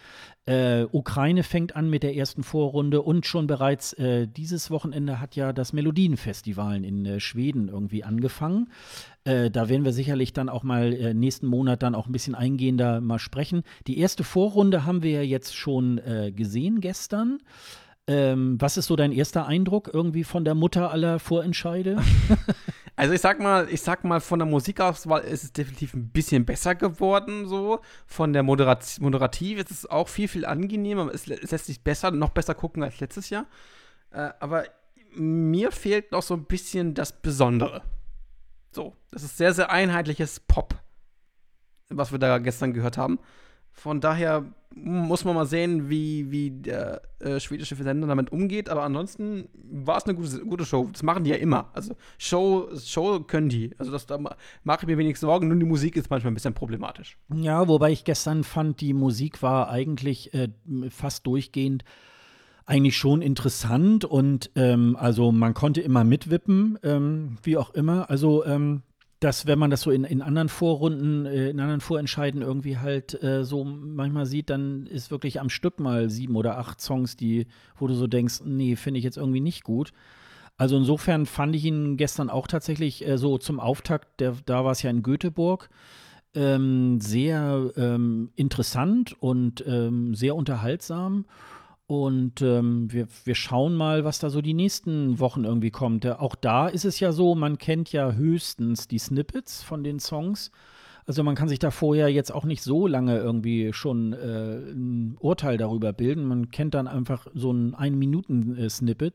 Äh, Ukraine fängt an mit der ersten Vorrunde und schon bereits äh, dieses Wochenende hat ja das Melodienfestival in äh, Schweden irgendwie angefangen. Da werden wir sicherlich dann auch mal nächsten Monat dann auch ein bisschen eingehender mal sprechen. Die erste Vorrunde haben wir ja jetzt schon gesehen gestern. Ähm, was ist so dein erster Eindruck irgendwie von der Mutter aller Vorentscheide? <laughs> Also ich sag mal, ich sag mal, von der Musikauswahl ist es definitiv ein bisschen besser geworden, so. Von der Moderat Moderativ ist es auch viel, viel angenehmer. Es, es lässt sich besser, noch besser gucken als letztes Jahr. Äh, aber mir fehlt noch so ein bisschen das Besondere. So, das ist sehr, sehr einheitliches Pop, was wir da gestern gehört haben. Von daher muss man mal sehen, wie, wie der äh, schwedische Versender damit umgeht. Aber ansonsten war es eine gute, gute Show. Das machen die ja immer. Also Show, Show können die. Also das, da mache ich mir wenig Sorgen. Nur die Musik ist manchmal ein bisschen problematisch. Ja, wobei ich gestern fand, die Musik war eigentlich äh, fast durchgehend eigentlich schon interessant und ähm, also man konnte immer mitwippen, ähm, wie auch immer. Also ähm, dass wenn man das so in, in anderen Vorrunden, äh, in anderen Vorentscheiden irgendwie halt äh, so manchmal sieht, dann ist wirklich am Stück mal sieben oder acht Songs, die, wo du so denkst, nee, finde ich jetzt irgendwie nicht gut. Also insofern fand ich ihn gestern auch tatsächlich äh, so zum Auftakt, der, da war es ja in Göteborg, ähm, sehr ähm, interessant und ähm, sehr unterhaltsam. Und ähm, wir, wir schauen mal, was da so die nächsten Wochen irgendwie kommt. Ja, auch da ist es ja so, man kennt ja höchstens die Snippets von den Songs. Also man kann sich da vorher jetzt auch nicht so lange irgendwie schon äh, ein Urteil darüber bilden. Man kennt dann einfach so ein Ein-Minuten-Snippet.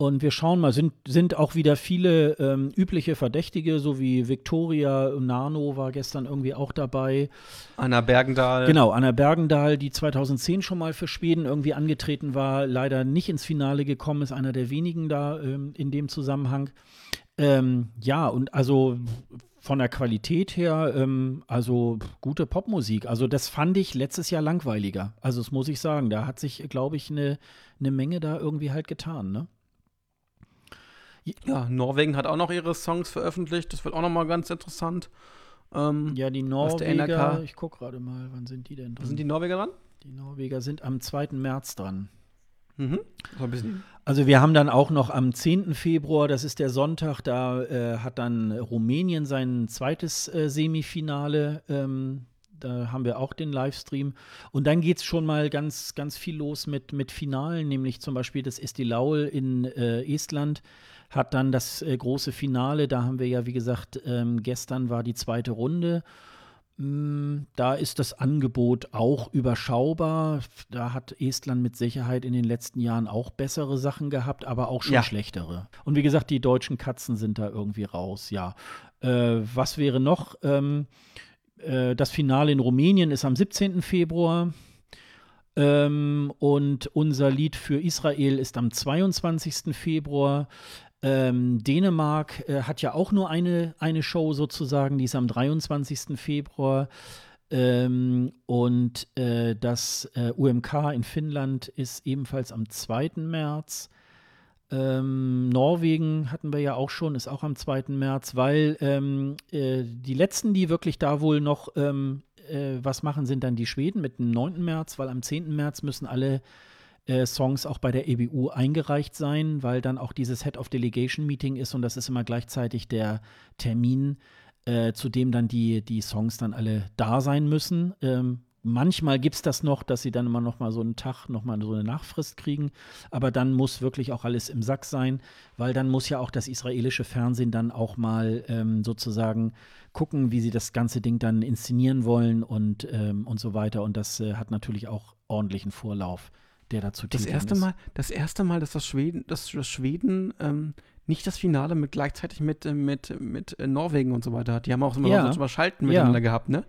Und wir schauen mal, sind, sind auch wieder viele ähm, übliche Verdächtige, so wie Victoria Nano war gestern irgendwie auch dabei. Anna Bergendahl. Genau, Anna Bergendahl, die 2010 schon mal für Schweden irgendwie angetreten war, leider nicht ins Finale gekommen ist, einer der wenigen da ähm, in dem Zusammenhang. Ähm, ja, und also von der Qualität her, ähm, also gute Popmusik. Also das fand ich letztes Jahr langweiliger. Also das muss ich sagen. Da hat sich, glaube ich, eine ne Menge da irgendwie halt getan, ne? Ja, Norwegen hat auch noch ihre Songs veröffentlicht. Das wird auch noch mal ganz interessant. Ähm, ja, die Norweger, ich gucke gerade mal, wann sind die denn dran? Sind die Norweger dran? Die Norweger sind am 2. März dran. Mhm. Also wir haben dann auch noch am 10. Februar, das ist der Sonntag, da äh, hat dann Rumänien sein zweites äh, Semifinale. Ähm, da haben wir auch den Livestream. Und dann geht es schon mal ganz, ganz viel los mit, mit Finalen, nämlich zum Beispiel das Estilaul in äh, Estland hat dann das äh, große Finale. Da haben wir ja, wie gesagt, ähm, gestern war die zweite Runde. Mm, da ist das Angebot auch überschaubar. Da hat Estland mit Sicherheit in den letzten Jahren auch bessere Sachen gehabt, aber auch schon ja. schlechtere. Und wie gesagt, die deutschen Katzen sind da irgendwie raus, ja. Äh, was wäre noch? Ähm, äh, das Finale in Rumänien ist am 17. Februar. Ähm, und unser Lied für Israel ist am 22. Februar. Ähm, Dänemark äh, hat ja auch nur eine, eine Show sozusagen, die ist am 23. Februar. Ähm, und äh, das äh, UMK in Finnland ist ebenfalls am 2. März. Ähm, Norwegen hatten wir ja auch schon, ist auch am 2. März, weil ähm, äh, die letzten, die wirklich da wohl noch ähm, äh, was machen, sind dann die Schweden mit dem 9. März, weil am 10. März müssen alle äh, Songs auch bei der EBU eingereicht sein, weil dann auch dieses Head of Delegation Meeting ist und das ist immer gleichzeitig der Termin, äh, zu dem dann die, die Songs dann alle da sein müssen. Ähm, manchmal gibt es das noch, dass sie dann immer noch mal so einen Tag noch mal so eine Nachfrist kriegen, aber dann muss wirklich auch alles im Sack sein, weil dann muss ja auch das israelische Fernsehen dann auch mal ähm, sozusagen gucken, wie sie das ganze Ding dann inszenieren wollen und, ähm, und so weiter und das äh, hat natürlich auch ordentlichen Vorlauf der dazu das erste ist. Mal, Das erste Mal, dass das Schweden, dass das Schweden ähm, nicht das Finale mit gleichzeitig mit, äh, mit, mit äh, Norwegen und so weiter hat. Die haben auch immer ja. so Schalten miteinander ja. gehabt, ne?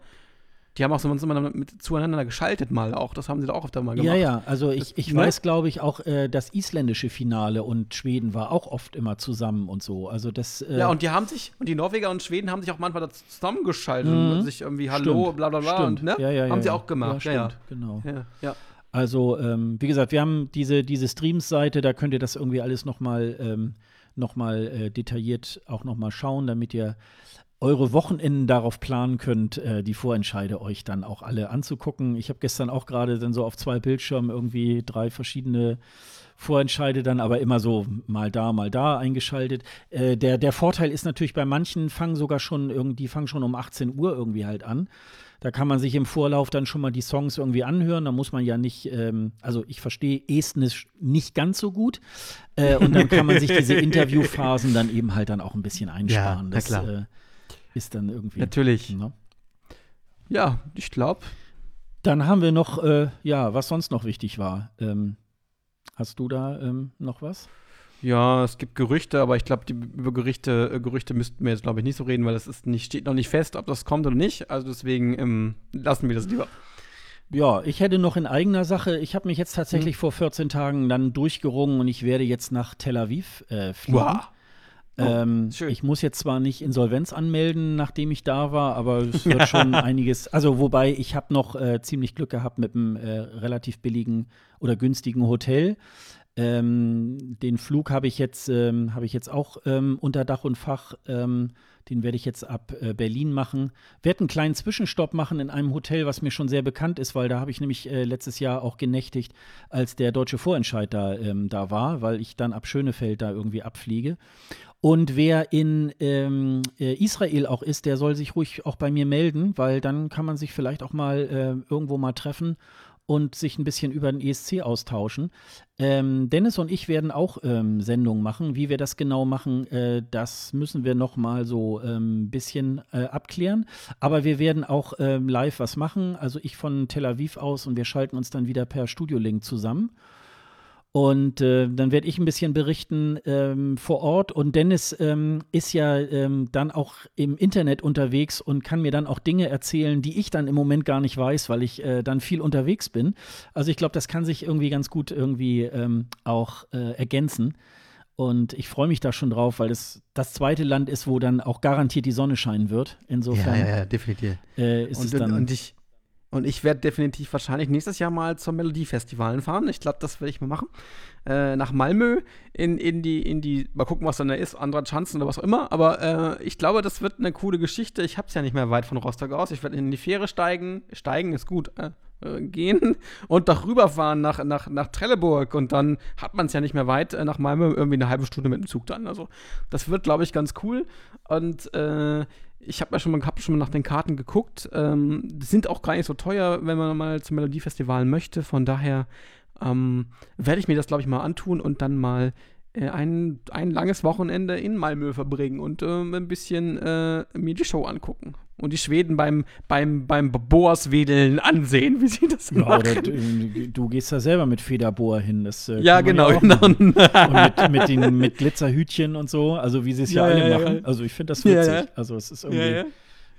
Die haben auch so immer mit, zueinander geschaltet mal auch. Das haben sie da auch öfter mal gemacht. Ja, ja. Also ich, ich das, ne? weiß, glaube ich, auch äh, das isländische Finale und Schweden war auch oft immer zusammen und so. Also das. Äh ja, und die haben sich, und die Norweger und Schweden haben sich auch manchmal zusammengeschaltet mhm. und sich irgendwie Hallo, stimmt. bla bla bla. Und, ne? ja, ja, haben ja, sie auch gemacht. Ja, stimmt, genau. Ja. Also, ähm, wie gesagt, wir haben diese, diese Streams-Seite, da könnt ihr das irgendwie alles nochmal ähm, noch äh, detailliert auch nochmal schauen, damit ihr eure Wochenenden darauf planen könnt, äh, die Vorentscheide euch dann auch alle anzugucken. Ich habe gestern auch gerade dann so auf zwei Bildschirmen irgendwie drei verschiedene Vorentscheide dann aber immer so mal da, mal da eingeschaltet. Äh, der, der Vorteil ist natürlich, bei manchen fangen sogar schon irgendwie, fangen schon um 18 Uhr irgendwie halt an. Da kann man sich im Vorlauf dann schon mal die Songs irgendwie anhören. Da muss man ja nicht, ähm, also ich verstehe Estnisch nicht ganz so gut. Äh, und dann kann man sich diese <laughs> Interviewphasen dann eben halt dann auch ein bisschen einsparen. Ja, das äh, ist dann irgendwie. Natürlich. Ne? Ja, ich glaube. Dann haben wir noch, äh, ja, was sonst noch wichtig war. Ähm, hast du da ähm, noch was? Ja, es gibt Gerüchte, aber ich glaube, über Gerüchte, äh, Gerüchte müssten wir jetzt, glaube ich, nicht so reden, weil es ist nicht, steht noch nicht fest, ob das kommt oder nicht. Also deswegen ähm, lassen wir das lieber. Ja, ich hätte noch in eigener Sache, ich habe mich jetzt tatsächlich hm. vor 14 Tagen dann durchgerungen und ich werde jetzt nach Tel Aviv äh, fliegen. Wow. Oh, ähm, ich muss jetzt zwar nicht Insolvenz anmelden, nachdem ich da war, aber es <laughs> wird schon einiges. Also, wobei ich habe noch äh, ziemlich Glück gehabt mit einem äh, relativ billigen oder günstigen Hotel. Ähm, den Flug habe ich jetzt, ähm, habe ich jetzt auch ähm, unter Dach und Fach. Ähm, den werde ich jetzt ab äh, Berlin machen. Werde einen kleinen Zwischenstopp machen in einem Hotel, was mir schon sehr bekannt ist, weil da habe ich nämlich äh, letztes Jahr auch genächtigt, als der deutsche Vorentscheid da, ähm, da war, weil ich dann ab Schönefeld da irgendwie abfliege. Und wer in ähm, äh, Israel auch ist, der soll sich ruhig auch bei mir melden, weil dann kann man sich vielleicht auch mal äh, irgendwo mal treffen und sich ein bisschen über den ESC austauschen. Ähm, Dennis und ich werden auch ähm, Sendungen machen. Wie wir das genau machen, äh, das müssen wir noch mal so ein ähm, bisschen äh, abklären. Aber wir werden auch ähm, live was machen. Also ich von Tel Aviv aus und wir schalten uns dann wieder per Studiolink zusammen. Und äh, dann werde ich ein bisschen berichten ähm, vor Ort. Und Dennis ähm, ist ja ähm, dann auch im Internet unterwegs und kann mir dann auch Dinge erzählen, die ich dann im Moment gar nicht weiß, weil ich äh, dann viel unterwegs bin. Also ich glaube, das kann sich irgendwie ganz gut irgendwie ähm, auch äh, ergänzen. Und ich freue mich da schon drauf, weil es das zweite Land ist, wo dann auch garantiert die Sonne scheinen wird. Insofern. Ja, ja, ja definitiv. Äh, ist und, es dann und ich, Und ich werde definitiv wahrscheinlich nächstes Jahr mal zum Melodiefestivalen fahren. Ich glaube, das werde ich mal machen. Äh, nach Malmö in, in, die, in die, mal gucken, was dann da ist, andere Chancen oder was auch immer. Aber äh, ich glaube, das wird eine coole Geschichte. Ich habe es ja nicht mehr weit von Rostock aus. Ich werde in die Fähre steigen. Steigen ist gut. Äh, äh gehen <laughs> und doch rüberfahren nach, nach, nach Trelleburg und dann hat man es ja nicht mehr weit äh, nach Malmö, irgendwie eine halbe Stunde mit dem Zug dann. Also das wird, glaube ich, ganz cool. Und äh, ich habe ja schon mal, hab schon mal nach den Karten geguckt. Ähm, sind auch gar nicht so teuer, wenn man mal zum Melodiefestival möchte. Von daher ähm, werde ich mir das, glaube ich, mal antun und dann mal äh, ein, ein langes Wochenende in Malmö verbringen und äh, ein bisschen äh, mir die Show angucken. Und die Schweden beim, beim, beim Bohrswedeln ansehen, wie sie das ja, machen. Oder du, du, gehst da selber mit Federbohr hin. Das, äh, ja, genau. genau. <laughs> und mit, mit, den, mit Glitzerhütchen und so, also wie sie es ja, ja, alle ja, machen. Also ich finde das witzig. Also es ist irgendwie,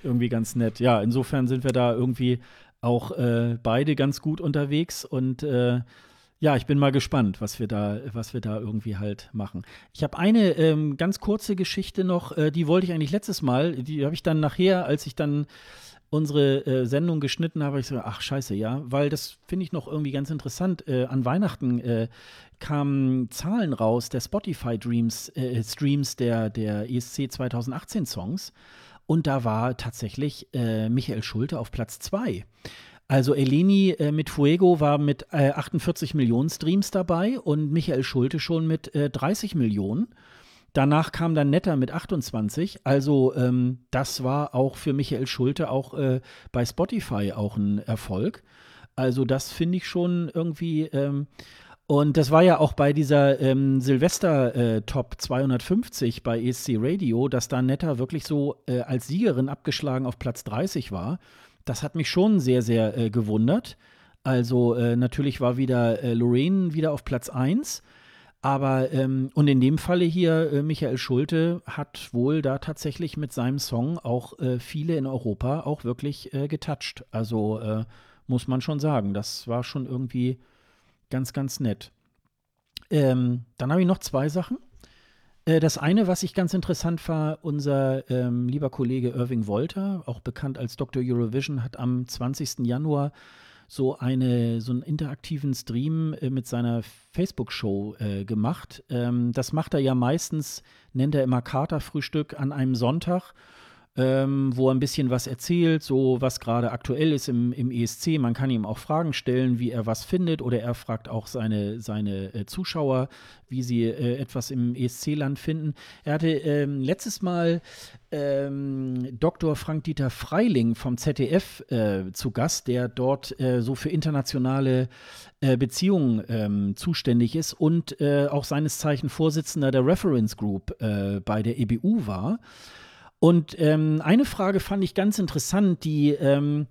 irgendwie ganz nett. Ja, insofern sind wir da irgendwie auch äh, beide ganz gut unterwegs und äh, ja, ich bin mal gespannt, was wir da, was wir da irgendwie halt machen. Ich habe eine ähm, ganz kurze Geschichte noch, äh, die wollte ich eigentlich letztes Mal, die habe ich dann nachher, als ich dann unsere äh, Sendung geschnitten habe, ich so, ach scheiße, ja, weil das finde ich noch irgendwie ganz interessant. Äh, an Weihnachten äh, kamen Zahlen raus der Spotify Dreams, äh, Streams der, der ESC 2018 Songs und da war tatsächlich äh, Michael Schulte auf Platz 2. Also Eleni äh, mit Fuego war mit äh, 48 Millionen Streams dabei und Michael Schulte schon mit äh, 30 Millionen. Danach kam dann Netter mit 28. Also ähm, das war auch für Michael Schulte auch äh, bei Spotify auch ein Erfolg. Also das finde ich schon irgendwie. Ähm, und das war ja auch bei dieser ähm, Silvester äh, Top 250 bei ESC Radio, dass da Netter wirklich so äh, als Siegerin abgeschlagen auf Platz 30 war. Das hat mich schon sehr, sehr äh, gewundert. Also äh, natürlich war wieder äh, Lorraine wieder auf Platz 1. Aber, ähm, und in dem Falle hier, äh, Michael Schulte hat wohl da tatsächlich mit seinem Song auch äh, viele in Europa auch wirklich äh, getoucht. Also muss man schon sagen, das war schon irgendwie ganz, ganz nett. Ähm, dann habe ich noch zwei Sachen. Äh, das eine, was ich ganz interessant war, unser ähm, lieber Kollege Irving Wolter, auch bekannt als Dr. Eurovision, hat am 20. Januar so, eine, so einen interaktiven Stream äh, mit seiner Facebook-Show äh, gemacht. Ähm, das macht er ja meistens, nennt er immer Katerfrühstück an einem Sonntag ähm, wo er ein bisschen was erzählt, so was gerade aktuell ist im, im ESC. Man kann ihm auch Fragen stellen, wie er was findet, oder er fragt auch seine, seine äh, Zuschauer, wie sie äh, etwas im ESC-Land finden. Er hatte ähm, letztes Mal ähm, Dr. Frank-Dieter Freiling vom ZDF äh, zu Gast, der dort äh, so für internationale äh, Beziehungen ähm, zuständig ist und äh, auch seines Zeichen Vorsitzender der Reference Group bei der EBU war. Und ähm, eine Frage fand ich ganz interessant, die, ähm,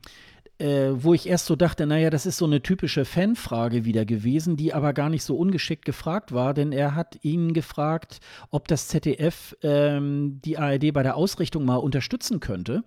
äh, wo ich erst so dachte, naja, das ist so eine typische Fanfrage wieder gewesen, die aber gar nicht so ungeschickt gefragt war, denn er hat ihn gefragt, ob das ZDF ähm, die ARD bei der Ausrichtung mal unterstützen könnte.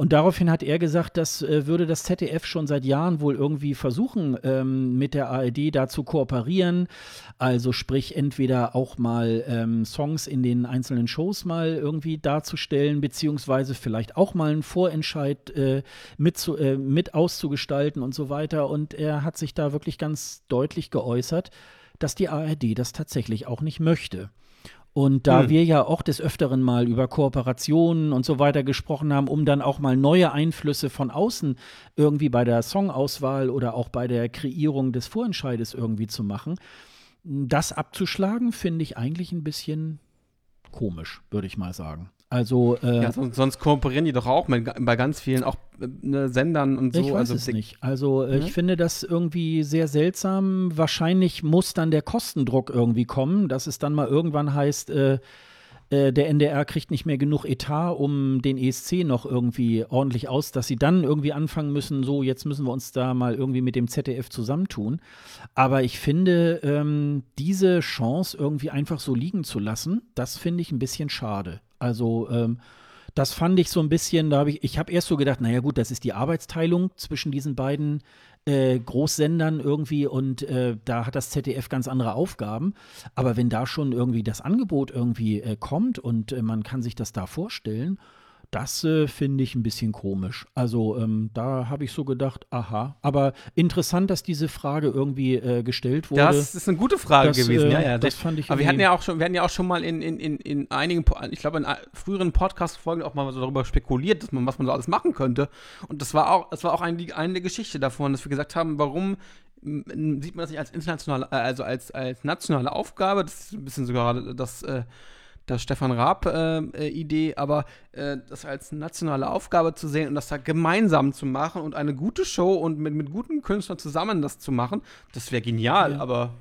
Und daraufhin hat er gesagt, das äh, würde das ZDF schon seit Jahren wohl irgendwie versuchen, ähm, mit der ARD da zu kooperieren. Also sprich, entweder auch mal ähm, Songs in den einzelnen Shows mal irgendwie darzustellen, beziehungsweise vielleicht auch mal einen Vorentscheid äh, mit, zu, äh, mit auszugestalten und so weiter. Und er hat sich da wirklich ganz deutlich geäußert, dass die ARD das tatsächlich auch nicht möchte. Und da hm. wir ja auch des Öfteren mal über Kooperationen und so weiter gesprochen haben, um dann auch mal neue Einflüsse von außen irgendwie bei der Songauswahl oder auch bei der Kreierung des Vorentscheides irgendwie zu machen, das abzuschlagen, finde ich eigentlich ein bisschen komisch, würde ich mal sagen. Also, äh, ja, sonst, sonst, kooperieren die doch auch mit, bei ganz vielen, auch äh, ne, Sendern und so. Ich weiß also, es nicht. Also, äh, ich finde das irgendwie sehr seltsam. Wahrscheinlich muss dann der Kostendruck irgendwie kommen, dass es dann mal irgendwann heißt, äh, äh der NDR kriegt nicht mehr genug Etat, um den ESC noch irgendwie ordentlich aus, dass sie dann irgendwie anfangen müssen, so jetzt müssen wir uns da mal irgendwie mit dem ZDF zusammentun. Aber ich finde, ähm, diese Chance irgendwie einfach so liegen zu lassen, das finde ich ein bisschen schade. Also ähm, das fand ich so ein bisschen, da habe ich, ich habe erst so gedacht, naja gut, das ist die Arbeitsteilung zwischen diesen beiden äh, Großsendern irgendwie und äh, da hat das ZDF ganz andere Aufgaben. Aber wenn da schon irgendwie das Angebot irgendwie äh, kommt und äh, man kann sich das da vorstellen, das äh, finde ich ein bisschen komisch. Also ähm, da habe ich so gedacht, aha. Aber interessant, dass diese Frage irgendwie äh, gestellt wurde. Das ist eine gute Frage das, gewesen, äh, ja, ja. Das fand ich Aber wir hatten ja auch schon, wir hatten ja auch schon mal in, in, in, in einigen, ich glaube in a- früheren Podcast-Folgen auch mal so darüber spekuliert, dass man, was man so alles machen könnte. Und das war auch, das war auch eine, eine Geschichte davon, dass wir gesagt haben, warum sieht man das nicht als internationale, äh, also als, als nationale Aufgabe? Das ist ein bisschen sogar das, äh, das Stefan Raab-Idee, aber äh, das als nationale Aufgabe zu sehen und das da gemeinsam zu machen und eine gute Show und mit, mit guten Künstlern zusammen das zu machen, das wäre genial, Ja. aber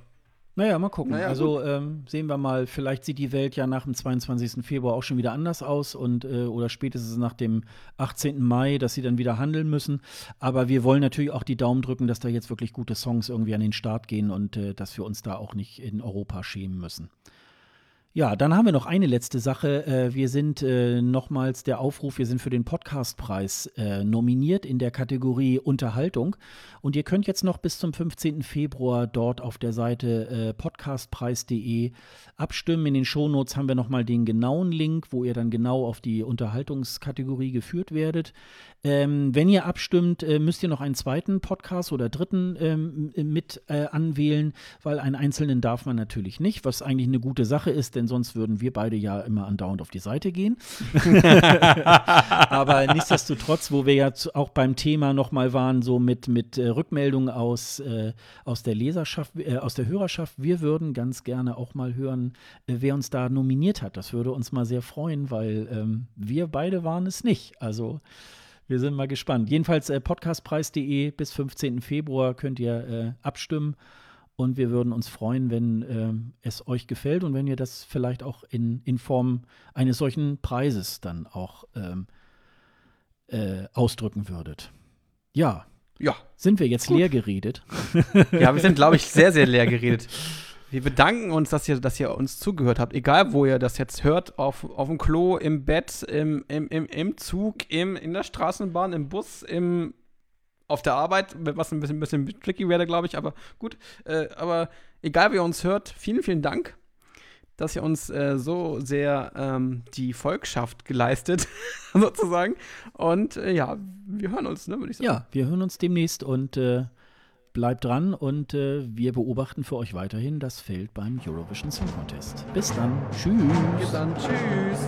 Naja, mal gucken. Naja, also ähm, sehen wir mal, vielleicht sieht die Welt ja nach dem 22. Februar auch schon wieder anders aus und äh, oder spätestens nach dem 18. Mai, dass sie dann wieder handeln müssen. Aber wir wollen natürlich auch die Daumen drücken, dass da jetzt wirklich gute Songs irgendwie an den Start gehen und äh, dass wir uns da auch nicht in Europa schämen müssen. Ja, dann haben wir noch eine letzte Sache. Äh, wir sind äh, nochmals der Aufruf, wir sind für den Podcastpreis äh, nominiert in der Kategorie Unterhaltung. Und ihr könnt jetzt noch bis zum 15. Februar dort auf der Seite podcastpreis.de abstimmen. In den Shownotes haben wir nochmal den genauen Link, wo ihr dann genau auf die Unterhaltungskategorie geführt werdet. Ähm, wenn ihr abstimmt, müsst ihr noch einen zweiten Podcast oder dritten ähm, mit äh, anwählen, weil einen einzelnen darf man natürlich nicht, was eigentlich eine gute Sache ist, denn sonst würden wir beide ja immer andauernd auf die Seite gehen. <laughs> Aber nichtsdestotrotz, wo wir ja auch beim Thema nochmal waren, so mit, mit äh, Rückmeldungen aus, äh, aus der Leserschaft, äh, aus der Hörerschaft, wir würden ganz gerne auch mal hören, äh, wer uns da nominiert hat. Das würde uns mal sehr freuen, weil ähm, wir beide waren es nicht. Also wir sind mal gespannt. Jedenfalls äh, podcastpreis.de bis 15. Februar könnt ihr äh, abstimmen. Und wir würden uns freuen, wenn ähm, es euch gefällt und wenn ihr das vielleicht auch in, in Form eines solchen Preises dann auch ähm, äh, ausdrücken würdet. Ja, ja. sind wir jetzt Gut. leer geredet? Ja, wir sind, glaube ich, <laughs> sehr, sehr leer geredet. Wir bedanken uns, dass ihr, dass ihr uns zugehört habt. Egal, wo ihr das jetzt hört, auf, auf dem Klo, im Bett, im, im, im, im Zug, im, in der Straßenbahn, im Bus, im, auf der Arbeit, was ein bisschen, ein bisschen tricky wäre, glaube ich, aber gut. Äh, aber egal, wie ihr uns hört, vielen, vielen Dank, dass ihr uns äh, so sehr ähm, die Volkschaft geleistet, <laughs> sozusagen. Und äh, ja, wir hören uns, ne, würde ich sagen. Ja, wir hören uns demnächst und äh, bleibt dran und äh, wir beobachten für euch weiterhin das Feld beim Eurovision Song Contest. Bis dann. Tschüss. Bis dann. Tschüss.